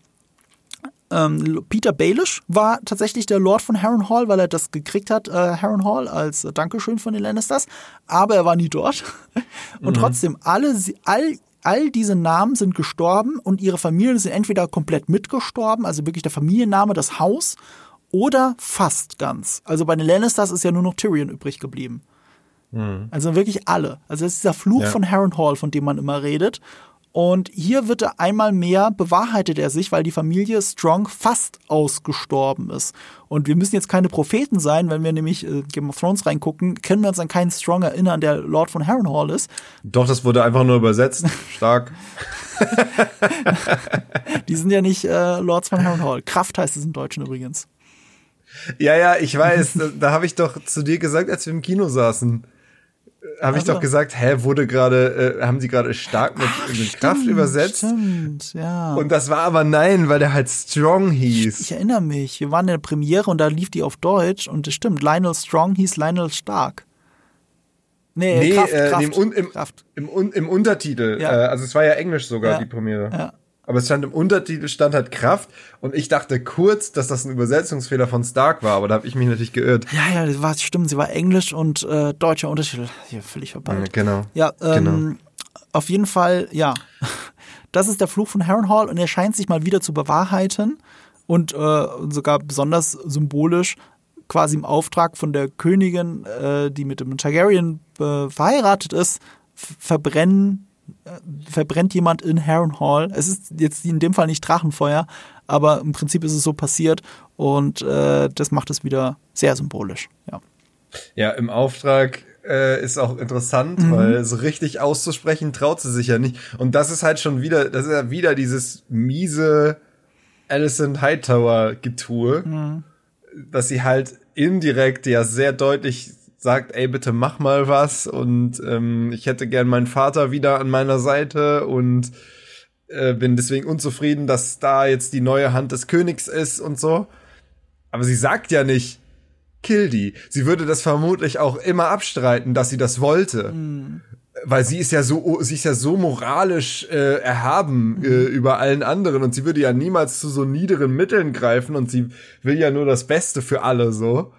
[SPEAKER 1] ähm, Peter Baelish war tatsächlich der Lord von Harrenhal, weil er das gekriegt hat, äh, Harrenhal, als äh, Dankeschön von den Lannisters. Aber er war nie dort. Und mhm. trotzdem, alle, all all diese Namen sind gestorben und ihre Familien sind entweder komplett mitgestorben, also wirklich der Familienname, das Haus, oder fast ganz. Also bei den Lannisters ist ja nur noch Tyrion übrig geblieben. Mhm. Also wirklich alle. Also das ist dieser Fluch ja. von Harrenhal, von dem man immer redet. Und hier wird er einmal mehr bewahrheitet er sich, weil die Familie Strong fast ausgestorben ist. Und wir müssen jetzt keine Propheten sein, wenn wir nämlich äh, Game of Thrones reingucken, können wir uns an keinen Strong erinnern, der Lord von Harrenhal ist.
[SPEAKER 2] Doch, das wurde einfach nur übersetzt. Stark.
[SPEAKER 1] die sind ja nicht äh, Lords von Harrenhal. Kraft heißt es im Deutschen übrigens.
[SPEAKER 2] Ja, ja, ich weiß. da, da habe ich doch zu dir gesagt, als wir im Kino saßen habe ich doch gesagt, hä, wurde gerade, äh, haben sie gerade stark mit, Ach, mit stimmt, Kraft übersetzt? Stimmt, ja. Und das war aber nein, weil der halt Strong hieß.
[SPEAKER 1] Ich, ich, erinnere mich, wir waren in der Premiere und da lief die auf Deutsch und das stimmt, Lionel Strong hieß Lionel Stark.
[SPEAKER 2] Nee, nee Kraft, äh, Kraft, im, im, Kraft. Im, im, im Untertitel. Ja. Äh, also es war ja Englisch sogar, ja. die Premiere. Ja. Aber es stand im Untertitel stand halt Kraft und ich dachte kurz, dass das ein Übersetzungsfehler von Stark war, aber da habe ich mich natürlich geirrt.
[SPEAKER 1] Ja, ja, das war stimmt, sie war Englisch und äh, deutscher Untertitel. Hier völlig verbannt.
[SPEAKER 2] Genau.
[SPEAKER 1] Ja, ähm, genau. auf jeden Fall, ja. Das ist der Fluch von Harrenhal und er scheint sich mal wieder zu bewahrheiten und äh, sogar besonders symbolisch quasi im Auftrag von der Königin, äh, die mit dem Targaryen äh, verheiratet ist, verbrennen verbrennt jemand in Harrenhal. Es ist jetzt in dem Fall nicht Drachenfeuer, aber im Prinzip ist es so passiert und äh, das macht es wieder sehr symbolisch. Ja,
[SPEAKER 2] ja im Auftrag äh, ist auch interessant, mhm. weil so richtig auszusprechen traut sie sich ja nicht. Und das ist halt schon wieder, das ist ja wieder dieses miese Alicent Hightower-Getue, mhm. dass sie halt indirekt ja sehr deutlich sagt, ey, bitte mach mal was und ähm, ich hätte gern meinen Vater wieder an meiner Seite und äh, bin deswegen unzufrieden, dass da jetzt die neue Hand des Königs ist und so. Aber sie sagt ja nicht, kill die. Sie würde das vermutlich auch immer abstreiten, dass sie das wollte. Mhm. weil sie ist ja so, sie ist ja so moralisch äh, erhaben äh, über allen anderen und sie würde ja niemals zu so niederen Mitteln greifen und sie will ja nur das Beste für alle so.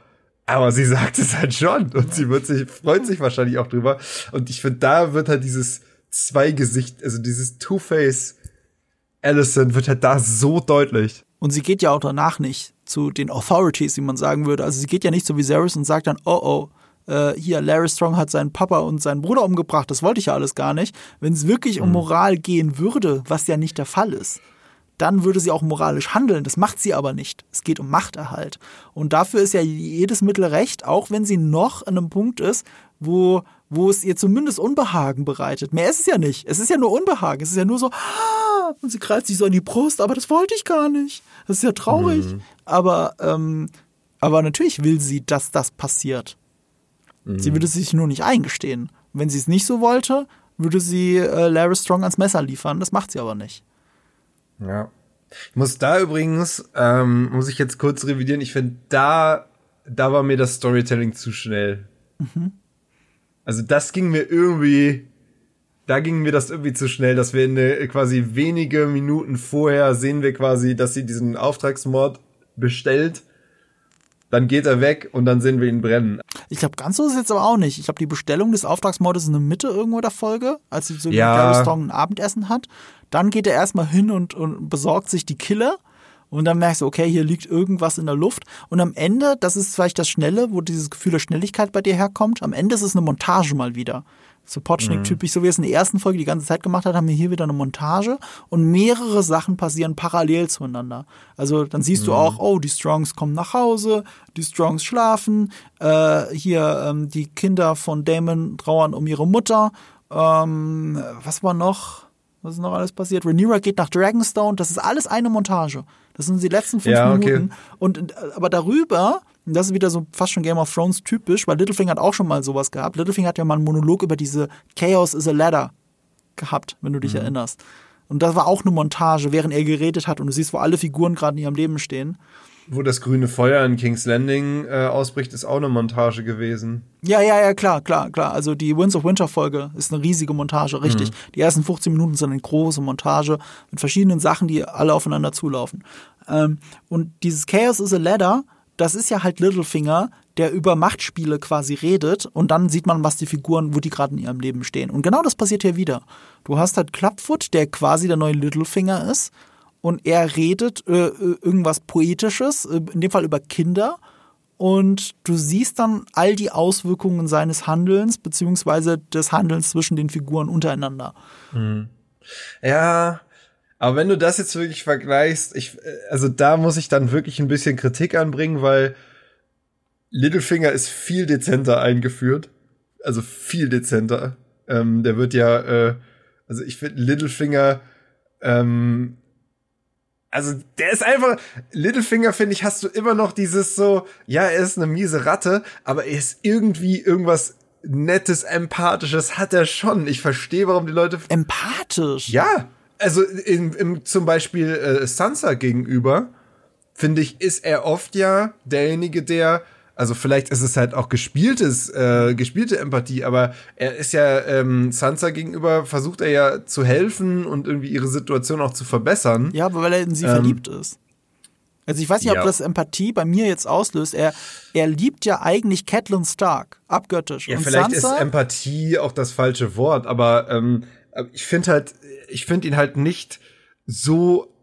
[SPEAKER 2] Aber sie sagt es halt schon und sie wird sich, freut sich wahrscheinlich auch drüber. Und ich finde, da wird halt dieses Zweigesicht, also dieses Two-Face Allison wird halt da so deutlich.
[SPEAKER 1] Und sie geht ja auch danach nicht zu den Authorities, wie man sagen würde. Also sie geht ja nicht zu Viserys und sagt dann, oh oh, äh, hier, Larry Strong hat seinen Papa und seinen Bruder umgebracht, das wollte ich ja alles gar nicht. Wenn es wirklich um mhm. Moral gehen würde, was ja nicht der Fall ist, dann würde sie auch moralisch handeln. Das macht sie aber nicht. Es geht um Machterhalt. Und dafür ist ja jedes Mittel recht, auch wenn sie noch an einem Punkt ist, wo, wo es ihr zumindest Unbehagen bereitet. Mehr ist es ja nicht. Es ist ja nur Unbehagen. Es ist ja nur so, ah, und sie kreist sich so an die Brust, aber das wollte ich gar nicht. Das ist ja traurig. Mhm. Aber, ähm, aber natürlich will sie, dass das passiert. Mhm. Sie würde es sich nur nicht eingestehen. Wenn sie es nicht so wollte, würde sie äh, Larry Strong ans Messer liefern. Das macht sie aber nicht.
[SPEAKER 2] Ja. Ich muss da übrigens, ähm, muss ich jetzt kurz revidieren, ich finde, da, da war mir das Storytelling zu schnell. Mhm. Also das ging mir irgendwie, da ging mir das irgendwie zu schnell, dass wir in eine, quasi wenige Minuten vorher sehen wir quasi, dass sie diesen Auftragsmord bestellt dann geht er weg und dann sehen wir ihn brennen.
[SPEAKER 1] Ich glaube, ganz so ist es jetzt aber auch nicht. Ich glaube, die Bestellung des Auftragsmordes ist in der Mitte irgendwo der Folge, als sie so
[SPEAKER 2] ja.
[SPEAKER 1] mit Gary Strong ein Abendessen hat. Dann geht er erstmal hin und, und besorgt sich die Killer. Und dann merkst du, okay, hier liegt irgendwas in der Luft. Und am Ende, das ist vielleicht das Schnelle, wo dieses Gefühl der Schnelligkeit bei dir herkommt, am Ende ist es eine Montage mal wieder so Potschnick-typisch, mhm. so wie es in der ersten Folge die ganze Zeit gemacht hat, haben wir hier wieder eine Montage und mehrere Sachen passieren parallel zueinander. Also dann siehst mhm. du auch, oh, die Strongs kommen nach Hause, die Strongs schlafen, äh, hier ähm, die Kinder von Damon trauern um ihre Mutter. Ähm, was war noch? Was ist noch alles passiert? Rhaenyra geht nach Dragonstone. Das ist alles eine Montage. Das sind die letzten fünf ja, okay. Minuten. Und äh, aber darüber das ist wieder so fast schon Game of Thrones typisch, weil Littlefinger hat auch schon mal sowas gehabt. Littlefinger hat ja mal einen Monolog über diese Chaos is a Ladder gehabt, wenn du dich mhm. erinnerst. Und das war auch eine Montage, während er geredet hat und du siehst, wo alle Figuren gerade in ihrem Leben stehen.
[SPEAKER 2] Wo das grüne Feuer in King's Landing äh, ausbricht, ist auch eine Montage gewesen.
[SPEAKER 1] Ja, ja, ja, klar, klar, klar. Also die Winds of Winter Folge ist eine riesige Montage, richtig. Mhm. Die ersten 15 Minuten sind eine große Montage mit verschiedenen Sachen, die alle aufeinander zulaufen. Ähm, und dieses Chaos is a Ladder das ist ja halt Littlefinger, der über Machtspiele quasi redet und dann sieht man, was die Figuren, wo die gerade in ihrem Leben stehen. Und genau das passiert hier wieder. Du hast halt Clubfoot, der quasi der neue Littlefinger ist und er redet äh, äh, irgendwas Poetisches, äh, in dem Fall über Kinder. Und du siehst dann all die Auswirkungen seines Handelns, beziehungsweise des Handelns zwischen den Figuren untereinander.
[SPEAKER 2] Mhm. Ja, aber wenn du das jetzt wirklich vergleichst, ich, also da muss ich dann wirklich ein bisschen Kritik anbringen, weil Littlefinger ist viel dezenter eingeführt. Also viel dezenter. Ähm, der wird ja, äh, also ich finde Littlefinger, ähm, also der ist einfach, Littlefinger finde ich, hast du immer noch dieses so, ja, er ist eine miese Ratte, aber er ist irgendwie irgendwas Nettes, Empathisches hat er schon. Ich verstehe, warum die Leute.
[SPEAKER 1] Empathisch?
[SPEAKER 2] Ja also in, in, zum Beispiel äh, Sansa gegenüber, finde ich, ist er oft ja derjenige, der, also vielleicht ist es halt auch gespieltes, äh, gespielte Empathie, aber er ist ja ähm, Sansa gegenüber, versucht er ja zu helfen und irgendwie ihre Situation auch zu verbessern.
[SPEAKER 1] Ja, aber weil er in sie ähm, verliebt ist. Also ich weiß nicht, ja. ob das Empathie bei mir jetzt auslöst. Er, er liebt ja eigentlich Catelyn Stark, abgöttisch.
[SPEAKER 2] Ja, und vielleicht Sansa, ist Empathie auch das falsche Wort, aber ähm, ich finde halt, ich finde ihn halt nicht so.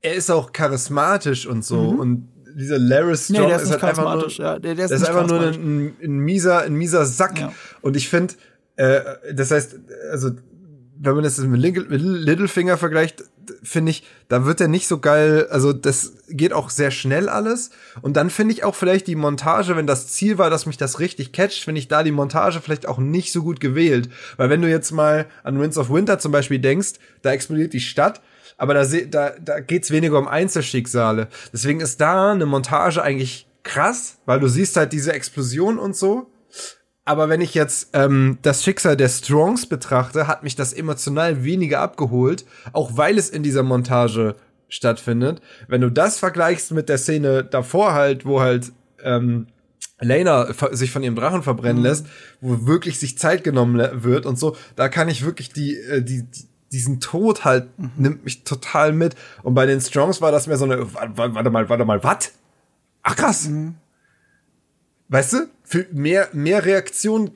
[SPEAKER 2] Er ist auch charismatisch und so mhm. und dieser Laris
[SPEAKER 1] Strong nee, ist, ist halt einfach nur,
[SPEAKER 2] ja, der, der ist, ist einfach nur ein, ein, ein, mieser, ein mieser Sack. Ja. Und ich finde, äh, das heißt, also wenn man das mit Littlefinger vergleicht, finde ich, da wird er nicht so geil, also das geht auch sehr schnell alles. Und dann finde ich auch vielleicht die Montage, wenn das Ziel war, dass mich das richtig catcht, finde ich da die Montage vielleicht auch nicht so gut gewählt. Weil wenn du jetzt mal an Winds of Winter zum Beispiel denkst, da explodiert die Stadt, aber da, da, da geht's weniger um Einzelschicksale. Deswegen ist da eine Montage eigentlich krass, weil du siehst halt diese Explosion und so. Aber wenn ich jetzt ähm, das Schicksal der Strongs betrachte, hat mich das emotional weniger abgeholt, auch weil es in dieser Montage stattfindet. Wenn du das vergleichst mit der Szene davor halt, wo halt ähm, Lena sich von ihrem Drachen verbrennen mhm. lässt, wo wirklich sich Zeit genommen wird und so, da kann ich wirklich die, äh, die, die diesen Tod halt mhm. nimmt mich total mit. Und bei den Strongs war das mehr so eine, warte mal, warte mal, was? Ach krass. Mhm. Weißt du, für mehr, mehr Reaktion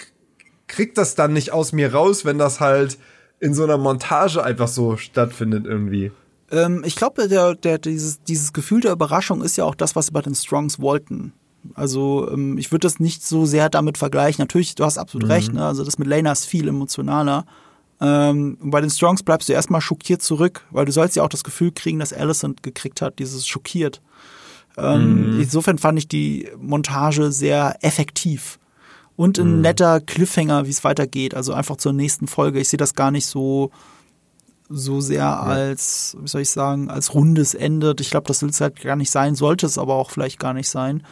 [SPEAKER 2] kriegt das dann nicht aus mir raus, wenn das halt in so einer Montage einfach so stattfindet irgendwie.
[SPEAKER 1] Ähm, ich glaube, der, der, dieses, dieses Gefühl der Überraschung ist ja auch das, was sie bei den Strongs wollten. Also ähm, ich würde das nicht so sehr damit vergleichen. Natürlich, du hast absolut mhm. recht, ne? also das mit Lena ist viel emotionaler. Ähm, bei den Strongs bleibst du erstmal schockiert zurück, weil du sollst ja auch das Gefühl kriegen, dass Alicent gekriegt hat, dieses schockiert. Ähm, mhm. Insofern fand ich die Montage sehr effektiv. Und ein mhm. netter Cliffhanger, wie es weitergeht. Also einfach zur nächsten Folge. Ich sehe das gar nicht so, so sehr ja. als, wie soll ich sagen, als rundes Ende. Ich glaube, das will es halt gar nicht sein, sollte es aber auch vielleicht gar nicht sein.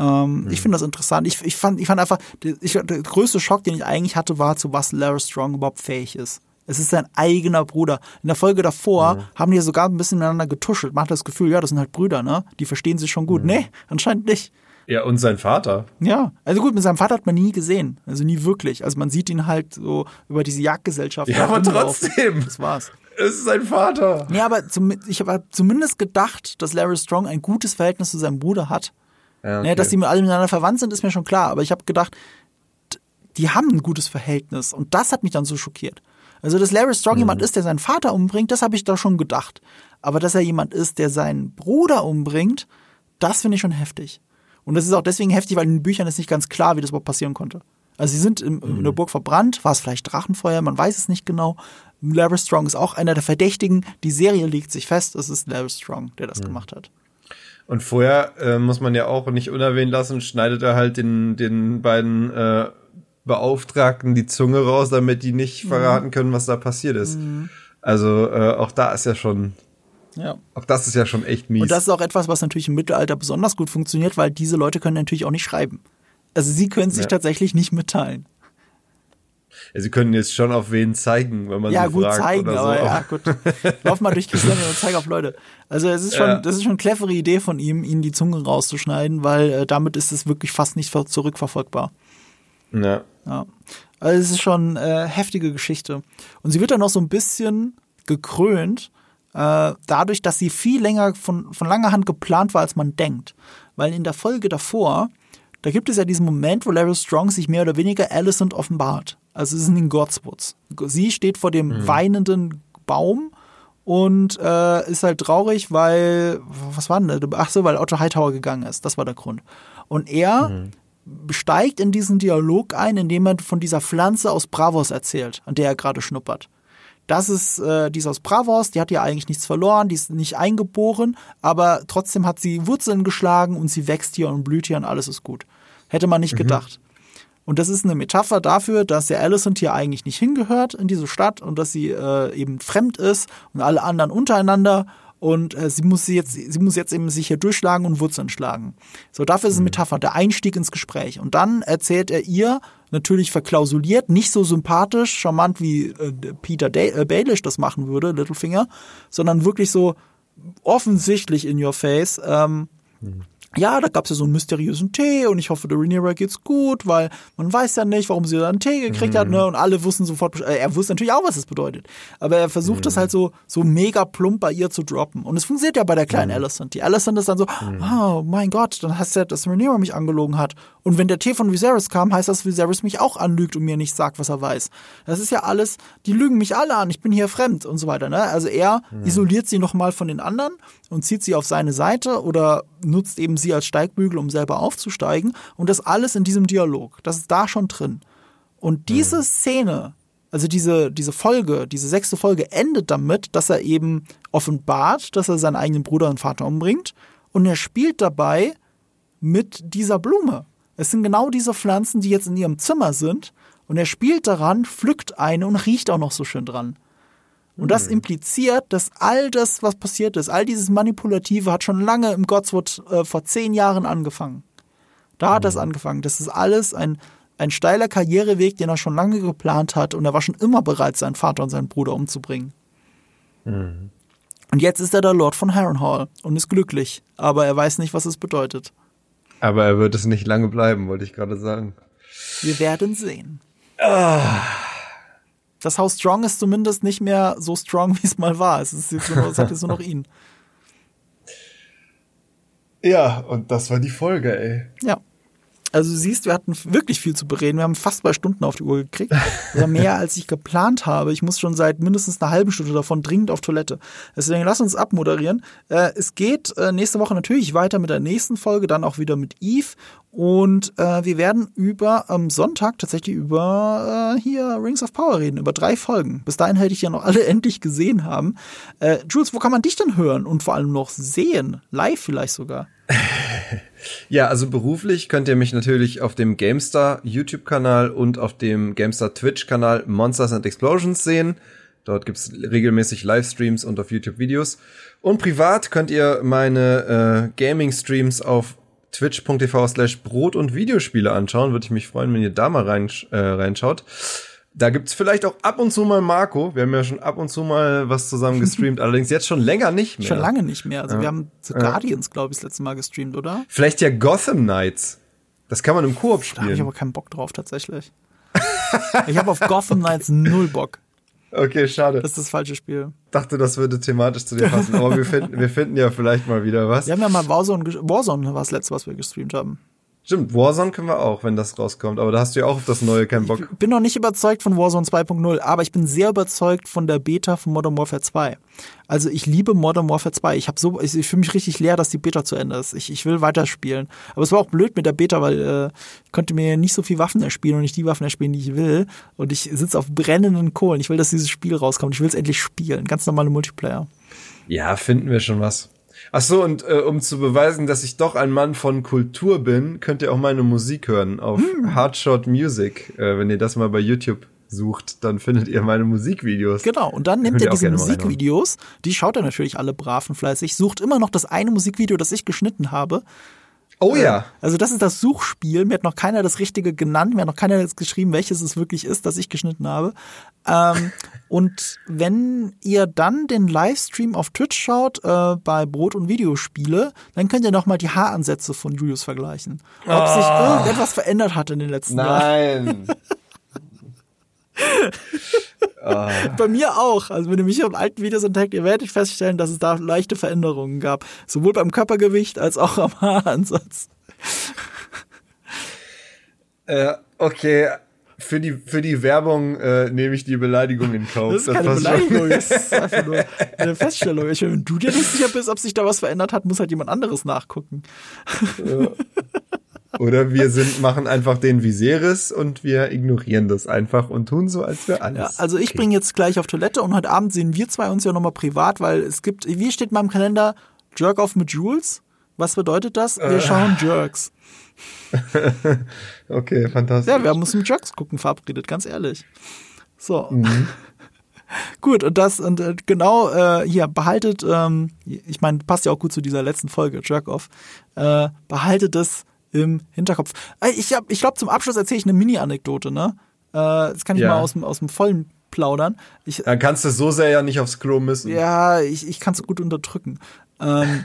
[SPEAKER 1] Ähm, mhm. Ich finde das interessant. Ich, ich, fand, ich fand einfach, ich, der größte Schock, den ich eigentlich hatte, war, zu was Lara Strong überhaupt fähig ist. Es ist sein eigener Bruder. In der Folge davor mhm. haben die ja sogar ein bisschen miteinander getuschelt. Man hat das Gefühl, ja, das sind halt Brüder, ne? Die verstehen sich schon gut. Mhm. Nee, anscheinend nicht.
[SPEAKER 2] Ja, und sein Vater.
[SPEAKER 1] Ja, also gut, mit seinem Vater hat man nie gesehen. Also nie wirklich. Also man sieht ihn halt so über diese Jagdgesellschaft.
[SPEAKER 2] Ja, aber trotzdem.
[SPEAKER 1] Das war's.
[SPEAKER 2] Es ist sein Vater.
[SPEAKER 1] Ja, aber zum, ich habe zumindest gedacht, dass Larry Strong ein gutes Verhältnis zu seinem Bruder hat. Ja, okay. ja, dass die alle miteinander verwandt sind, ist mir schon klar. Aber ich habe gedacht, die haben ein gutes Verhältnis. Und das hat mich dann so schockiert. Also, dass Larry Strong mhm. jemand ist, der seinen Vater umbringt, das habe ich da schon gedacht. Aber dass er jemand ist, der seinen Bruder umbringt, das finde ich schon heftig. Und das ist auch deswegen heftig, weil in den Büchern ist nicht ganz klar, wie das überhaupt passieren konnte. Also sie sind in, mhm. in der Burg verbrannt, war es vielleicht Drachenfeuer, man weiß es nicht genau. Larry Strong ist auch einer der Verdächtigen. Die Serie legt sich fest, es ist Larry Strong, der das mhm. gemacht hat.
[SPEAKER 2] Und vorher äh, muss man ja auch nicht unerwähnt lassen, schneidet er halt den, den beiden äh, Beauftragten die Zunge raus, damit die nicht mhm. verraten können, was da passiert ist. Mhm. Also äh, auch da ist ja schon. Ja. Auch das ist ja schon echt mies.
[SPEAKER 1] Und das ist auch etwas, was natürlich im Mittelalter besonders gut funktioniert, weil diese Leute können natürlich auch nicht schreiben. Also sie können sich ja. tatsächlich nicht mitteilen.
[SPEAKER 2] Ja, sie können jetzt schon auf wen zeigen, wenn man
[SPEAKER 1] ja,
[SPEAKER 2] sie
[SPEAKER 1] gut
[SPEAKER 2] fragt
[SPEAKER 1] zeigen,
[SPEAKER 2] oder so.
[SPEAKER 1] Aber ja, gut. Lauf mal durch Christianien und zeig auf Leute. Also es ist schon, ja. das ist schon eine clevere Idee von ihm, ihnen die Zunge rauszuschneiden, weil äh, damit ist es wirklich fast nicht zurückverfolgbar.
[SPEAKER 2] Ja.
[SPEAKER 1] Ja. Also es ist schon äh, heftige Geschichte. Und sie wird dann noch so ein bisschen gekrönt, äh, dadurch, dass sie viel länger von, von langer Hand geplant war, als man denkt. Weil in der Folge davor, da gibt es ja diesen Moment, wo Larry Strong sich mehr oder weniger Alicent offenbart. Also es ist in Godswoods. Sie steht vor dem mhm. weinenden Baum und äh, ist halt traurig, weil, was war denn das? Ach so, weil Otto Hightower gegangen ist. Das war der Grund. Und er mhm steigt in diesen Dialog ein, indem er von dieser Pflanze aus Bravos erzählt, an der er gerade schnuppert. Das ist, äh, die ist aus Bravos, die hat ja eigentlich nichts verloren, die ist nicht eingeboren, aber trotzdem hat sie Wurzeln geschlagen und sie wächst hier und blüht hier und alles ist gut. Hätte man nicht mhm. gedacht. Und das ist eine Metapher dafür, dass der Alicent hier eigentlich nicht hingehört in diese Stadt und dass sie äh, eben fremd ist und alle anderen untereinander und äh, sie muss jetzt, sie muss jetzt eben sich hier durchschlagen und Wurzeln schlagen. So, dafür ist es eine mhm. Metapher, der Einstieg ins Gespräch. Und dann erzählt er ihr, natürlich verklausuliert, nicht so sympathisch, charmant wie äh, Peter Day äh, Baelish das machen würde, Littlefinger, sondern wirklich so offensichtlich in your face. Ähm, mhm ja, da gab es ja so einen mysteriösen Tee und ich hoffe, der Rhaenyra geht's gut, weil man weiß ja nicht, warum sie da einen Tee gekriegt mhm. hat, ne? Und alle wussten sofort, äh, er wusste natürlich auch, was es bedeutet. Aber er versucht es mhm. halt so, so mega plump bei ihr zu droppen. Und es funktioniert ja bei der kleinen mhm. Alicent. Die Alicent ist dann so, mhm. oh mein Gott, dann heißt ja, dass Rhaenyra mich angelogen hat. Und wenn der Tee von Viserys kam, heißt das, Viserys mich auch anlügt und mir nicht sagt, was er weiß. Das ist ja alles, die lügen mich alle an, ich bin hier fremd und so weiter, ne? Also er mhm. isoliert sie nochmal von den anderen und zieht sie auf seine Seite oder nutzt eben sie als Steigbügel, um selber aufzusteigen. Und das alles in diesem Dialog. Das ist da schon drin. Und diese mhm. Szene, also diese, diese Folge, diese sechste Folge endet damit, dass er eben offenbart, dass er seinen eigenen Bruder und Vater umbringt. Und er spielt dabei mit dieser Blume. Es sind genau diese Pflanzen, die jetzt in ihrem Zimmer sind. Und er spielt daran, pflückt eine und riecht auch noch so schön dran. Und das hm. impliziert, dass all das, was passiert ist, all dieses Manipulative hat schon lange im Godswood äh, vor zehn Jahren angefangen. Da hat das hm. angefangen. Das ist alles ein, ein steiler Karriereweg, den er schon lange geplant hat und er war schon immer bereit, seinen Vater und seinen Bruder umzubringen. Mhm. Und jetzt ist er der Lord von Harrenhal und ist glücklich, aber er weiß nicht, was es bedeutet.
[SPEAKER 2] Aber er wird es nicht lange bleiben, wollte ich gerade sagen.
[SPEAKER 1] Wir werden sehen. Ah. Das Haus Strong ist zumindest nicht mehr so strong, wie es mal war. Es, ist jetzt nur, es hat jetzt nur noch ihn.
[SPEAKER 2] Ja, und das war die Folge, ey.
[SPEAKER 1] Ja. Also du siehst, wir hatten wirklich viel zu bereden. Wir haben fast zwei Stunden auf die Uhr gekriegt. Das war mehr, als ich geplant habe. Ich muss schon seit mindestens einer halben Stunde davon dringend auf Toilette. Deswegen lass uns abmoderieren. Äh, es geht äh, nächste Woche natürlich weiter mit der nächsten Folge, dann auch wieder mit Eve. Und äh, wir werden über am Sonntag tatsächlich über hier Rings of Power reden, über drei Folgen. Bis dahin hätte ich ja noch alle endlich gesehen haben. Jules, wo kann man dich denn hören und vor allem noch sehen? Live vielleicht sogar.
[SPEAKER 2] Ja, also beruflich könnt ihr mich natürlich auf dem GameStar YouTube-Kanal und auf dem GameStar Twitch-Kanal Monsters and Explosions sehen. Dort gibt's regelmäßig Livestreams und auf YouTube Videos. Und privat könnt ihr meine äh, Gaming-Streams auf twitch.tv slash Brot und Videospiele anschauen. Würde ich mich freuen, wenn ihr da mal rein, äh, reinschaut. Da gibt's vielleicht auch ab und zu mal Marco. Wir haben ja schon ab und zu mal was zusammen gestreamt, allerdings jetzt schon länger nicht mehr.
[SPEAKER 1] Schon lange nicht mehr. Also ja. wir haben The Guardians, glaube ich, das letzte Mal gestreamt, oder?
[SPEAKER 2] Vielleicht ja Gotham Knights. Das kann man im Koop spielen. Da
[SPEAKER 1] habe ich aber keinen Bock drauf, tatsächlich. ich habe auf Gotham Knights null Bock.
[SPEAKER 2] Okay, schade.
[SPEAKER 1] Das ist das falsche Spiel.
[SPEAKER 2] Dachte, das würde thematisch zu dir passen, aber wir finden, wir finden ja vielleicht mal wieder was.
[SPEAKER 1] Wir haben ja mal Warzone, Warzone war das letzte, was wir gestreamt haben.
[SPEAKER 2] Stimmt, Warzone können wir auch, wenn das rauskommt. Aber da hast du ja auch auf das neue keinen Bock.
[SPEAKER 1] Ich bin noch nicht überzeugt von Warzone 2.0, aber ich bin sehr überzeugt von der Beta von Modern Warfare 2. Also ich liebe Modern Warfare 2. Ich habe so, ich, ich fühle mich richtig leer, dass die Beta zu Ende ist. Ich, ich will weiterspielen. Aber es war auch blöd mit der Beta, weil äh, ich konnte mir nicht so viel Waffen erspielen und nicht die Waffen erspielen, die ich will. Und ich sitze auf brennenden Kohlen. Ich will, dass dieses Spiel rauskommt. Ich will es endlich spielen. Ganz normale Multiplayer.
[SPEAKER 2] Ja, finden wir schon was. Ach so, und äh, um zu beweisen, dass ich doch ein Mann von Kultur bin, könnt ihr auch meine Musik hören auf hm. Hardshot Music. Äh, wenn ihr das mal bei YouTube sucht, dann findet ihr meine Musikvideos.
[SPEAKER 1] Genau, und dann nehmt ihr diese Musikvideos, die schaut ihr natürlich alle brav und fleißig, sucht immer noch das eine Musikvideo, das ich geschnitten habe,
[SPEAKER 2] Oh ja. Äh,
[SPEAKER 1] also das ist das Suchspiel. Mir hat noch keiner das Richtige genannt. Mir hat noch keiner jetzt geschrieben, welches es wirklich ist, das ich geschnitten habe. Ähm, und wenn ihr dann den Livestream auf Twitch schaut äh, bei Brot und Videospiele, dann könnt ihr noch mal die Haaransätze von Julius vergleichen. Ob oh. sich irgendetwas verändert hat in den letzten
[SPEAKER 2] Nein. Jahren. Nein.
[SPEAKER 1] Ah. Bei mir auch. Also wenn ihr mich auf alten Videos entdeckt, ihr werdet feststellen, dass es da leichte Veränderungen gab. Sowohl beim Körpergewicht als auch am Haaransatz.
[SPEAKER 2] Äh, okay. Für die, für die Werbung äh, nehme ich die Beleidigung in Kauf.
[SPEAKER 1] Das ist keine das Beleidigung, das ist einfach nur eine Feststellung. Ich, wenn du dir nicht sicher bist, ob sich da was verändert hat, muss halt jemand anderes nachgucken. Ja.
[SPEAKER 2] Oder wir sind, machen einfach den Viserys und wir ignorieren das einfach und tun so, als wäre alles. Ja,
[SPEAKER 1] also ich okay. bringe jetzt gleich auf Toilette und heute Abend sehen wir zwei uns ja nochmal privat, weil es gibt, wie steht in meinem Kalender, Jerk off mit Jules? Was bedeutet das? Wir äh. schauen Jerks.
[SPEAKER 2] okay, fantastisch.
[SPEAKER 1] Ja, wir haben uns mit Jerks gucken verabredet, ganz ehrlich. So. Mhm. gut, und das, und äh, genau, äh, hier, behaltet, ähm, ich meine, passt ja auch gut zu dieser letzten Folge, Jerk off, äh, behaltet es im Hinterkopf. Ich, hab, ich glaube, zum Abschluss erzähle ich eine Mini-Anekdote, ne? Äh, das kann ich ja. mal aus dem, aus dem vollen plaudern. Ich,
[SPEAKER 2] Dann kannst du so sehr ja nicht aufs Klo missen.
[SPEAKER 1] Ja, ich, ich kann es gut unterdrücken. Ähm,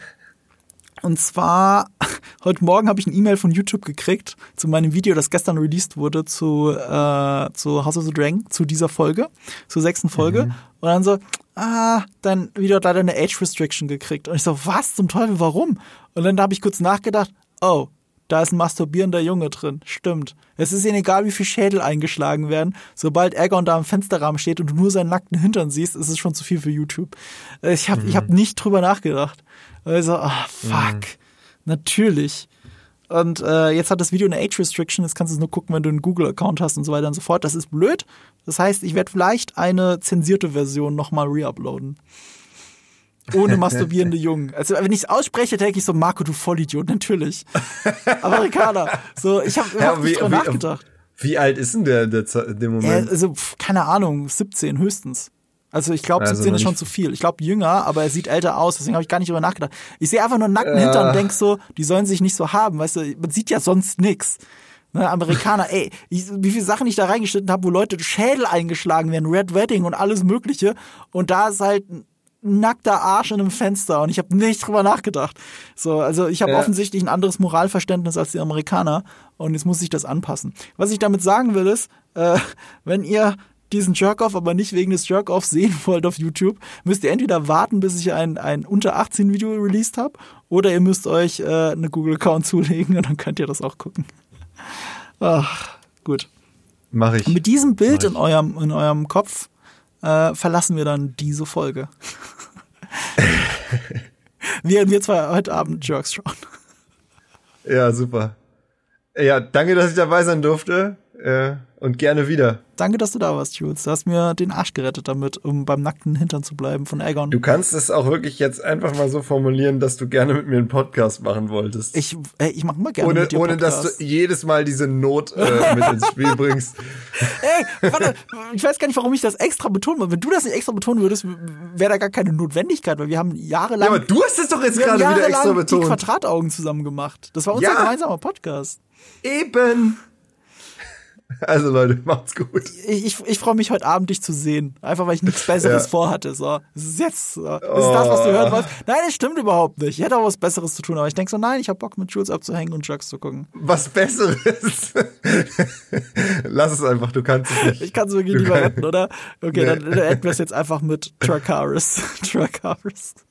[SPEAKER 1] und zwar, heute Morgen habe ich eine E-Mail von YouTube gekriegt zu meinem Video, das gestern released wurde zu, äh, zu House of the Dragon, zu dieser Folge, zur sechsten Folge. Mhm. Und dann so, ah, dein Video hat leider eine Age Restriction gekriegt. Und ich so, was zum Teufel, warum? Und dann habe ich kurz nachgedacht, oh, da ist ein masturbierender Junge drin. Stimmt. Es ist ihnen egal, wie viel Schädel eingeschlagen werden. Sobald Egon da am Fensterrahmen steht und du nur seinen nackten Hintern siehst, ist es schon zu viel für YouTube. Äh, ich habe mhm. ich hab nicht drüber nachgedacht. Also, ah, fuck. Mhm. Natürlich. Und äh, jetzt hat das Video eine Age Restriction, jetzt kannst du es nur gucken, wenn du einen Google-Account hast und so weiter und so fort. Das ist blöd. Das heißt, ich werde vielleicht eine zensierte Version nochmal reuploaden ohne masturbierende Jungen. Also wenn ich es ausspreche, denke ich so, Marco, du Vollidiot, natürlich. Amerikaner. So, ich habe
[SPEAKER 2] ja, nicht drüber nachgedacht. Wie alt ist denn der, der, der Moment?
[SPEAKER 1] Ja, also, keine Ahnung, 17 höchstens. Also ich glaube, also 17 ist schon zu viel. Ich glaube jünger, aber er sieht älter aus, deswegen habe ich gar nicht drüber nachgedacht. Ich sehe einfach nur nackten äh. Hintern und denk so, die sollen sich nicht so haben, weißt du, man sieht ja sonst nix. Ne, Amerikaner, ey, ich, wie viele Sachen ich da reingeschnitten habe, wo Leute Schädel eingeschlagen werden, Red Wedding und alles mögliche. Und da ist halt nackter Arsch in einem Fenster und ich habe nicht drüber nachgedacht. So, also ich habe ja. offensichtlich ein anderes Moralverständnis als die Amerikaner und jetzt muss ich das anpassen. Was ich damit sagen will ist, äh, wenn ihr diesen Jerk-Off aber nicht wegen des Jerk-Offs sehen wollt auf YouTube, müsst ihr entweder warten, bis ich ein, ein unter 18 Video released habe, oder ihr müsst euch äh, eine Google-Account zulegen und dann könnt ihr das auch gucken. Ach, gut.
[SPEAKER 2] Mach ich.
[SPEAKER 1] mit diesem Bild in eurem, in eurem Kopf äh, verlassen wir dann diese Folge. wir, wir zwei heute Abend Jerks schauen.
[SPEAKER 2] Ja, super. Ja, danke, dass ich dabei sein durfte. Äh, und gerne wieder.
[SPEAKER 1] Danke, dass du da warst, Jules. Du hast mir den Arsch gerettet damit, um beim nackten Hintern zu bleiben von Aegon.
[SPEAKER 2] Du kannst es auch wirklich jetzt einfach mal so formulieren, dass du gerne mit mir einen Podcast machen wolltest.
[SPEAKER 1] Ich, äh, ich mach mal gerne
[SPEAKER 2] ohne,
[SPEAKER 1] mit dir
[SPEAKER 2] Ohne, dass du jedes Mal diese Not äh, mit ins Spiel bringst.
[SPEAKER 1] Ey, warte, ich weiß gar nicht, warum ich das extra betonen würde. Wenn du das nicht extra betonen würdest, wäre da gar keine Notwendigkeit, weil wir haben jahrelang...
[SPEAKER 2] Ja, aber du hast es doch jetzt gerade wieder extra betont.
[SPEAKER 1] die Quadrataugen zusammen gemacht. Das war unser ja. gemeinsamer Podcast.
[SPEAKER 2] Eben. Also Leute, macht's gut.
[SPEAKER 1] Ich, ich, ich freue mich heute Abend, dich zu sehen. Einfach weil ich nichts Besseres ja. vorhatte. So, es ist jetzt, so. das ist das, was du hören wolltest. Nein, das stimmt überhaupt nicht. Ich hätte auch was Besseres zu tun, aber ich denke so, nein, ich habe Bock mit Jules abzuhängen und Jugs zu gucken.
[SPEAKER 2] Was Besseres? Lass es einfach, du kannst es nicht.
[SPEAKER 1] Ich kann es wirklich lieber retten, oder? Okay, nee. dann, dann enden wir es jetzt einfach mit Tracaris. Tracaris.